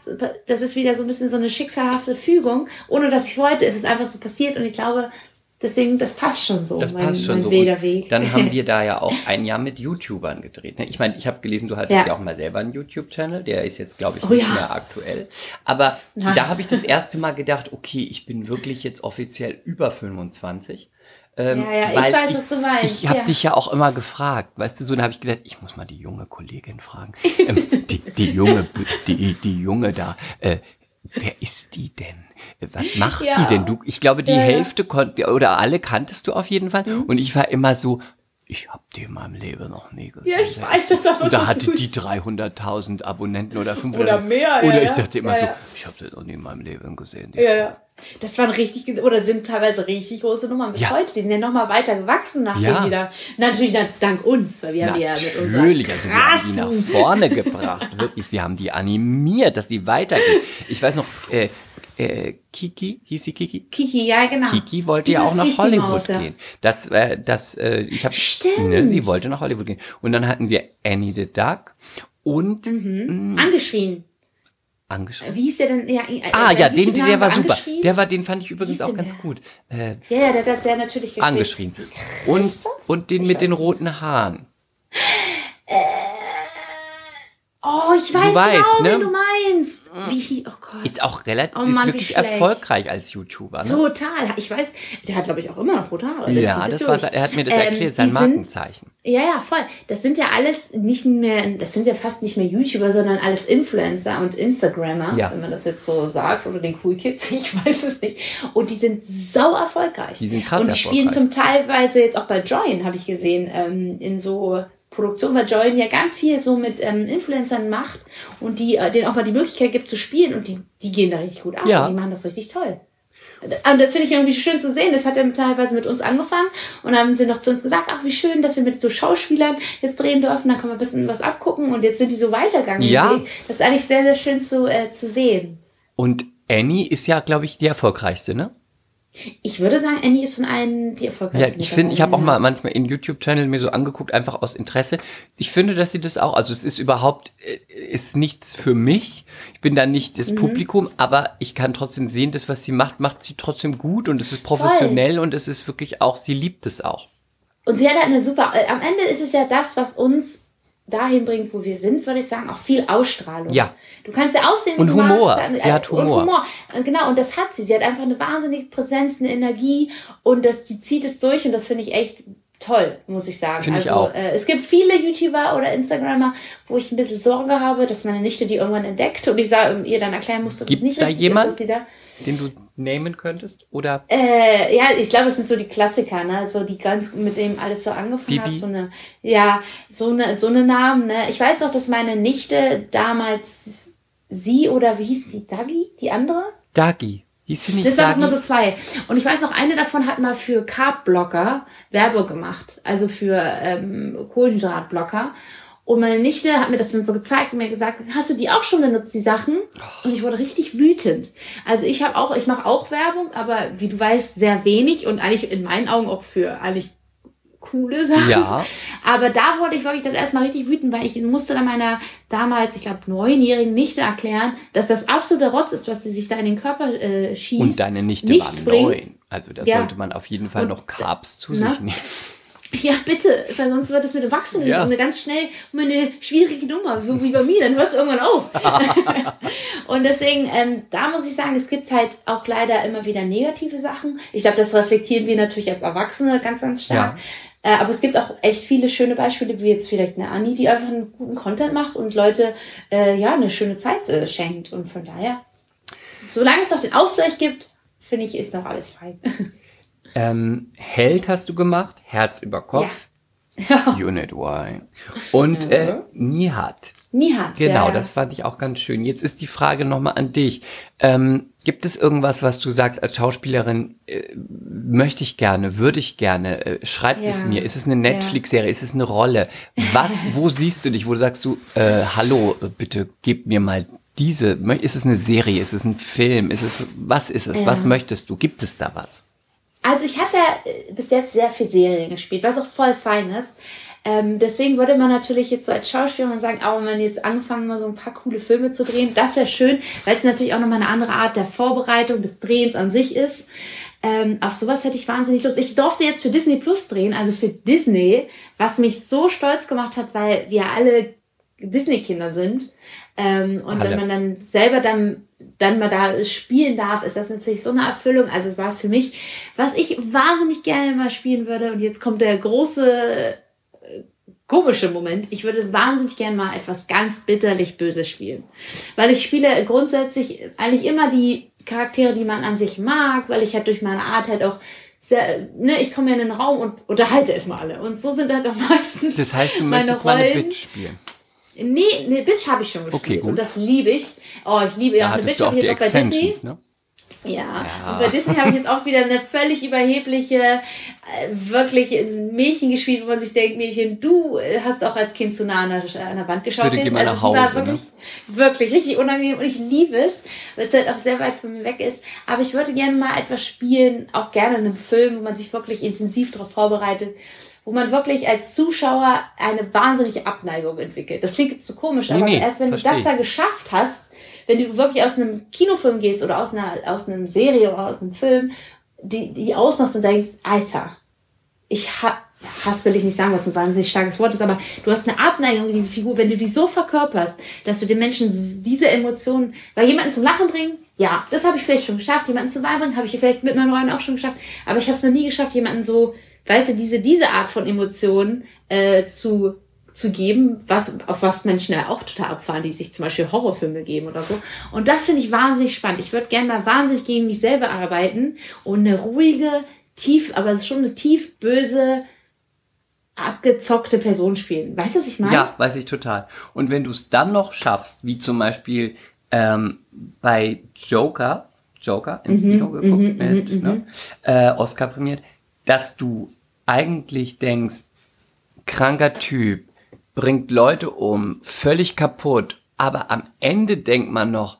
das ist wieder so ein bisschen so eine schicksalhafte Fügung, ohne dass ich wollte. Es ist einfach so passiert und ich glaube, Deswegen, das passt schon so, das mein, passt schon so. Wederweg. Dann haben *laughs* wir da ja auch ein Jahr mit YouTubern gedreht. Ne? Ich meine, ich habe gelesen, du hattest ja. ja. auch mal selber einen YouTube-Channel, der ist jetzt, glaube ich, oh, nicht ja. mehr aktuell. Aber Nein. da habe ich das erste Mal gedacht, okay, ich bin wirklich jetzt offiziell über 25. Ähm, ja, ja, ich weiß, ich, was du meinst. Ich habe ja. dich ja auch immer gefragt, weißt du, so, dann habe ich gedacht, ich muss mal die junge Kollegin fragen. *laughs* ähm, die, die junge, die, die junge da, äh, wer ist die denn? Was macht ja. die denn? Du, ich glaube, die ja, Hälfte konnte oder alle kanntest du auf jeden Fall. Mhm. Und ich war immer so, ich habe die in meinem Leben noch nie gesehen. Ja, ich weiß, das war was Da hatte die 300.000 Abonnenten oder 500. Oder mehr, Oder ich dachte immer so, ich habe die noch nie in meinem Leben gesehen. Ja, ja. Das waren richtig, oder sind teilweise richtig große Nummern bis ja. heute. Die sind ja nochmal weiter gewachsen nachdem ja. wieder. Natürlich dank uns, weil wir haben die ja mit unserem Natürlich, also wir haben die nach vorne gebracht. Wirklich, wir haben die animiert, dass sie weitergeht. Ich weiß noch, äh, äh, Kiki, hieß sie Kiki? Kiki, ja, genau. Kiki wollte ja auch nach Hollywood gehen. Das, äh, das, äh, ich habe, ne, sie wollte nach Hollywood gehen. Und dann hatten wir Annie the Duck und mhm. mh, mm, angeschrien. Angeschrien. Wie hieß der denn? Ja, äh, ah, ja, den, der war super. Der war, den fand ich übrigens auch ganz der? gut. Äh, ja, ja, der hat das sehr natürlich gespielt. Angeschrien. Und, und den ich mit den roten Haaren. Äh, Oh, ich weiß, weißt, genau, ne? wie du meinst. Wie, oh Gott. Ist auch relativ, oh Mann, ist wirklich erfolgreich als YouTuber. Ne? Total. Ich weiß, der hat, glaube ich, auch immer noch rote Haare. Ja, das war, er hat mir das ähm, erklärt, sein Markenzeichen. Sind, ja, ja, voll. Das sind ja alles nicht mehr, das sind ja fast nicht mehr YouTuber, sondern alles Influencer und Instagrammer, ja. wenn man das jetzt so sagt, oder den Cool Kids, *laughs* ich weiß es nicht. Und die sind sau erfolgreich. Die sind krass Und die spielen zum Teilweise jetzt auch bei Join, habe ich gesehen, ähm, in so Produktion, weil Jordan ja ganz viel so mit ähm, Influencern macht und die äh, denen auch mal die Möglichkeit gibt zu spielen und die, die gehen da richtig gut ab ja. und die machen das richtig toll. Und das finde ich irgendwie schön zu sehen. Das hat er teilweise mit uns angefangen und haben sie noch zu uns gesagt, ach wie schön, dass wir mit so Schauspielern jetzt drehen dürfen, da können wir ein bisschen was abgucken und jetzt sind die so weitergegangen. Ja. Das ist eigentlich sehr, sehr schön zu, äh, zu sehen. Und Annie ist ja, glaube ich, die erfolgreichste, ne? Ich würde sagen, Annie ist von allen die erfolgreichsten. Ja, ich finde, ich habe auch mal manchmal in YouTube-Channel mir so angeguckt, einfach aus Interesse. Ich finde, dass sie das auch, also es ist überhaupt, äh, ist nichts für mich. Ich bin da nicht das mhm. Publikum, aber ich kann trotzdem sehen, das, was sie macht, macht sie trotzdem gut und es ist professionell Voll. und es ist wirklich auch, sie liebt es auch. Und sie hat halt eine super, äh, am Ende ist es ja das, was uns dahin bringt, wo wir sind, würde ich sagen, auch viel Ausstrahlung. Ja. Du kannst ja aussehen, und Humor. Magst, sie hat Humor. Und Humor. Genau, und das hat sie. Sie hat einfach eine wahnsinnige Präsenz, eine Energie und das, die zieht es durch und das finde ich echt toll, muss ich sagen. Find also ich auch. Äh, es gibt viele YouTuber oder Instagrammer, wo ich ein bisschen Sorge habe, dass meine Nichte die irgendwann entdeckt und ich sage, ihr dann erklären muss, dass Gibt's es nicht da richtig jemand, ist, dass die da den du nehmen könntest? Oder? Äh, ja, ich glaube, es sind so die Klassiker, ne? So die ganz, mit dem alles so angefangen Bibi. hat. So eine, ja, so eine, so eine Namen, ne? Ich weiß auch, dass meine Nichte damals sie oder wie hieß die? Dagi? Die andere? Dagi. Hieß sie nicht das waren immer so zwei. Und ich weiß noch, eine davon hat mal für Carb-Blocker Werbung gemacht. Also für ähm, Kohlenhydratblocker. Und meine Nichte hat mir das dann so gezeigt und mir gesagt, hast du die auch schon benutzt, die Sachen? Und ich wurde richtig wütend. Also ich habe auch, ich mache auch Werbung, aber wie du weißt, sehr wenig und eigentlich in meinen Augen auch für eigentlich coole Sachen. Ja. Aber da wurde ich wirklich das erstmal richtig wütend, weil ich musste dann meiner damals, ich glaube, neunjährigen Nichte erklären, dass das absolute Rotz ist, was sie sich da in den Körper äh, schießt. Und deine Nichte war neun. Also da ja. sollte man auf jeden Fall und, noch Carbs zu na? sich nehmen. *laughs* Ja, bitte, weil sonst wird es mit Erwachsenen ja. eine ganz schnell um eine schwierige Nummer, so wie bei mir, dann hört es irgendwann auf. *laughs* und deswegen, ähm, da muss ich sagen, es gibt halt auch leider immer wieder negative Sachen. Ich glaube, das reflektieren wir natürlich als Erwachsene ganz, ganz stark. Ja. Äh, aber es gibt auch echt viele schöne Beispiele, wie jetzt vielleicht eine Annie, die einfach einen guten Content macht und Leute äh, ja eine schöne Zeit äh, schenkt. Und von daher, solange es doch den Ausgleich gibt, finde ich, ist noch alles fein. *laughs* Ähm, Held hast du gemacht, Herz über Kopf. Ja. *laughs* Unit Y. Und mhm. äh, Nihat. Nihat, Genau, ja, das fand ich auch ganz schön. Jetzt ist die Frage nochmal an dich. Ähm, gibt es irgendwas, was du sagst als Schauspielerin, äh, möchte ich gerne, würde ich gerne, äh, schreibt ja. es mir, ist es eine Netflix-Serie, ist es eine Rolle? Was, *laughs* wo siehst du dich, wo sagst du, äh, hallo, bitte gib mir mal diese, ist es eine Serie, ist es ein Film, ist es, was ist es, was möchtest du, gibt es da was? Also ich habe ja äh, bis jetzt sehr viel Serien gespielt, was auch voll fein ist. Ähm, deswegen würde man natürlich jetzt so als Schauspielerin sagen, aber wenn man jetzt angefangen mal so ein paar coole Filme zu drehen, das wäre schön, weil es natürlich auch nochmal eine andere Art der Vorbereitung des Drehens an sich ist. Ähm, auf sowas hätte ich wahnsinnig Lust. Ich durfte jetzt für Disney Plus drehen, also für Disney, was mich so stolz gemacht hat, weil wir alle Disney-Kinder sind. Ähm, und alle. wenn man dann selber dann dann mal da spielen darf, ist das natürlich so eine Erfüllung. Also es war es für mich, was ich wahnsinnig gerne mal spielen würde. Und jetzt kommt der große äh, komische Moment. Ich würde wahnsinnig gerne mal etwas ganz bitterlich Böses spielen. Weil ich spiele grundsätzlich eigentlich immer die Charaktere, die man an sich mag, weil ich halt durch meine Art halt auch sehr, ne, ich komme in den Raum und unterhalte es mal alle. Und so sind halt auch *laughs* meistens. Das heißt, du möchtest Rollen. mal eine Bitch spielen. Nee, ne, Bitch habe ich schon gespielt. Okay, gut. Und das liebe ich. Oh, ich liebe ja auch eine Bitch habe ich jetzt auch bei Disney. Ne? Ja. ja. Und bei Disney habe ich jetzt auch wieder eine völlig überhebliche, äh, wirklich Mädchen gespielt, wo man sich denkt, Mädchen, du hast auch als Kind zu nah an der, an der Wand geschaut. Bitte geh mal also nach Hause, war wirklich, ne? wirklich richtig unangenehm und ich liebe es, weil es halt auch sehr weit von mir weg ist. Aber ich würde gerne mal etwas spielen, auch gerne in einem Film, wo man sich wirklich intensiv darauf vorbereitet wo man wirklich als Zuschauer eine wahnsinnige Abneigung entwickelt. Das klingt jetzt zu so komisch, aber nee, erst wenn du das da geschafft hast, wenn du wirklich aus einem Kinofilm gehst oder aus einer, aus einer Serie oder aus einem Film, die, die ausmachst und denkst, Alter, ich hab, Hass will ich nicht sagen, was ein wahnsinnig starkes Wort ist, aber du hast eine Abneigung in diese Figur, wenn du die so verkörperst, dass du den Menschen diese Emotionen, weil jemanden zum Lachen bringen, ja, das habe ich vielleicht schon geschafft, jemanden zum Weinen bringen, habe ich vielleicht mit meinen Rollen auch schon geschafft, aber ich habe es noch nie geschafft, jemanden so weißt du, diese, diese Art von Emotionen äh, zu, zu geben, was, auf was Menschen ja auch total abfahren, die sich zum Beispiel Horrorfilme geben oder so. Und das finde ich wahnsinnig spannend. Ich würde gerne mal wahnsinnig gegen mich selber arbeiten und eine ruhige, tief, aber schon eine tief böse, abgezockte Person spielen. Weißt du, was ich meine? Ja, weiß ich total. Und wenn du es dann noch schaffst, wie zum Beispiel ähm, bei Joker, Joker im mhm, Kino geguckt, mhm, mit, mhm, ne? Mhm. äh, Oscar prämiert, dass du eigentlich denkst, kranker Typ, bringt Leute um, völlig kaputt, aber am Ende denkt man noch,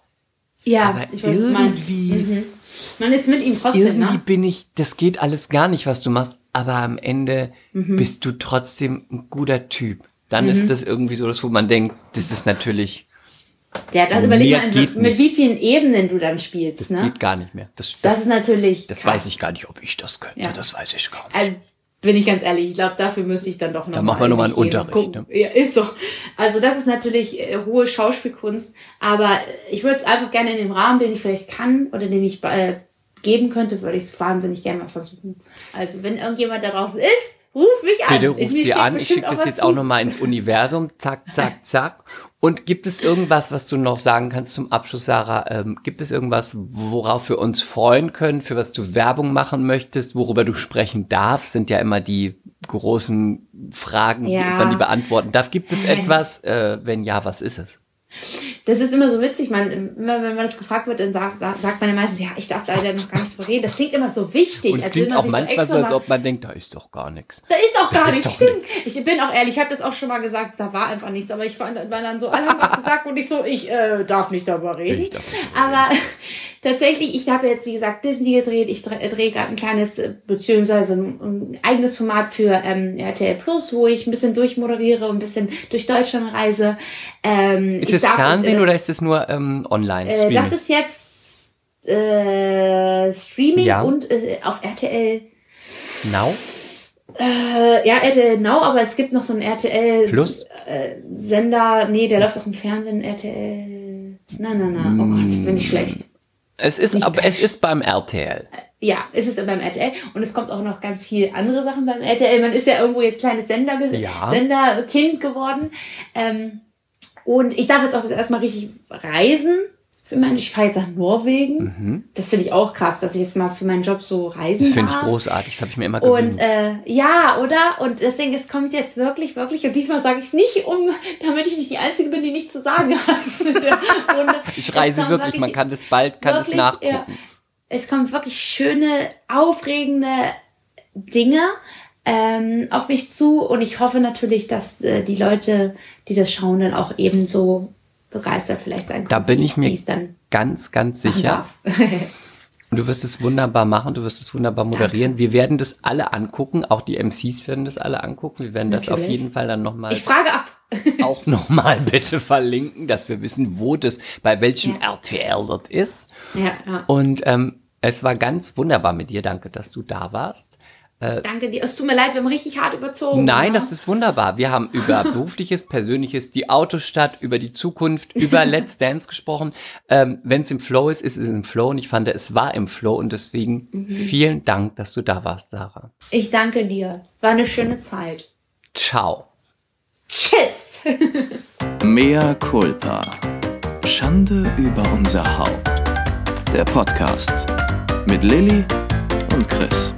ja, aber ich weiß, irgendwie, mhm. man ist mit ihm trotzdem, irgendwie ne? bin ich, das geht alles gar nicht, was du machst, aber am Ende mhm. bist du trotzdem ein guter Typ. Dann mhm. ist das irgendwie so, dass wo man denkt, das ist natürlich ja, das überleg mal, mit nicht. wie vielen Ebenen du dann spielst. Das ne? geht gar nicht mehr. Das, das, das ist natürlich. Das krass. weiß ich gar nicht, ob ich das könnte. Ja. Das weiß ich gar nicht. Also bin ich ganz ehrlich, ich glaube, dafür müsste ich dann doch noch. Da machen wir nochmal einen Unterricht. Ne? Ja, ist so. Also das ist natürlich äh, hohe Schauspielkunst, aber ich würde es einfach gerne in dem Rahmen, den ich vielleicht kann oder den ich äh, geben könnte, würde ich es wahnsinnig gerne mal versuchen. Also wenn irgendjemand da draußen ist, Ruf mich an. Bitte ruft sie an. Ich schicke das jetzt auch nochmal ins Universum. Zack, zack, *laughs* zack. Und gibt es irgendwas, was du noch sagen kannst zum Abschluss, Sarah? Ähm, gibt es irgendwas, worauf wir uns freuen können, für was du Werbung machen möchtest, worüber du sprechen darfst? Sind ja immer die großen Fragen, ja. die man die beantworten darf. Gibt es *laughs* etwas? Äh, wenn ja, was ist es? Das ist immer so witzig, man, immer wenn man das gefragt wird, dann sagt, sagt man ja meistens, ja, ich darf da leider noch gar nicht drüber reden. Das klingt immer so wichtig. Und es klingt auch manchmal so, als ob man denkt, da ist doch gar nichts. Da ist auch gar nichts, stimmt. Nix. Ich bin auch ehrlich, ich habe das auch schon mal gesagt, da war einfach nichts. Aber ich fand, war dann so, alle haben was gesagt und ich so, ich äh, darf nicht darüber reden. Nicht aber reden. *laughs* tatsächlich, ich habe jetzt, wie gesagt, Disney gedreht. Ich drehe dreh gerade ein kleines, äh, beziehungsweise ein, ein, eigenes Format für ähm, RTL Plus, wo ich ein bisschen durchmoderiere und ein bisschen durch Deutschland reise. Ähm, ist es Fernsehen oder ist es nur ähm, online? Äh, das ist jetzt äh, Streaming ja. und äh, auf RTL. Now? Äh, ja, RTL Now, aber es gibt noch so einen RTL Plus? Äh, Sender. Nee, der läuft auch im Fernsehen. RTL. Nein, nein, nein. Oh Gott, bin ich schlecht. Es ist, Nicht aber es ist beim RTL. Ja, es ist beim RTL und es kommt auch noch ganz viel andere Sachen beim RTL. Man ist ja irgendwo jetzt kleines Sender, Ja. Senderkind geworden. Ähm, und ich darf jetzt auch das erstmal richtig reisen. Für mein, ich fahre jetzt nach Norwegen. Das finde ich auch krass, dass ich jetzt mal für meinen Job so reisen Mhm. Das finde ich großartig. Das habe ich mir immer Und gewünscht. äh, ja, oder? Und deswegen, es kommt jetzt wirklich, wirklich, und diesmal sage ich es nicht, um, *laughs* damit ich nicht die Einzige bin, die nichts zu sagen hat. *laughs* Und *laughs* ich reise kommt wirklich, man kann das bald, kann das wirklich, nachgucken. ja, es kommen wirklich schöne, aufregende Dinge ähm, auf mich zu und ich hoffe natürlich, dass äh, die Leute, die das schauen, dann auch ebenso begeistert vielleicht sein können. Da bin ich mir ganz, ganz sicher. Und *laughs* du wirst es wunderbar machen, du wirst es wunderbar moderieren. Wir werden das alle angucken, auch die MCs werden das alle angucken. Wir werden das auf Natürlich. jeden Fall dann nochmal ich frage ab. *laughs* auch nochmal bitte verlinken, dass wir wissen, wo das, bei welchem Ja. RTL das ist. Ja, ja. Und ähm, es war ganz wunderbar mit dir. Danke, dass du da warst. Ich danke dir. Es tut mir leid, wir haben richtig hart überzogen. Nein, ja. das ist wunderbar. Wir haben über *laughs* berufliches, persönliches, die Autostadt, über die Zukunft, über *laughs* Let's Dance gesprochen. Ähm, Wenn es im Flow ist, ist es im Flow und ich fand, es war im Flow und deswegen Mhm. vielen Dank, dass du da warst, Sarah. Ich danke dir. War eine schöne Zeit. Ciao. Tschüss. *laughs* Mea culpa. Schande über unser Haupt. Der Podcast mit Lilly und Chris.